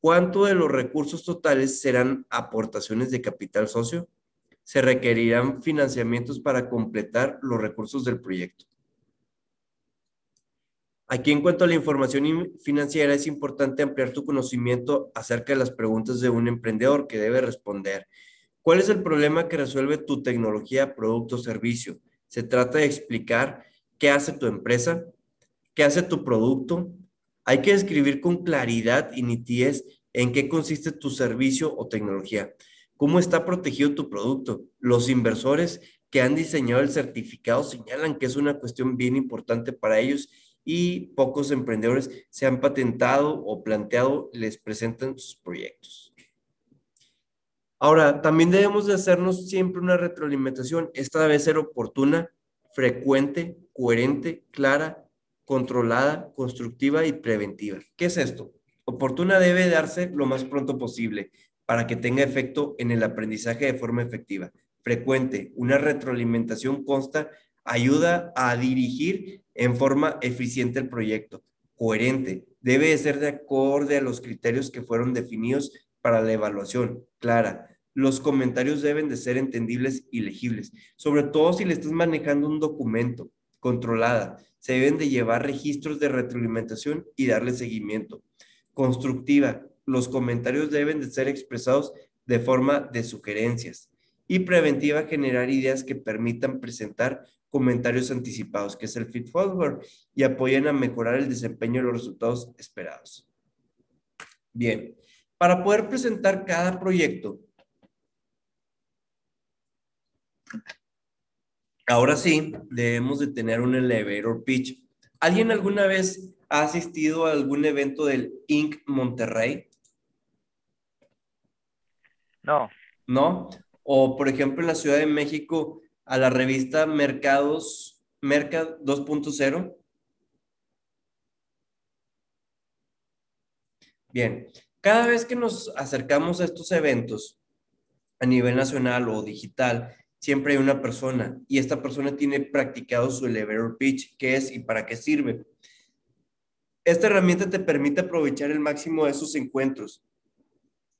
¿Cuánto de los recursos totales serán aportaciones de capital socio? Se requerirán financiamientos para completar los recursos del proyecto. Aquí en cuanto a la información financiera, es importante ampliar tu conocimiento acerca de las preguntas de un emprendedor que debe responder. ¿Cuál es el problema que resuelve tu tecnología, producto o servicio? Se trata de explicar qué hace tu empresa, qué hace tu producto. Hay que describir con claridad y nitidez en qué consiste tu servicio o tecnología. ¿Cómo está protegido tu producto? Los inversores que han diseñado el certificado señalan que es una cuestión bien importante para ellos y pocos emprendedores se han patentado o planteado, les presentan sus proyectos. Ahora, también debemos de hacernos siempre una retroalimentación. Esta debe ser oportuna, frecuente, coherente, clara, controlada, constructiva y preventiva. ¿Qué es esto? Oportuna debe darse lo más pronto posible para que tenga efecto en el aprendizaje de forma efectiva. Frecuente, una retroalimentación consta ayuda a dirigir en forma eficiente el proyecto, coherente, debe ser de acorde a los criterios que fueron definidos para la evaluación, clara. Los comentarios deben de ser entendibles y legibles, sobre todo si le estás manejando un documento controlada. Se deben de llevar registros de retroalimentación y darle seguimiento. Constructiva, los comentarios deben de ser expresados de forma de sugerencias. Y preventiva, generar ideas que permitan presentar comentarios anticipados, que es el feed forward, y apoyan a mejorar el desempeño de los resultados esperados. Bien, para poder presentar cada proyecto, ahora sí, debemos de tener un elevator pitch. ¿Alguien alguna vez ha asistido a algún evento del Inc. Monterrey? No. ¿No? O, por ejemplo, en la Ciudad de México a la revista Mercados, Mercad 2.0? Bien, cada vez que nos acercamos a estos eventos a nivel nacional o digital, siempre hay una persona y esta persona tiene practicado su elevator pitch, qué es y para qué sirve. Esta herramienta te permite aprovechar el máximo de esos encuentros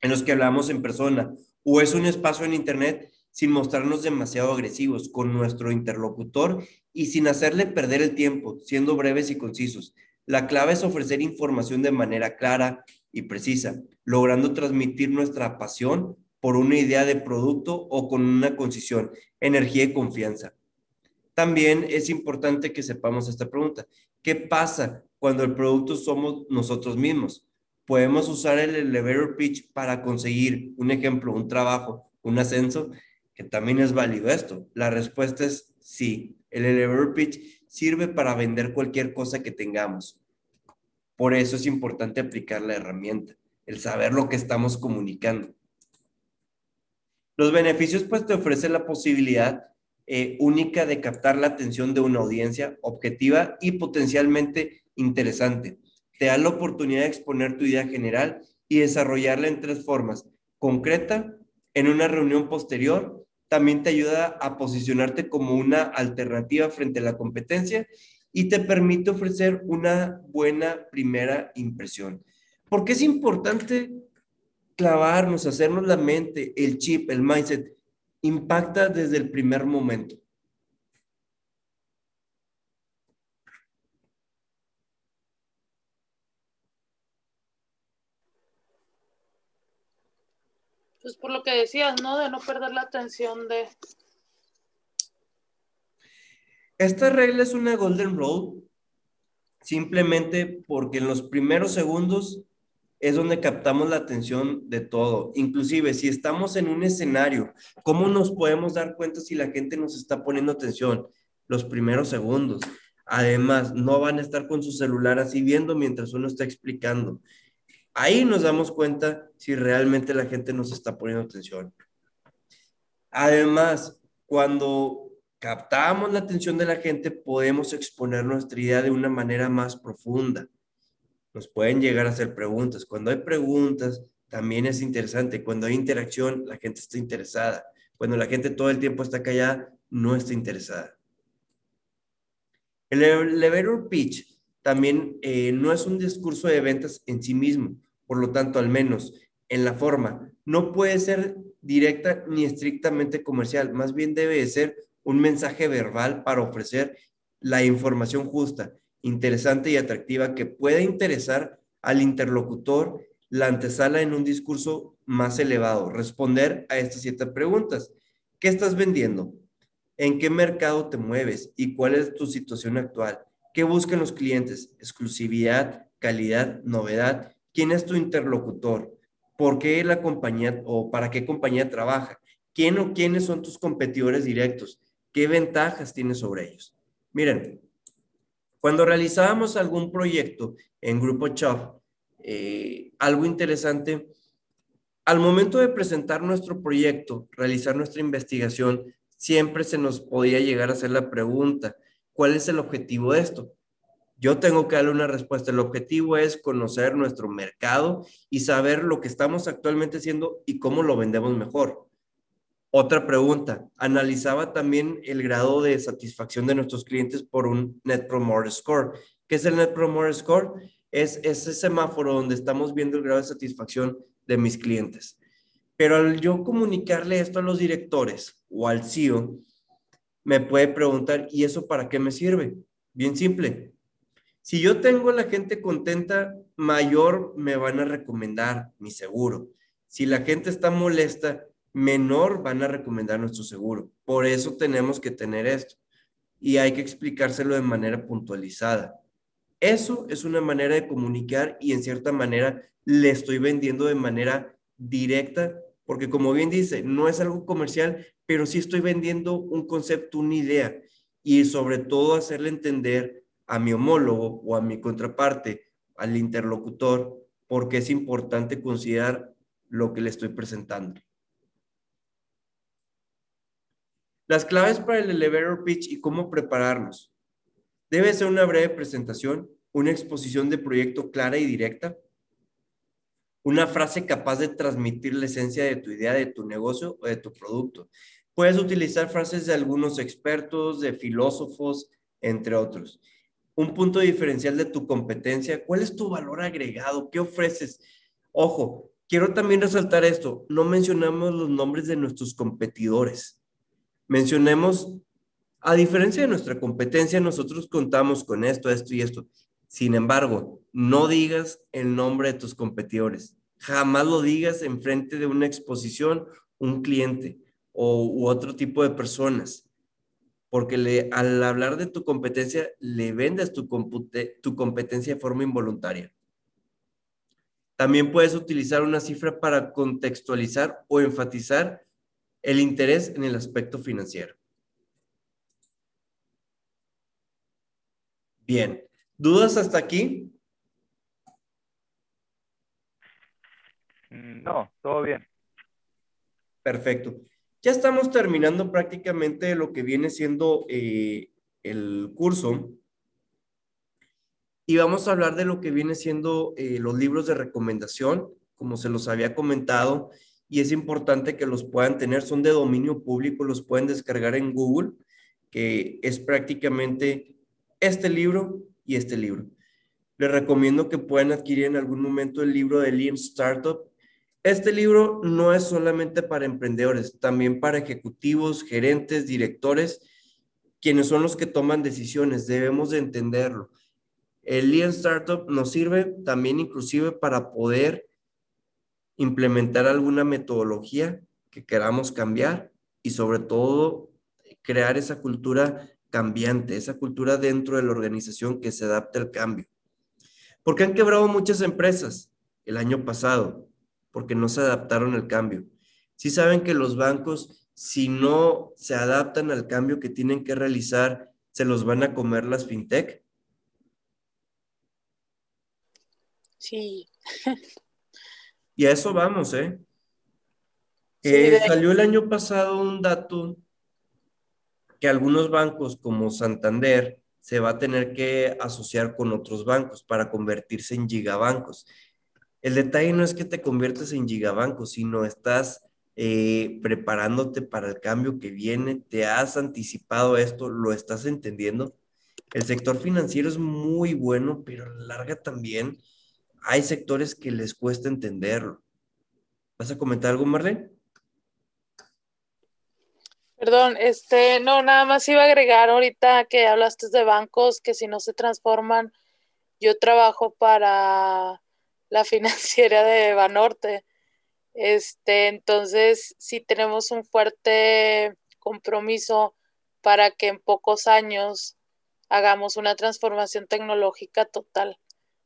en los que hablamos en persona o es un espacio en internet sin mostrarnos demasiado agresivos con nuestro interlocutor y sin hacerle perder el tiempo, siendo breves y concisos. La clave es ofrecer información de manera clara y precisa, logrando transmitir nuestra pasión por una idea de producto o con una concisión, energía y confianza. También es importante que sepamos esta pregunta. ¿Qué pasa cuando el producto somos nosotros mismos? Podemos usar el elevator pitch para conseguir, un ejemplo, un trabajo, un ascenso que también es válido esto. La respuesta es sí. El elevator pitch sirve para vender cualquier cosa que tengamos. Por eso es importante aplicar la herramienta, el saber lo que estamos comunicando. Los beneficios pues te ofrecen la posibilidad eh, única de captar la atención de una audiencia objetiva y potencialmente interesante. Te da la oportunidad de exponer tu idea general y desarrollarla en tres formas. Concreta, en una reunión posterior, también te ayuda a posicionarte como una alternativa frente a la competencia y te permite ofrecer una buena primera impresión. Porque es importante clavarnos, hacernos la mente, el chip, el mindset, impacta desde el primer momento. Pues por lo que decías, ¿no? De no perder la atención de... Esta regla es una golden rule, simplemente porque en los primeros segundos es donde captamos la atención de todo. Inclusive, si estamos en un escenario, ¿cómo nos podemos dar cuenta si la gente nos está poniendo atención? Los primeros segundos. Además, no van a estar con su celular así viendo mientras uno está explicando. Ahí nos damos cuenta si realmente la gente nos está poniendo atención. Además, cuando captamos la atención de la gente, podemos exponer nuestra idea de una manera más profunda. Nos pueden llegar a hacer preguntas. Cuando hay preguntas, también es interesante. Cuando hay interacción, la gente está interesada. Cuando la gente todo el tiempo está callada, no está interesada. El elevator pitch también eh, no es un discurso de ventas en sí mismo. Por lo tanto, al menos en la forma, no puede ser directa ni estrictamente comercial. Más bien debe ser un mensaje verbal para ofrecer la información justa, interesante y atractiva que pueda interesar al interlocutor la antesala en un discurso más elevado, responder a estas siete preguntas. ¿Qué estás vendiendo? ¿En qué mercado te mueves? ¿Y cuál es tu situación actual? ¿Qué buscan los clientes? Exclusividad, calidad, novedad. ¿Quién es tu interlocutor? ¿Por qué la compañía o para qué compañía trabaja? ¿Quién o quiénes son tus competidores directos? ¿Qué ventajas tienes sobre ellos? Miren, cuando realizábamos algún proyecto en Grupo Chop, eh, algo interesante. Al momento de presentar nuestro proyecto, realizar nuestra investigación, siempre se nos podía llegar a hacer la pregunta, ¿cuál es el objetivo de esto? Yo tengo que darle una respuesta. El objetivo es conocer nuestro mercado y saber lo que estamos actualmente haciendo y cómo lo vendemos mejor. Otra pregunta, analizaba también el grado de satisfacción de nuestros clientes por un Net Promoter Score. ¿Qué es el Net Promoter Score? es ese semáforo donde estamos viendo el grado de satisfacción de mis clientes. Pero al yo comunicarle esto a los directores o al CEO, me puede preguntar, ¿y eso para qué me sirve? Bien simple. Si yo tengo a la gente contenta, mayor me van a recomendar mi seguro. Si la gente está molesta, menor van a recomendar nuestro seguro. Por eso tenemos que tener esto. Y hay que explicárselo de manera puntualizada. Eso es una manera de comunicar y en cierta manera le estoy vendiendo de manera directa, porque como bien dice, no es algo comercial, pero sí estoy vendiendo un concepto, una idea y sobre todo hacerle entender a mi homólogo o a mi contraparte, al interlocutor, porque es importante considerar lo que le estoy presentando. Las claves para el elevator pitch y cómo prepararnos. Debe ser una breve presentación, una exposición de proyecto clara y directa, una frase capaz de transmitir la esencia de tu idea, de tu negocio o de tu producto. Puedes utilizar frases de algunos expertos, de filósofos, entre otros. Un punto diferencial de tu competencia, ¿cuál es tu valor agregado? ¿Qué ofreces? Ojo, quiero también resaltar esto, no mencionamos los nombres de nuestros competidores. Mencionemos a diferencia de nuestra competencia, nosotros contamos con esto, esto y esto. Sin embargo, no digas el nombre de tus competidores. Jamás lo digas en frente de una exposición, un cliente o u otro tipo de personas. Porque al hablar de tu competencia, le vendes tu, tu competencia de forma involuntaria. También puedes utilizar una cifra para contextualizar o enfatizar el interés en el aspecto financiero. Bien, ¿dudas hasta aquí? Mm, no, todo bien. Perfecto. Ya estamos terminando prácticamente lo que viene siendo eh, el curso y vamos a hablar de lo que viene siendo eh, los libros de recomendación, como se los había comentado, y es importante que los puedan tener, son de dominio público, los pueden descargar en Google, que es prácticamente este libro y este libro. Les recomiendo que puedan adquirir en algún momento el libro de Lean Startup. Este libro no es solamente para emprendedores, también para ejecutivos, gerentes, directores, quienes son los que toman decisiones. Debemos de entenderlo. El Lean Startup nos sirve también inclusive para poder implementar alguna metodología que queramos cambiar y sobre todo crear esa cultura cambiante, esa cultura dentro de la organización que se adapte al cambio. Porque han quebrado muchas empresas el año pasado, porque no se adaptaron al cambio. Si saben que los bancos, si no se adaptan al cambio que tienen que realizar, se los van a comer las fintech. Sí. y a eso vamos, ¿eh? eh salió el año pasado un dato que algunos bancos como Santander se va a tener que asociar con otros bancos para convertirse en gigabancos. El detalle no es que te conviertes en gigabanco, sino estás eh, preparándote para el cambio que viene, te has anticipado esto, lo estás entendiendo. El sector financiero es muy bueno, pero a la larga también hay sectores que les cuesta entenderlo. ¿Vas a comentar algo, Marlene? Perdón, este, no, nada más iba a agregar ahorita que hablaste de bancos que si no se transforman, yo trabajo para la financiera de Banorte. Este, entonces sí tenemos un fuerte compromiso para que en pocos años hagamos una transformación tecnológica total.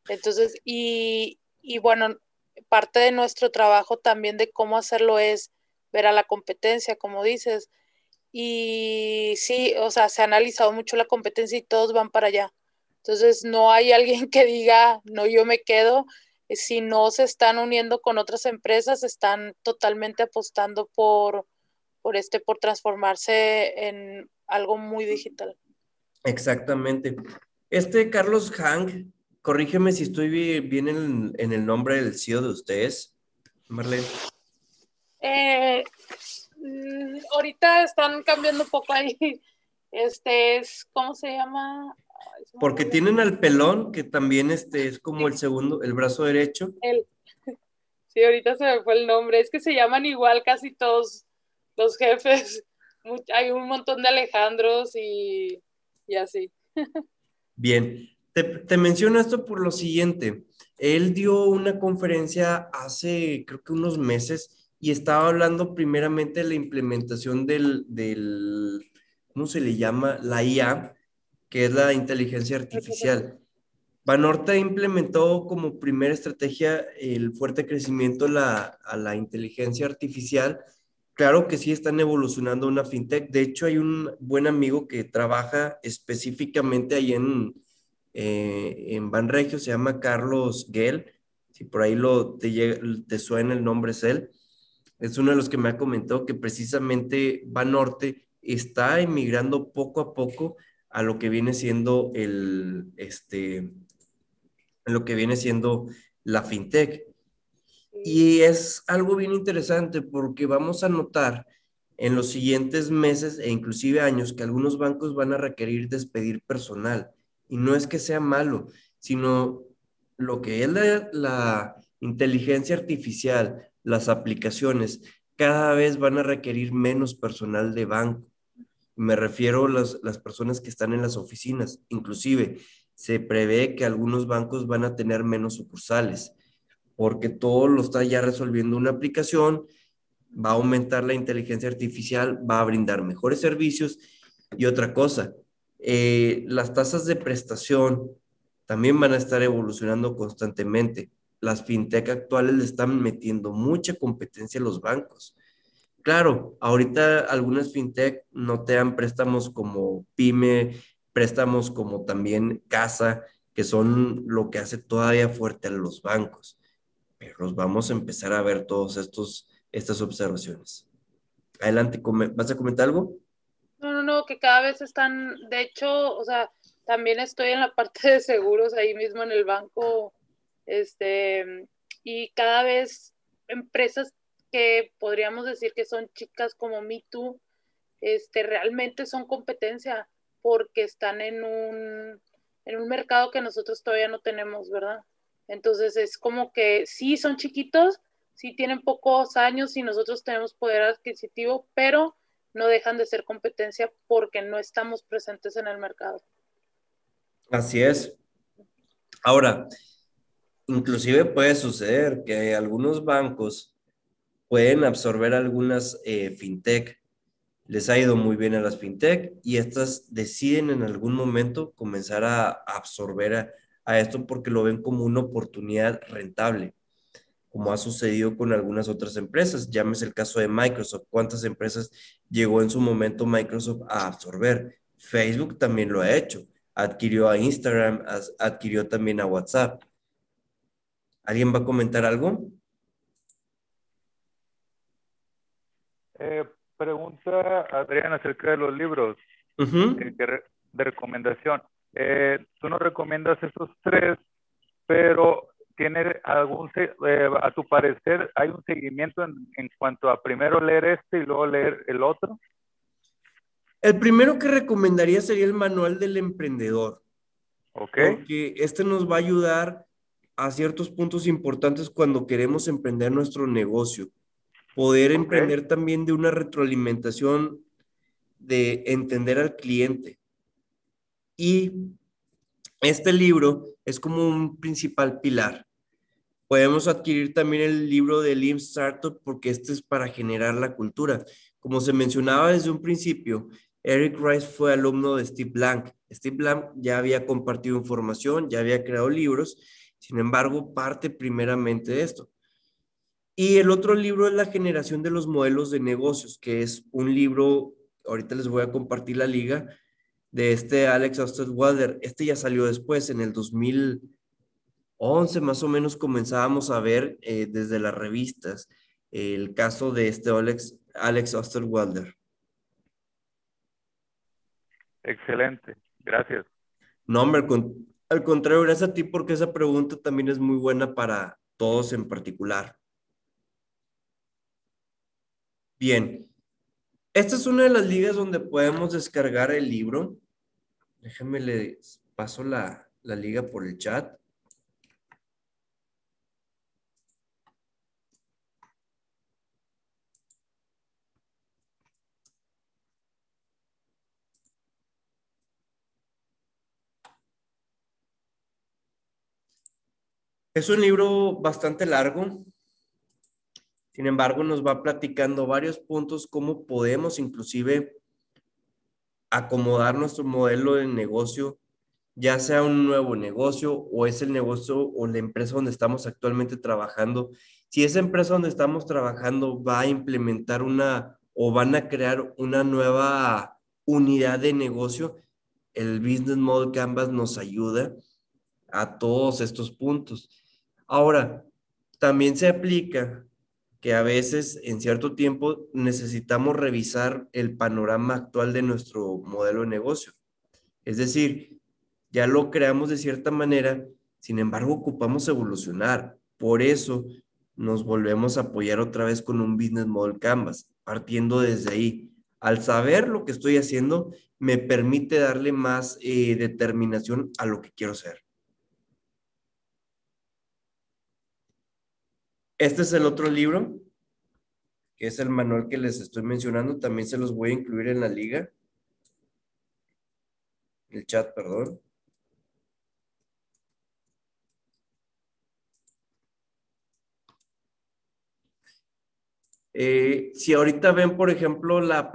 Entonces, y, y bueno, parte de nuestro trabajo también de cómo hacerlo es ver a la competencia, como dices. Y sí, o sea, se ha analizado mucho la competencia y todos van para allá. Entonces, no hay alguien que diga, no, yo me quedo. Si no se están uniendo con otras empresas, están totalmente apostando por, por este, por transformarse en algo muy digital. Exactamente. Este Carlos Hank corrígeme si estoy bien en, el nombre del CEO de ustedes, Marlene. Eh, mm, ahorita están cambiando un poco ahí. Este es, ¿cómo se llama? Porque tienen al pelón, que también este es como el segundo, el brazo derecho. Sí, ahorita se me fue el nombre. Es que se llaman igual casi todos los jefes. Hay un montón de Alejandros y, y así. Bien, te, menciono esto por lo siguiente. Él dio una conferencia hace, creo que unos meses, y estaba hablando primeramente de la implementación del, del ¿cómo se le llama? La IA, que es la inteligencia artificial. Banorte implementó como primera estrategia el fuerte crecimiento la, a la inteligencia artificial. Claro que sí están evolucionando una fintech. De hecho, hay un buen amigo que trabaja específicamente ahí en, eh, en Banregio, se llama Carlos Gell, si por ahí lo, te, te suena el nombre es él, es uno de los que me ha comentado que precisamente Banorte está emigrando poco a poco a lo que viene siendo el, este, lo que viene siendo la fintech. Y es algo bien interesante porque vamos a notar en los siguientes meses e inclusive años que algunos bancos van a requerir despedir personal. Y no es que sea malo, sino lo que es la, inteligencia artificial, las aplicaciones, cada vez van a requerir menos personal de banco. Me refiero a las, las personas que están en las oficinas. Inclusive, se prevé que algunos bancos van a tener menos sucursales, porque todo lo está ya resolviendo una aplicación, va a aumentar la inteligencia artificial, va a brindar mejores servicios. Y otra cosa, eh, las tasas de prestación también van a estar evolucionando constantemente. Las fintech actuales le están metiendo mucha competencia a los bancos. Claro, ahorita algunas fintech no te dan préstamos como pyme, préstamos como también casa, que son lo que hace todavía fuerte a los bancos. Pero vamos a empezar a ver estos estas observaciones. Adelante, ¿vas a comentar algo? No, no, no, que cada vez están, de hecho, o sea, también estoy en la parte de seguros ahí mismo en el banco, este, y cada vez empresas que podríamos decir que son chicas como MeToo, este, realmente son competencia porque están en un, en un mercado que nosotros todavía no tenemos, ¿verdad? Entonces es como que sí son chiquitos, sí tienen pocos años y nosotros tenemos poder adquisitivo, pero no dejan de ser competencia porque no estamos presentes en el mercado. Así es. Ahora, inclusive puede suceder que algunos bancos pueden absorber algunas eh, fintech. Les ha ido muy bien a las fintech y estas deciden en algún momento comenzar a absorber a esto porque lo ven como una oportunidad rentable como ha sucedido con algunas otras empresas. Llámese el caso de Microsoft. ¿Cuántas empresas llegó en su momento Microsoft a absorber? Facebook también lo ha hecho. Adquirió a Instagram, adquirió también a WhatsApp. ¿Alguien va a comentar algo? Eh, pregunta Adrián acerca de los libros eh, de recomendación. Eh, tú nos recomiendas esos tres, pero ¿tiene algún, eh, a tu parecer, hay un seguimiento en, en, cuanto a primero leer este y luego leer el otro? El primero que recomendaría sería el manual del emprendedor. Ok. Porque este nos va a ayudar a ciertos puntos importantes cuando queremos emprender nuestro negocio. Poder emprender también de una retroalimentación de entender al cliente. Y este libro es como un principal pilar. Podemos adquirir también el libro de Lean Startup porque este es para generar la cultura. Como se mencionaba desde un principio, Eric Rice fue alumno de Steve Blank. Steve Blank ya había compartido información, ya había creado libros, sin embargo, parte primeramente de esto. Y el otro libro es La generación de los modelos de negocios, que es un libro, ahorita les voy a compartir la liga, de este Alex Osterwalder. Este ya salió después, en el 2011 más o menos comenzábamos a ver eh, desde las revistas eh, el caso de este Alex, Alex Osterwalder. Excelente, gracias. No, hombre, con- al contrario, gracias a ti porque esa pregunta también es muy buena para todos en particular. Bien, esta es una de las ligas donde podemos descargar el libro. Déjenme le paso la, la liga por el chat. Es un libro bastante largo. Sin embargo, nos va platicando varios puntos, cómo podemos inclusive acomodar nuestro modelo de negocio, ya sea un nuevo negocio o es el negocio o la empresa donde estamos actualmente trabajando. Si esa empresa donde estamos trabajando va a implementar una o van a crear una nueva unidad de negocio, el Business Model Canvas nos ayuda a todos estos puntos. Ahora, también se aplica que a veces en cierto tiempo necesitamos revisar el panorama actual de nuestro modelo de negocio. Es decir, ya lo creamos de cierta manera, sin embargo ocupamos evolucionar. Por eso nos volvemos a apoyar otra vez con un Business Model Canvas, partiendo desde ahí. Al saber lo que estoy haciendo, me permite darle más eh, determinación a lo que quiero hacer. Este es el otro libro, que es el manual que les estoy mencionando. También se los voy a incluir en la liga. El chat, perdón. Eh, si ahorita ven, por ejemplo, la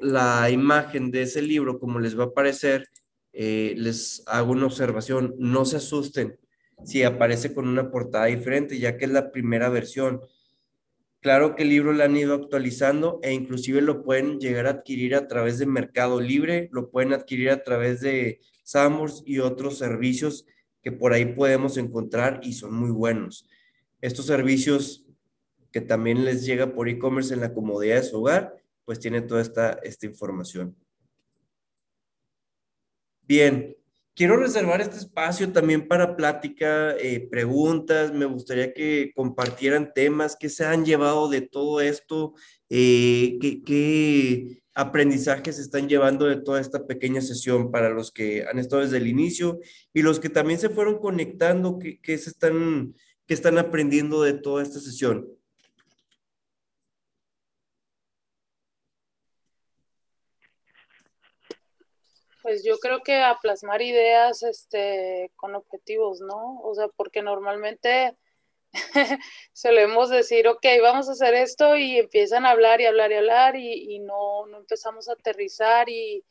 la imagen de ese libro, como les va a aparecer, eh, les hago una observación. No se asusten si aparece con una portada diferente, ya que es la primera versión. Claro que el libro lo han ido actualizando e inclusive lo pueden llegar a adquirir a través de Mercado Libre, lo pueden adquirir a través de Samos y otros servicios que por ahí podemos encontrar y son muy buenos. Estos servicios que también les llega por e-commerce en la comodidad de su hogar, pues tiene toda esta, esta información. Bien, quiero reservar este espacio también para plática, eh, preguntas. Me gustaría que compartieran temas que se han llevado de todo esto, eh, qué, qué aprendizajes se están llevando de toda esta pequeña sesión para los que han estado desde el inicio y los que también se fueron conectando, que, que se están, que están aprendiendo de toda esta sesión. Pues yo creo que a plasmar ideas este, con objetivos, ¿no? O sea, porque normalmente solemos decir, ok, vamos a hacer esto y empiezan a hablar y hablar y hablar y, y no, no, empezamos a aterrizar y,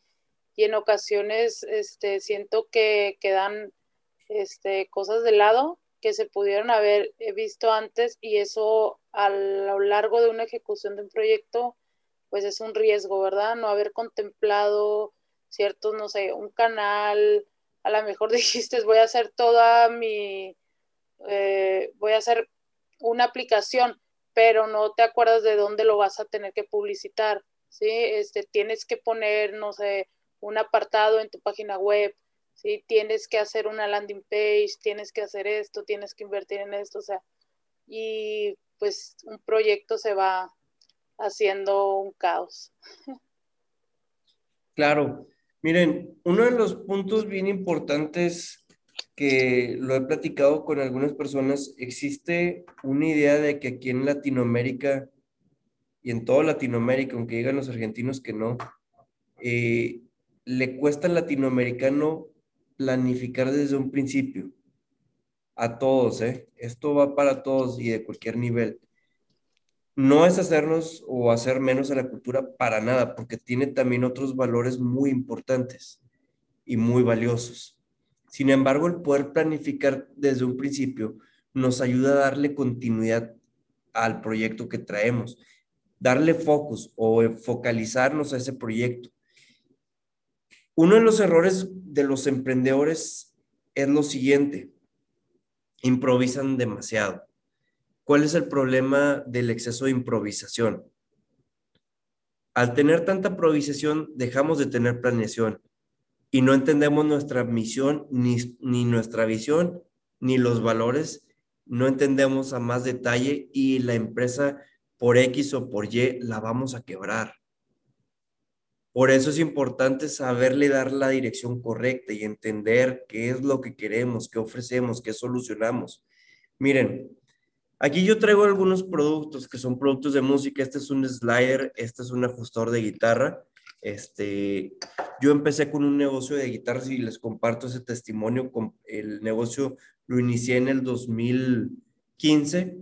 y en ocasiones este, siento que quedan este, cosas de lado que se pudieron haber visto antes y eso a lo largo de una ejecución de un proyecto pues es un riesgo, ¿verdad? No haber contemplado ciertos, no sé, un canal, a lo mejor dijiste, voy a hacer toda mi, eh, voy a hacer una aplicación, pero no te acuerdas de dónde lo vas a tener que publicitar, ¿sí? Este, tienes que poner, no sé, un apartado en tu página web, ¿sí? Tienes que hacer una landing page, tienes que hacer esto, tienes que invertir en esto, o sea, y pues un proyecto se va haciendo un caos. Claro, miren, uno de los puntos bien importantes que lo he platicado con algunas personas, existe una idea de que aquí en Latinoamérica y en toda Latinoamérica, aunque digan los argentinos que no, eh, le cuesta al latinoamericano planificar desde un principio. A todos, ¿eh? Esto va para todos y de cualquier nivel. No es hacernos o hacer menos a la cultura para nada, porque tiene también otros valores muy importantes y muy valiosos. Sin embargo, el poder planificar desde un principio nos ayuda a darle continuidad al proyecto que traemos, darle focus o focalizarnos a ese proyecto. Uno de los errores de los emprendedores es lo siguiente, improvisan demasiado. ¿Cuál es el problema del exceso de improvisación? Al tener tanta improvisación, dejamos de tener planeación y no entendemos nuestra misión, ni, ni nuestra visión, ni los valores, no entendemos a más detalle y la empresa por X o por Y la vamos a quebrar. Por eso es importante saberle dar la dirección correcta y entender qué es lo que queremos, qué ofrecemos, qué solucionamos. Miren, aquí yo traigo algunos productos que son productos de música. Este es un slider, este es un ajustador de guitarra. Este, yo empecé con un negocio de guitarras y les comparto ese testimonio. El negocio lo inicié en el 2015.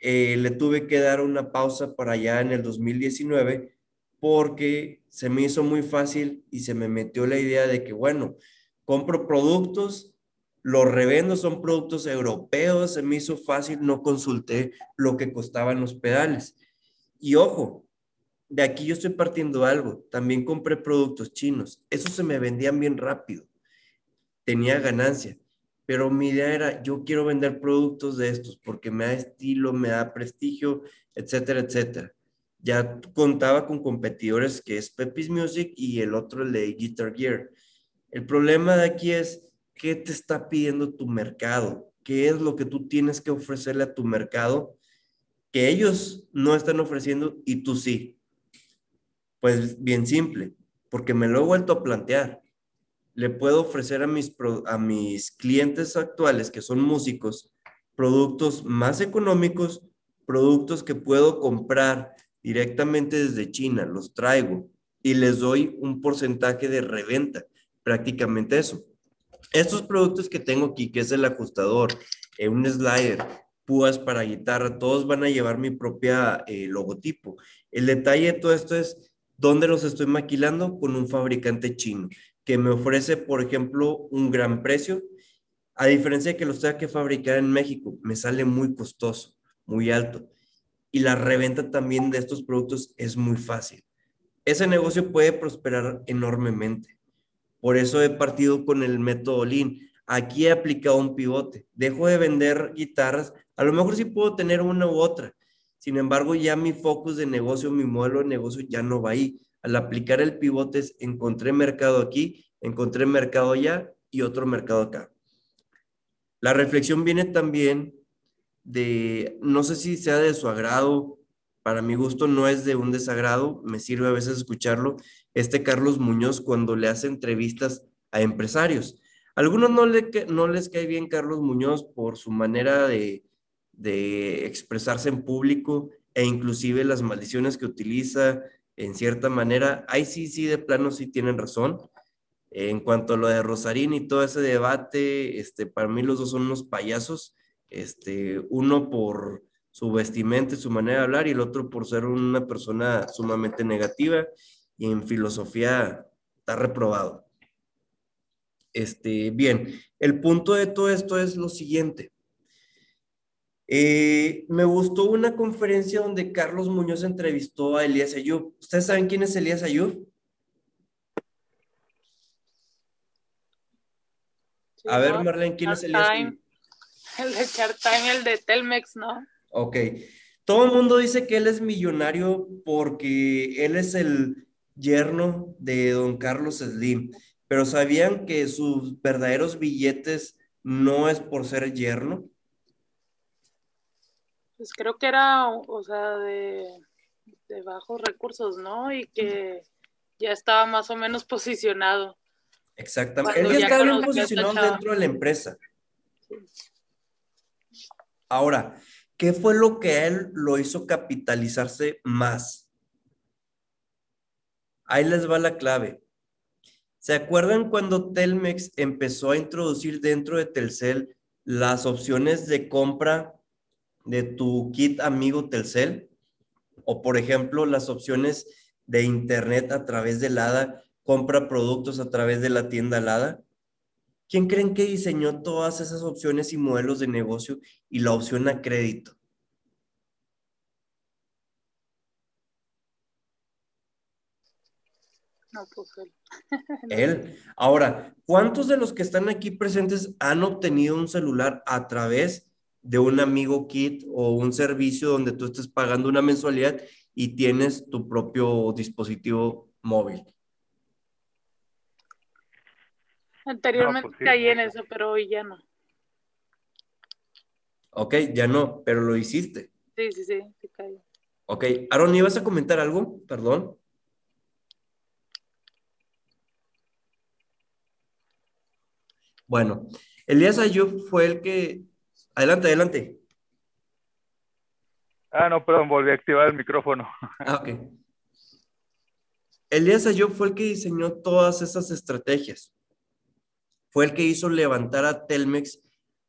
Eh, le tuve que dar una pausa para allá en el 2019 porque se me hizo muy fácil y se me metió la idea de que, bueno, compro productos, los revendo, son productos europeos, se me hizo fácil, no consulté lo que costaban los pedales. Y ojo, de aquí yo estoy partiendo algo, también compré productos chinos, esos se me vendían bien rápido, tenía ganancia, pero mi idea era, yo quiero vender productos de estos porque me da estilo, me da prestigio, etcétera, etcétera ya contaba con competidores que es Pepis Music y el otro el de Guitar Gear. El problema de aquí es qué te está pidiendo tu mercado, qué es lo que tú tienes que ofrecerle a tu mercado que ellos no están ofreciendo y tú sí. Pues bien simple, porque me lo he vuelto a plantear. Le puedo ofrecer a mis, a mis clientes actuales, que son músicos, productos más económicos, productos que puedo comprar directamente desde China, los traigo y les doy un porcentaje de reventa, prácticamente eso. Estos productos que tengo aquí, que es el ajustador, eh, un slider, púas para guitarra, todos van a llevar mi propia eh, logotipo. El detalle de todo esto es dónde los estoy maquilando con un fabricante chino que me ofrece, por ejemplo, un gran precio. A diferencia de que los tenga que fabricar en México, me sale muy costoso, muy alto y la reventa también de estos productos es muy fácil. Ese negocio puede prosperar enormemente. Por eso he partido con el método Lean. Aquí he aplicado un pivote. Dejo de vender guitarras. A lo mejor sí puedo tener una u otra. Sin embargo, ya mi focus de negocio, mi modelo de negocio ya no va ahí. Al aplicar el pivote, encontré mercado aquí, encontré mercado allá y otro mercado acá. La reflexión viene también de, no sé si sea de su agrado, para mi gusto no es de un desagrado, me sirve a veces escucharlo, este Carlos Muñoz cuando le hace entrevistas a empresarios. algunos no, le, no les cae bien Carlos Muñoz por su manera de, de expresarse en público e inclusive las maldiciones que utiliza en cierta manera. Ahí sí, sí, de plano sí tienen razón. En cuanto a lo de Rosarín y todo ese debate, este, para mí los dos son unos payasos este, uno por su vestimenta y su manera de hablar y el otro por ser una persona sumamente negativa y en filosofía está reprobado. Este, bien, el punto de todo esto es lo siguiente. Eh, me gustó una conferencia donde Carlos Muñoz entrevistó a Elías Ayub. ¿Ustedes saben quién es Elías Ayub? a ver, Marlene, ¿quién es Elías Ayub? El de Chartime, el de Telmex, ¿no? Ok. Todo el mundo dice que él es millonario porque él es el yerno de don Carlos Slim. pero ¿sabían que sus verdaderos billetes no es por ser yerno? Pues creo que era, o sea, de, de bajos recursos, ¿no? Y que ya estaba más o menos posicionado. Exactamente. Él ya estaba bien posicionado dentro de la empresa. Ahora, ¿qué fue lo que él lo hizo capitalizarse más? Ahí les va la clave. ¿Se acuerdan cuando Telmex empezó a introducir dentro de Telcel las opciones de compra de tu kit amigo Telcel? O por ejemplo, las opciones de internet a través de LADA, compra productos a través de la tienda LADA. ¿Quién creen que diseñó todas esas opciones y modelos de negocio y la opción a crédito? No, pues él. él. Ahora, ¿cuántos de los que están aquí presentes han obtenido un celular a través de un amigo kit o un servicio donde tú estés pagando una mensualidad y tienes tu propio dispositivo móvil? Anteriormente pues caí en eso, pero hoy ya no. Ok, ya no, pero lo hiciste. Sí, sí, sí, sí caí. Ok, Aaron, ¿ibas a comentar algo? Perdón. Bueno, Elías Ayub fue el que... Adelante, adelante. Ah, no, perdón, volví a activar el micrófono. Ah, ok. Elías Ayub fue el que diseñó todas esas estrategias. Fue el que hizo levantar a Telmex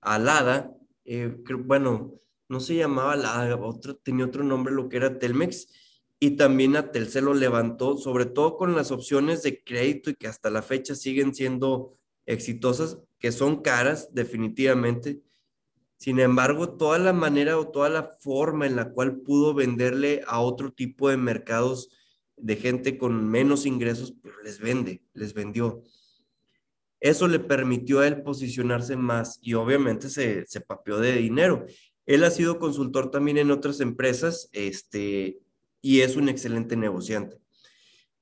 a Lada. Eh, bueno, no se llamaba Lada, otro, tenía otro nombre lo que era Telmex. Y también a Telcel lo levantó, sobre todo con las opciones de crédito y que hasta la fecha siguen siendo exitosas, que son caras definitivamente. Sin embargo, toda la manera o toda la forma en la cual pudo venderle a otro tipo de mercados de gente con menos ingresos, pues les vende, les vendió. Eso le permitió a él posicionarse más y obviamente se, se papeó de dinero. Él ha sido consultor también en otras empresas este, y es un excelente negociante.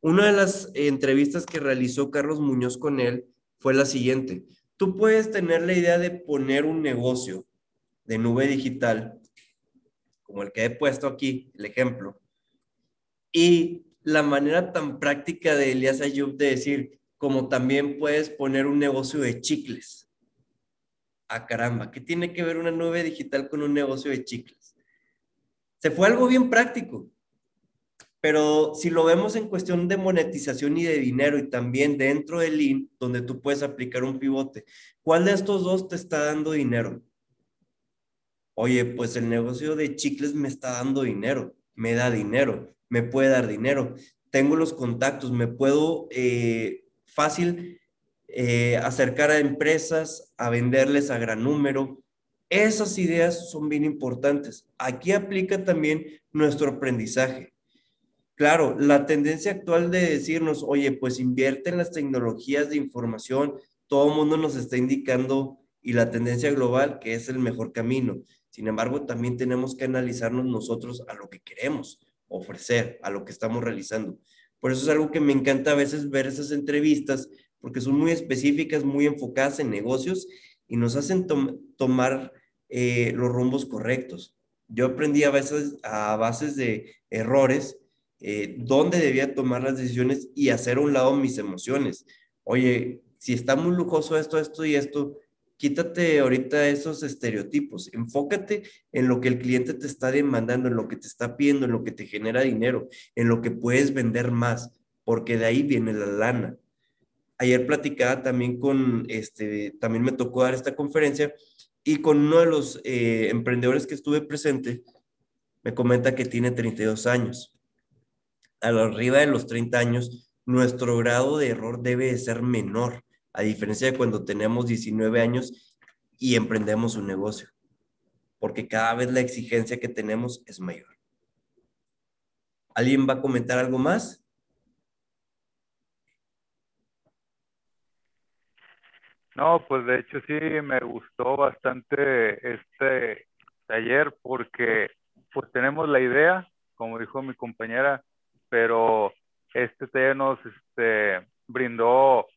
Una de las entrevistas que realizó Carlos Muñoz con él fue la siguiente. Tú puedes tener la idea de poner un negocio de nube digital, como el que he puesto aquí, el ejemplo, y la manera tan práctica de Elias Ayub de decir, como también puedes poner un negocio de chicles. Ah, caramba, ¿qué tiene que ver una nube digital con un negocio de chicles? Se fue algo bien práctico. Pero si lo vemos en cuestión de monetización y de dinero y también dentro del Lean, donde tú puedes aplicar un pivote, ¿cuál de estos dos te está dando dinero? Oye, pues el negocio de chicles me está dando dinero, me da dinero, me puede dar dinero, tengo los contactos, me puedo eh, fácil eh, acercar a empresas, a venderles a gran número. Esas ideas son bien importantes. Aquí aplica también nuestro aprendizaje. Claro, la tendencia actual de decirnos, oye, pues invierte en las tecnologías de información, todo el mundo nos está indicando y la tendencia global que es el mejor camino. Sin embargo, también tenemos que analizarnos nosotros a lo que queremos ofrecer, a lo que estamos realizando. Por eso es algo que me encanta a veces ver esas entrevistas, porque son muy específicas, muy enfocadas en negocios y nos hacen tomar eh, los rumbos correctos. Yo aprendí a veces a bases de errores eh, dónde debía tomar las decisiones y hacer a un lado mis emociones. Oye, si está muy lujoso esto, esto y esto, quítate ahorita esos estereotipos, enfócate en lo que el cliente te está demandando, en lo que te está pidiendo, en lo que te genera dinero, en lo que puedes vender más, porque de ahí viene la lana. Ayer platicaba también con, este, también me tocó dar esta conferencia y con uno de los eh, emprendedores que estuve presente, me comenta que tiene 32 años arriba de los 30 años, nuestro grado de error debe de ser menor, a diferencia de cuando tenemos 19 años y emprendemos un negocio, porque cada vez la exigencia que tenemos es mayor. ¿Alguien va a comentar algo más? No, pues de hecho sí me gustó bastante este taller porque pues tenemos la idea, como dijo mi compañera, pero este taller nos este, brindó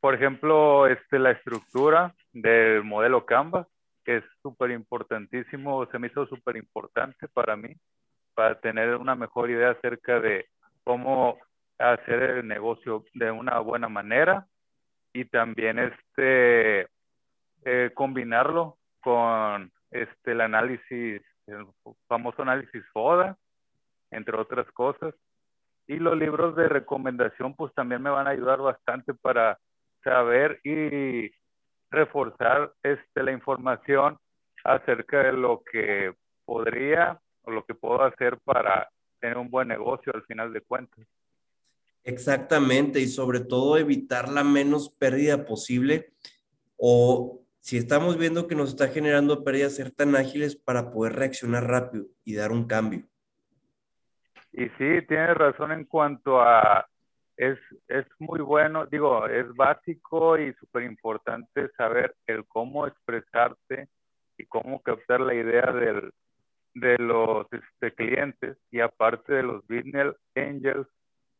por ejemplo, este, la estructura del modelo Canvas, que es súper importantísimo, se me hizo súper importante para mí, para tener una mejor idea acerca de cómo hacer el negocio de una buena manera y también este eh, combinarlo con este el análisis el famoso análisis FODA entre otras cosas y los libros de recomendación pues también me van a ayudar bastante para saber y reforzar este la información acerca de lo que podría o lo que puedo hacer para tener un buen negocio al final de cuentas. Exactamente, y sobre todo evitar la menos pérdida posible o si estamos viendo que nos está generando pérdidas, ser tan ágiles para poder reaccionar rápido y dar un cambio. Y sí, tienes razón en cuanto a, es, es muy bueno, digo, es básico y súper importante saber el cómo expresarte y cómo captar la idea del, de los este, clientes y aparte de los business angels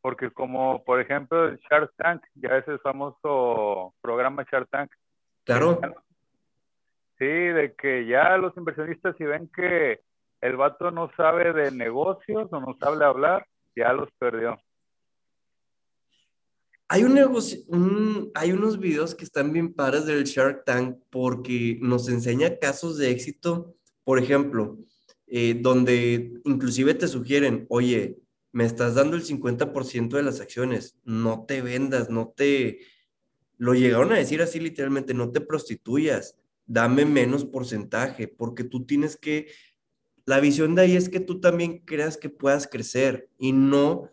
porque como por ejemplo el Shark Tank, ya es el famoso programa Shark Tank. Claro. Sí, de que ya los inversionistas si ven que el vato no sabe de negocios o no sabe hablar, ya los perdió. Hay un negocio, hay unos videos que están bien padres del Shark Tank porque nos enseña casos de éxito, por ejemplo, eh, donde inclusive te sugieren, oye, me estás dando el 50% de las acciones, no te vendas, no te... Lo llegaron a decir así literalmente, no te prostituyas, dame menos porcentaje, porque tú tienes que... La visión de ahí es que tú también creas que puedas crecer y no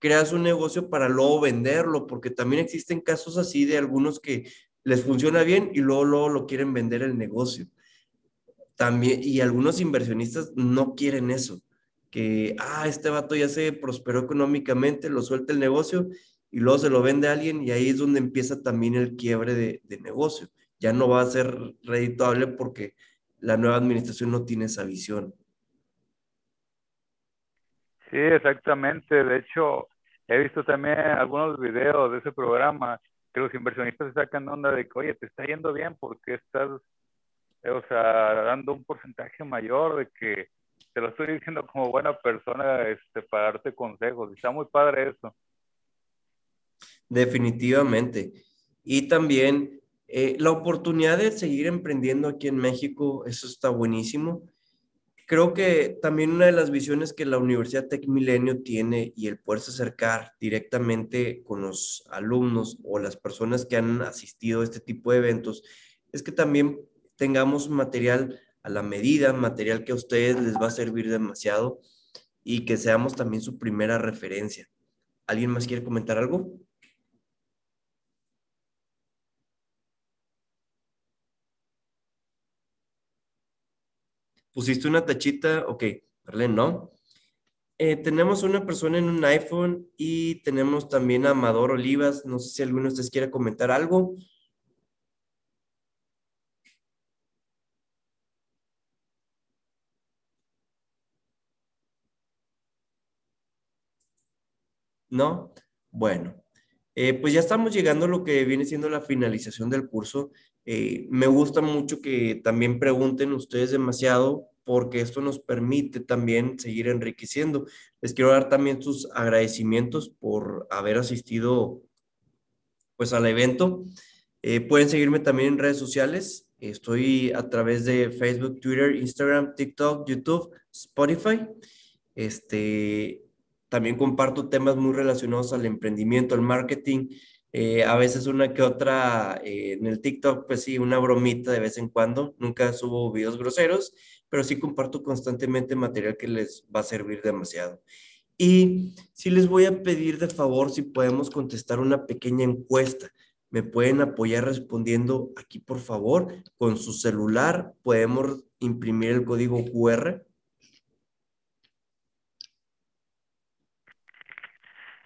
creas un negocio para luego venderlo, porque también existen casos así de algunos que les funciona bien y luego, luego lo quieren vender el negocio. También, y algunos inversionistas no quieren eso que, ah, este vato ya se prosperó económicamente, lo suelta el negocio y luego se lo vende a alguien y ahí es donde empieza también el quiebre de, de negocio. Ya no va a ser redituable porque la nueva administración no tiene esa visión. Sí, exactamente. De hecho, he visto también algunos videos de ese programa que los inversionistas se sacan onda de que, oye, te está yendo bien porque estás, o sea, dando un porcentaje mayor de que te lo estoy diciendo como buena persona este, para darte consejos. Está muy padre eso. Definitivamente. Y también eh, la oportunidad de seguir emprendiendo aquí en México, eso está buenísimo. Creo que también una de las visiones que la Universidad Tech Milenio tiene y el poderse acercar directamente con los alumnos o las personas que han asistido a este tipo de eventos es que también tengamos material a la medida, material que a ustedes les va a servir demasiado y que seamos también su primera referencia. ¿Alguien más quiere comentar algo? ¿Pusiste una tachita? Ok, Marlene, no. Eh, tenemos una persona en un iPhone y tenemos también a Amador Olivas. No sé si alguno de ustedes quiere comentar algo. ¿No? Bueno, eh, pues ya estamos llegando a lo que viene siendo la finalización del curso. Eh, me gusta mucho que también pregunten ustedes demasiado porque esto nos permite también seguir enriqueciendo. Les quiero dar también sus agradecimientos por haber asistido pues al evento. Eh, pueden seguirme también en redes sociales. Estoy a través de Facebook, Twitter, Instagram, TikTok, YouTube, Spotify. Este, también comparto temas muy relacionados al emprendimiento, al marketing. Eh, a veces una que otra eh, en el TikTok, pues sí, una bromita de vez en cuando. Nunca subo videos groseros, pero sí comparto constantemente material que les va a servir demasiado. Y sí les voy a pedir de favor si podemos contestar una pequeña encuesta. Me pueden apoyar respondiendo aquí, por favor, con su celular. Podemos imprimir el código QR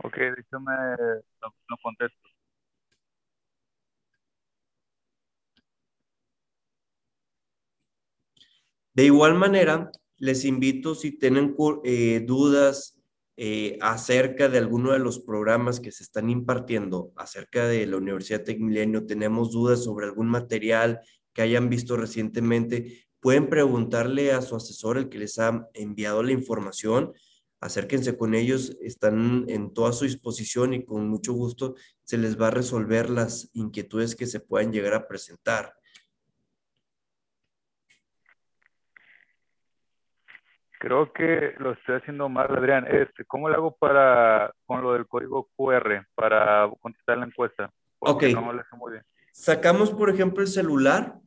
Ok, déjame, lo, lo contesto. De igual manera, les invito si tienen eh, dudas eh, acerca de alguno de los programas que se están impartiendo acerca de la Universidad Tecmilenio, tenemos dudas sobre algún material que hayan visto recientemente, pueden preguntarle a su asesor, el que les ha enviado la información, acérquense con ellos, están en toda su disposición y con mucho gusto se les va a resolver las inquietudes que se puedan llegar a presentar. Creo que lo estoy haciendo mal, Adrián. Este, ¿Cómo lo hago para, con lo del código QR para contestar la encuesta? ok. Sacamos, por ejemplo, el celular.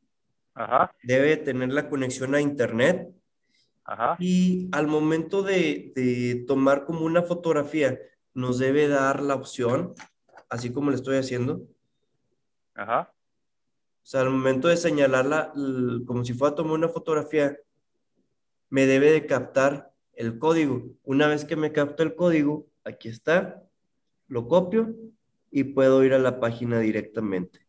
Ajá. Debe tener la conexión a internet. Ajá. Y al momento de, de tomar como una fotografía, nos debe dar la opción, así como le estoy haciendo. Ajá. O sea, al momento de señalarla, como si fuera a tomar una fotografía, me debe de captar el código. Una vez que me capta el código, aquí está, lo copio y puedo ir a la página directamente.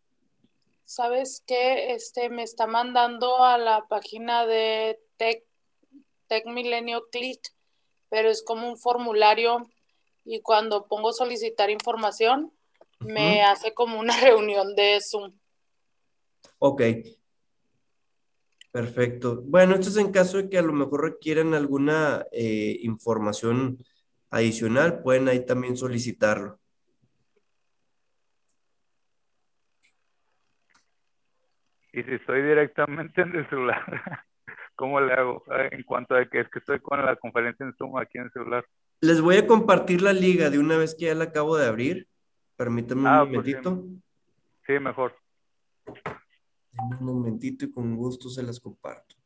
¿Sabes qué? Este me está mandando a la página de Tech, Tech Milenio Click, pero es como un formulario y cuando pongo solicitar información, me hace como una reunión de Zoom. Ok, Perfecto. Bueno, esto es en caso de que a lo mejor requieran alguna eh, información adicional, pueden ahí también solicitarlo. Y si estoy directamente en el celular, ¿cómo le hago? En cuanto a que es que estoy con la conferencia en Zoom aquí en el celular. Les voy a compartir la liga de una vez que ya la acabo de abrir. Permítanme un Ah, pues momentito. Sí, mejor. Un momentito y con gusto se las comparto.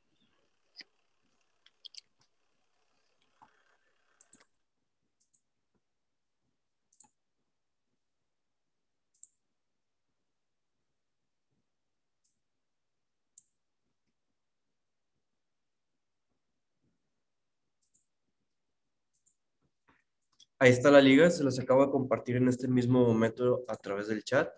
Ahí está la liga, se las acabo de compartir en este mismo momento a través del chat.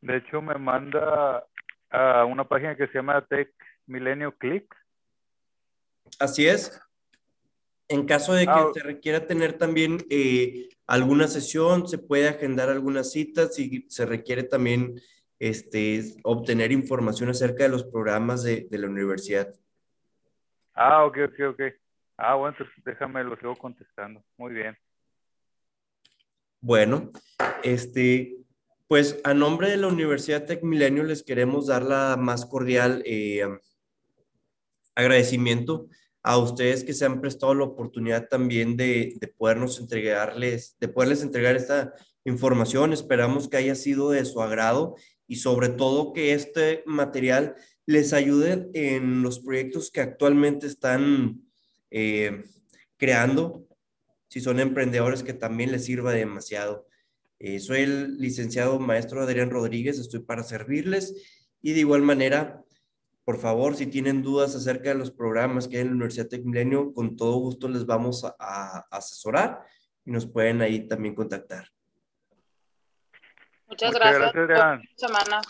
De hecho, me manda a una página que se llama Tech Milenio Click. Así es. En caso de que Ah, se requiera tener también eh, alguna sesión, se puede agendar algunas citas y se requiere también este, obtener información acerca de los programas de, de la universidad. Ah, ok, ok, ok. Ah, bueno, entonces déjame, lo sigo contestando. Muy bien. Bueno, este, pues a nombre de la Universidad Tech Milenio les queremos dar la más cordial eh, agradecimiento a ustedes que se han prestado la oportunidad también de, de podernos entregarles, de poderles entregar esta información. Esperamos que haya sido de su agrado y sobre todo que este material les ayude en los proyectos que actualmente están eh, creando. Si son emprendedores, que también les sirva demasiado. Eh, soy el licenciado maestro Adrián Rodríguez, estoy para servirles y de igual manera, por favor, si tienen dudas acerca de los programas que hay en la Universidad Tec Milenio, con todo gusto les vamos a, a asesorar y nos pueden ahí también contactar. Muchas, Muchas gracias. gracias, Adrián. Buena semana.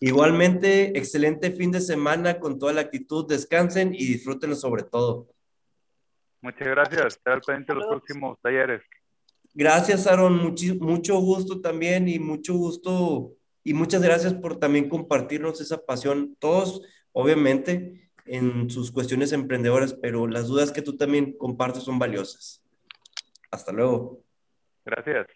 Igualmente, excelente fin de semana con toda la actitud, descansen y disfrútenlo sobre todo. Muchas gracias. Estar pendiente de los próximos talleres. Gracias, Aaron, muchi- mucho gusto también y mucho gusto y muchas gracias por también compartirnos esa pasión. Todos, obviamente, en sus cuestiones emprendedoras, pero las dudas que tú también compartes son valiosas. Hasta luego. Gracias.